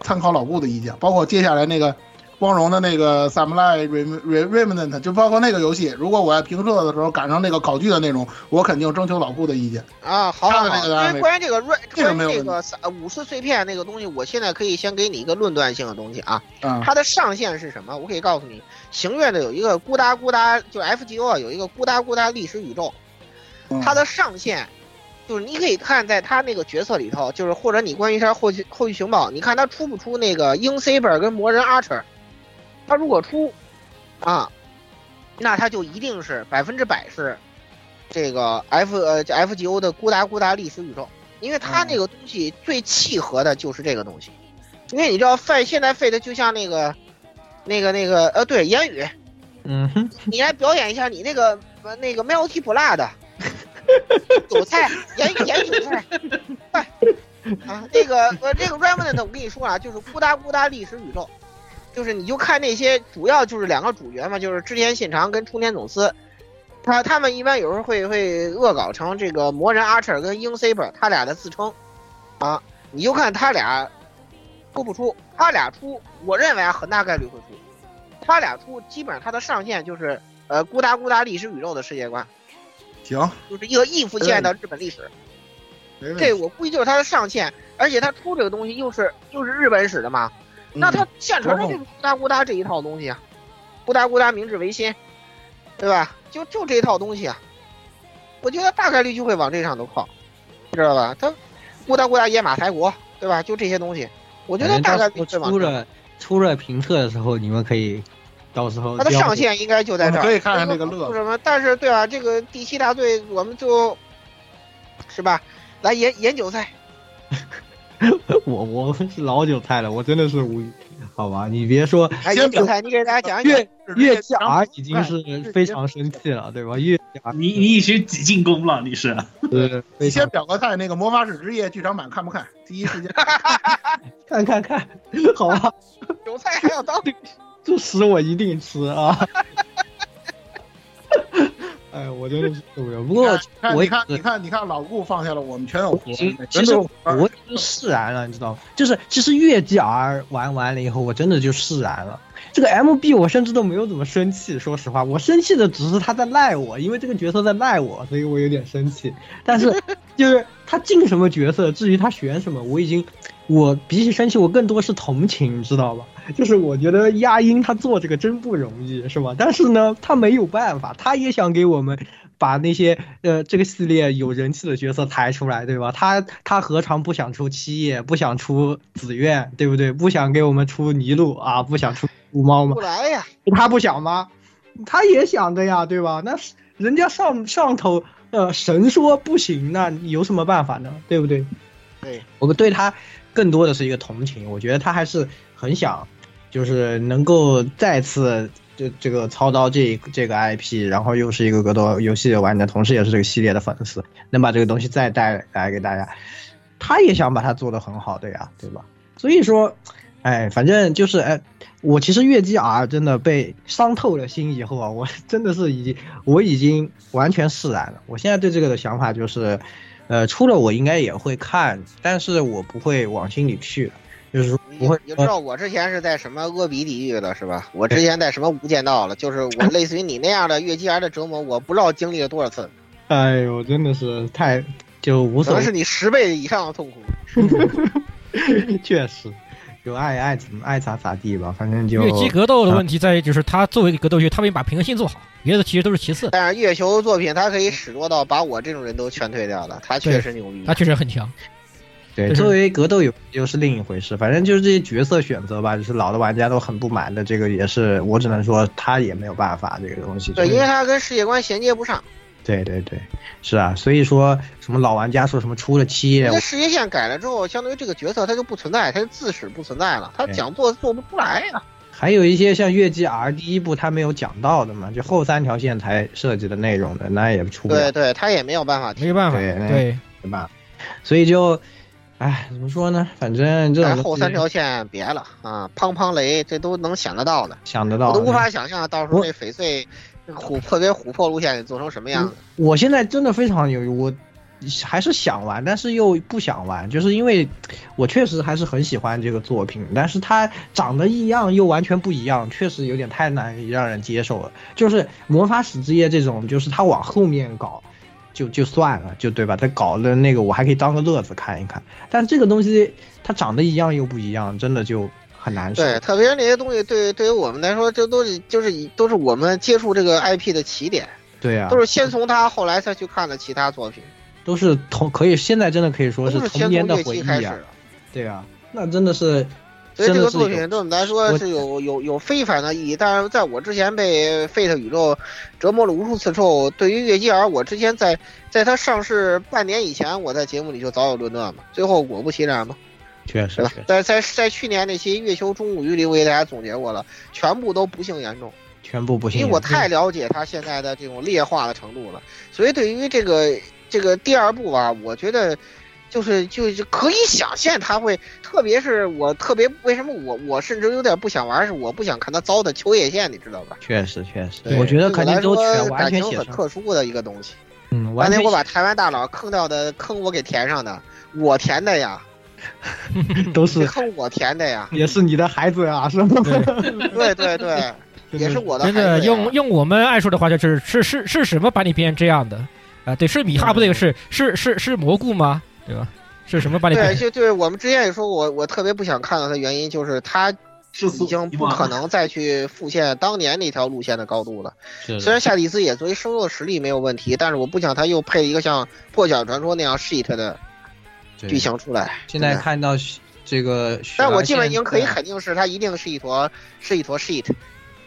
参考老顾的意见，包括接下来那个光荣的那个 Samurai Remnant，就包括那个游戏，如果我要评测的时候赶上那个考据的内容，我肯定征求老顾的意见
啊。好，好，好。
因
为关于这个
r
关于这个武士碎片那个东西，我现在可以先给你一个论断性的东西啊。
嗯。
它的上限是什么？我可以告诉你，行月的有一个咕哒咕哒，就 FGO 啊，有一个咕哒咕哒历史宇宙，它的上限。就是你可以看在他那个角色里头，就是或者你关于他后续后续情报，你看他出不出那个英 Saber 跟魔人 Archer，他如果出，啊，那他就一定是百分之百是这个 F 呃 FGO 的咕哒咕哒历史宇宙，因为他那个东西最契合的就是这个东西，因为你知道费现在费的就像那个那个那个呃对言语，
嗯哼，
你来表演一下你那个那个 Melty Blood。韭菜，盐盐韭菜，快啊！那个呃，这个 Remnant 我跟你说啊，就是咕哒咕哒历史宇宙，就是你就看那些主要就是两个主角嘛，就是织田信长跟冲田总司，他他们一般有时候会会恶搞成这个魔人 Archer 跟鹰 Saber 他俩的自称。啊，你就看他俩出不出，他俩出，我认为啊很大概率会出，他俩出基本上他的上限就是呃咕哒咕哒历史宇宙的世界观。
行，
就是一个易复线的日本历史，这我估计就是它的上限，而且它出这个东西又是又是日本史的嘛，那他现成的就是咕哒咕哒这一套东西啊，咕哒咕哒明治维新，对吧？就就这一套东西啊，我觉得大概率就会往这上头靠，知道吧？他咕哒咕哒野马台国，对吧？就这些东西，我觉得大概率
出了出了评测的时候，你们可以。到时候
它的上限应该就在这儿，
可以看看这个乐
什么？但是对吧？这个第七大队，我们就是吧，来研研韭菜。
我我是老韭菜了，我真的是无语。好吧，你别说
研韭菜，你给大家讲一
讲。月月甲已经是非常生气了，对吧？月甲，
你你已经挤进攻了？你是？
对，
你先表个态，那个魔法使之夜剧场版看不看？第一时间
看看看，好吧。
韭菜还要当。
这屎我一定吃啊！哎，我真的是受不了。不过
看
我也
你看你看你看老顾放下了，我们全有活
其实我释然了，你知道吗？就是其实越 GR 玩完了以后，我真的就释然了。这个 MB 我甚至都没有怎么生气，说实话，我生气的只是他在赖我，因为这个角色在赖我，所以我有点生气。但是 就是他进什么角色，至于他选什么，我已经，我比起生气，我更多是同情，你知道吧？就是我觉得亚音他做这个真不容易，是吧？但是呢，他没有办法，他也想给我们把那些呃这个系列有人气的角色抬出来，对吧？他他何尝不想出七叶，不想出紫苑，对不对？不想给我们出尼禄啊，不想出五猫吗
不？来呀，
他不想吗？他也想的呀，对吧？那人家上上头呃神说不行，那你有什么办法呢？对不对？
对，
我们对他更多的是一个同情，我觉得他还是很想，就是能够再次这这个操刀这这个 IP，然后又是一个格斗游戏玩家，同时也是这个系列的粉丝，能把这个东西再带来给大家，他也想把它做得很好的呀，对吧？所以说，哎，反正就是哎。我其实越 GR 真的被伤透了心以后啊，我真的是已经我已经完全释然了。我现在对这个的想法就是，呃，出了我应该也会看，但是我不会往心里去，就是说不会
你知道我之前是在什么阿比地狱了是吧？我之前在什么无间道了？就是我类似于你那样的越级儿的折磨，我不知道经历了多少次，
哎呦，真的是太就无所谓
可能是，你十倍以上的痛苦。
确实，就爱爱怎么爱咋咋地吧，反正就
越级格斗的问题在于，就是他作为一个格斗剧，他没把平衡性做好，别的其实都是其次。
但是月球作品他可以使多到把我这种人都劝退掉了，他确实牛逼。
他确实很强。
对，作为格斗游又是另一回事。反正就是这些角色选择吧，就是老的玩家都很不满的，这个也是我只能说他也没有办法，这个东西。
对，因为他跟世界观衔接不上。
对对对，是啊，所以说什么老玩家说什么出了七页，
那世界线改了之后，相当于这个角色他就不存在，他就自始不存在了，他
对
讲做做不出来呀。
还有一些像月季 R 第一部他没有讲到的嘛，就后三条线才设计的内容的，那也出不了。
对对，他也没有办法提。
没办法，
对那
对，
对吧？所以就，哎，怎么说呢？反正这
后三条线别了啊，砰砰雷这都能想得到的，
想得到的，
我都无法想象到时候那翡翠那个琥珀跟琥珀路线做成什么样子。
我现在真的非常犹豫，我还是想玩，但是又不想玩，就是因为我确实还是很喜欢这个作品，但是它长得一样又完全不一样，确实有点太难以让人接受了。就是魔法使之夜这种，就是它往后面搞。就就算了，就对吧？他搞的那个我还可以当个乐子看一看，但这个东西它长得一样又不一样，真的就很难受。
对，特别是那些东西，对对于我们来说，这都是就是以都是我们接触这个 IP 的起点，
对啊，
都是先从他，后来才去看的其他作品，
都是童可以现在真的可以说是童年的回忆啊
开始。。
对啊，那真的是，
所以这个作品对我们来说是有有有非凡的意义。但是在我之前被 Fate 宇宙折磨了无数次之后，对于月姬儿，我之前在在它上市半年以前，我在节目里就早有论断嘛。最后果不其然嘛，
确实
对吧？在在在去年那期月球中午语里，我给大家总结过了，全部都不幸严重。
全部不幸。
因为我太了解他现在的这种劣化的程度了，所以对于这个这个第二部啊，我觉得就是就是可以想象他会，特别是我特别为什么我我甚至有点不想玩，是我不想看他糟蹋秋叶县，你知道吧？
确实确实，我觉得
对来
肯定都
说
全完
感情很
全写成，
特殊的一个东西。
嗯，
当
完全
年我把台湾大佬坑掉的坑我给填上的，我填的呀，
都是
这坑我填的呀，
也是你的孩子啊，是吗？
对对对，也是我的孩
真的。用用我们爱说的话，就是是是是什么把你变成这样的啊？对，是米哈不对，是是是是蘑菇吗？对吧？是什么把你
对，
变？
就对我们之前也说过，我特别不想看到他，原因就是他已经不可能再去复现当年那条路线的高度了。虽然夏蒂斯也作为收入的实力没有问题，但是我不想他又配一个像《破晓传说》那样 shit 的剧情出来。
现在，看到这个，
但我基本已经可以肯定是他一定是一坨是一坨 shit，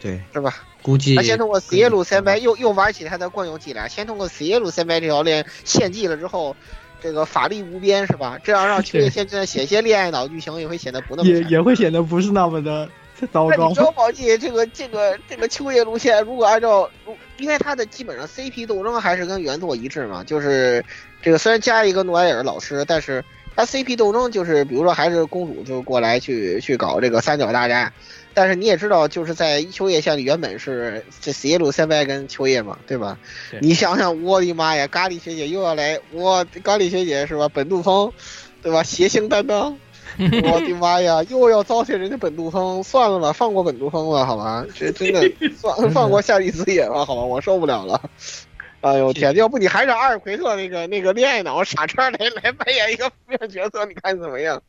对，
是吧？
估计
他先通过 C 耶路三白又又玩起他的惯用伎俩，先通过 C 耶路三白这条链献祭了之后。这个法力无边是吧？这样让秋叶现在写些恋爱脑剧情也会显得不那么
也 也会显得不是那么的糟糕
那你。知道宝记这个这个这个秋叶路线，如果按照，如因为它的基本上 CP 斗争还是跟原作一致嘛，就是这个虽然加一个诺埃尔老师，但是他 CP 斗争就是比如说还是公主就过来去去搞这个三角大战，但是你也知道，就是在秋叶县里原本是这死野鲁先辈跟秋叶嘛，对吧？
对
你想想，我的妈呀，咖喱学姐又要来，我咖喱学姐是吧？本杜峰，对吧？邪性担当。我的妈呀！又要糟践人家本杜峰，算了吧，放过本杜峰了，好吧？这真的 算放过夏利子野了，好吧？我受不了了。哎呦天！要不你还是阿尔奎特那个那个恋爱脑傻叉来来扮演一个负面角色，你看怎么样？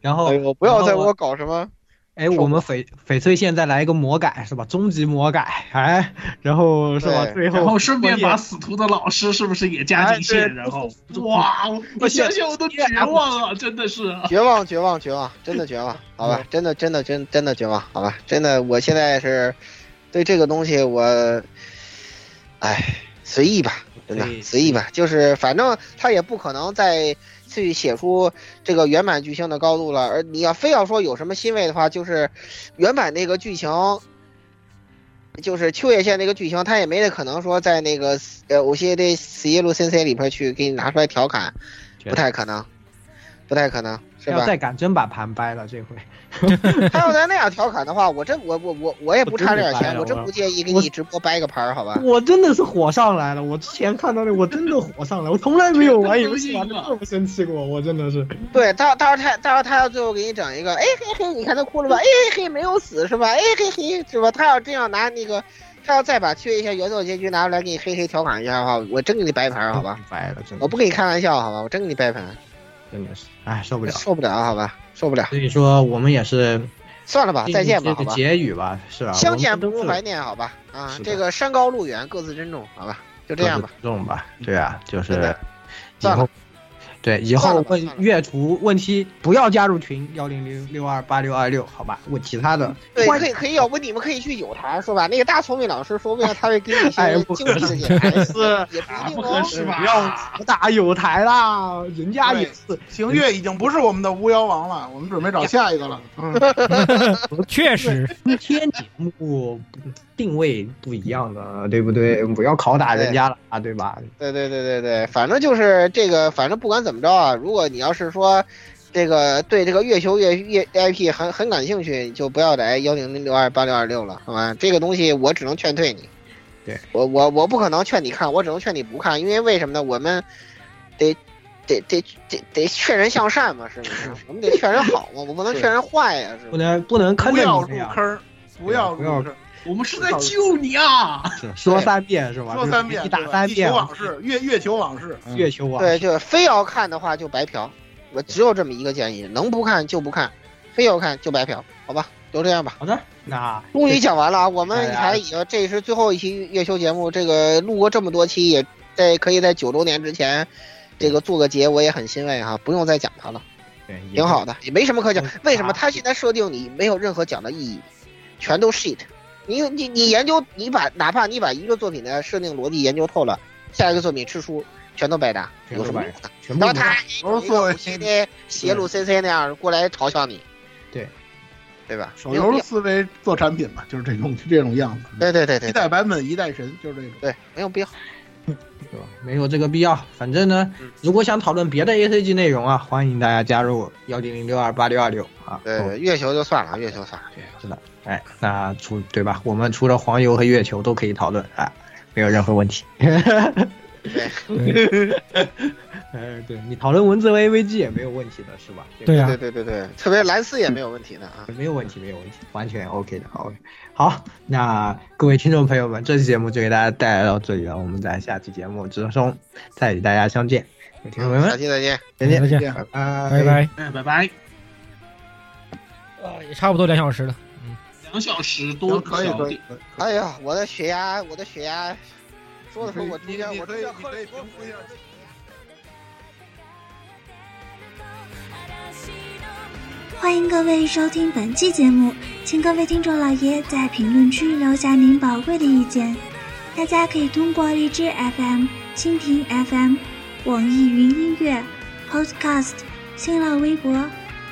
然后
哎呦，不要再给我搞什么
哎，我们翡翡翠线再来一个魔改是吧？终极魔改，哎，然后是吧？最后
然后顺便把死徒的老师是不是也加进去？
哎
然后 哇，我
我
想想我都绝望了，真的是。
绝望，绝望，绝望，真的绝望，好吧？真的，真的，真真的绝望，好吧？真的，我现在是对这个东西我，哎，随意吧，真的随意吧。就是反正他也不可能再去写出这个原版剧情的高度了。而你要非要说有什么欣慰的话，就是原版那个剧情。就是秋叶县那个剧情，他也没得可能说在那个呃有些的死耶路 CC 里边去给你拿出来调侃，不太可能，不太可能，
要？再敢真把盘掰了，这回
他要再那样调侃的话，我真我我我我也不差这点钱，
我真
不介意给你直播掰个盘儿，好吧？
我真的是火上来了。我之前看到那，我真的火上来，我从来没有玩游戏玩的这么生气过，我真的是。
对，到到时候他到时候他要最后给你整一个，哎嘿嘿，你看他哭了吧？哎嘿嘿，没有死是吧？哎嘿嘿是吧？他要这样拿那个，他要再把缺一下原作结局拿出来给你嘿嘿调侃一下的话，我真给你掰盘儿，好吧？
掰了，真的
我不跟你开玩笑，好吧？我真给你掰盘，
真的是，哎，受不了。
受不了，好吧？受不了。
所以说，我们也是
算了吧，再见吧，好吧？
这个结语吧，是吧？
相见不如怀念，好吧？啊这个山高路远，各自珍重，好吧？就这样吧。
各自重吧，对啊，就是以后
算了，
对以后问阅图问题不要加入群幺零零六二八六二六，好吧？问其他的，
对，可以可以，要不你们可以去有台说吧，那个大聪明老师说不定他会给你些 精
不合适
辟的解答，
是
也不一定
不
哦
合。适吧？
不要打有台啦，人家也是
星月已经不是我们的巫妖王了，我们准备找下一个了。嗯，
确实，
今天节目定位不一样的，对不对？不要拷打人家了啊，对吧？
对对对对对，反正就是这个，反正不管怎么着啊，如果你要是说这个对这个月球月月 IP 很很感兴趣，就不要来幺零零六二八六二六了，好吧？这个东西我只能劝退你。
对
我我我不可能劝你看，我只能劝你不看，因为为什么呢？我们得得得得得劝人向善嘛，是不是？我们得劝人好嘛，我不能劝人坏呀，是不是？
不能不能坑
不要入坑，不要
不要
入坑，
我们是在救你啊！
说三遍是吧？
说三遍，
你打三遍。啊
球，往事，月月球往事，嗯。
月球网
对，就是非要看的话就白嫖，我只有这么一个建议，能不看就不看，非要看就白嫖，好吧，就这样吧。
好的，那
终于讲完了啊，我们还以为这是最后一期月球节目，这个录过这么多期，也在可以在九周年之前，这个做个结，我也很欣慰哈，不用再讲它了，
对
挺好的，也没什么可讲。
嗯。
为什么它现在设定你没有任何讲的意义，全都 shit。你你你研究，你把哪怕你把一个作品的设定逻辑研究透了，下一个作品吃书全都白搭，有什么用的？
全部
然后他
都是作为
谁的邪路 CC 那样过来嘲笑你，
对
对吧？
手游的思维做产品嘛，就是这种这种样子。
对对对对
一代版本一代神，就是这种。
对，没有必要。
对吧？没有这个必要。反正呢，如果想讨论别的 A C G 内容啊，欢迎大家加入幺零零六二八六二六啊。
对对，月球就算了，月球算了。
是的，哎，那除对吧？我们除了黄油和月球都可以讨论啊，没有任何问题。
对，
呃，对你讨论文字和 A V G 也没有问题的是吧？
对呀
对对对对，特别蓝丝也没有问题的啊。
没有问题，没有问题，完全 OK 的。OK，好，那各位听众朋友们，这期节目就给大家带来到这里了，我们在下期节目之中再与大家相见。听众朋友们，
下期再见，
再见，
再见
拜拜，
拜拜。
哎，拜拜。
也差不多两小时了。
两小时多，
可以可以。
哎呀，我的血压，我的血压，说的时候我中间我
可可以平复一下。
欢迎各位收听本期节目，请各位听众老爷在评论区留下您宝贵的意见。大家可以通过荔枝 FM、蜻蜓 FM、网易云音乐、Podcast、新浪微博、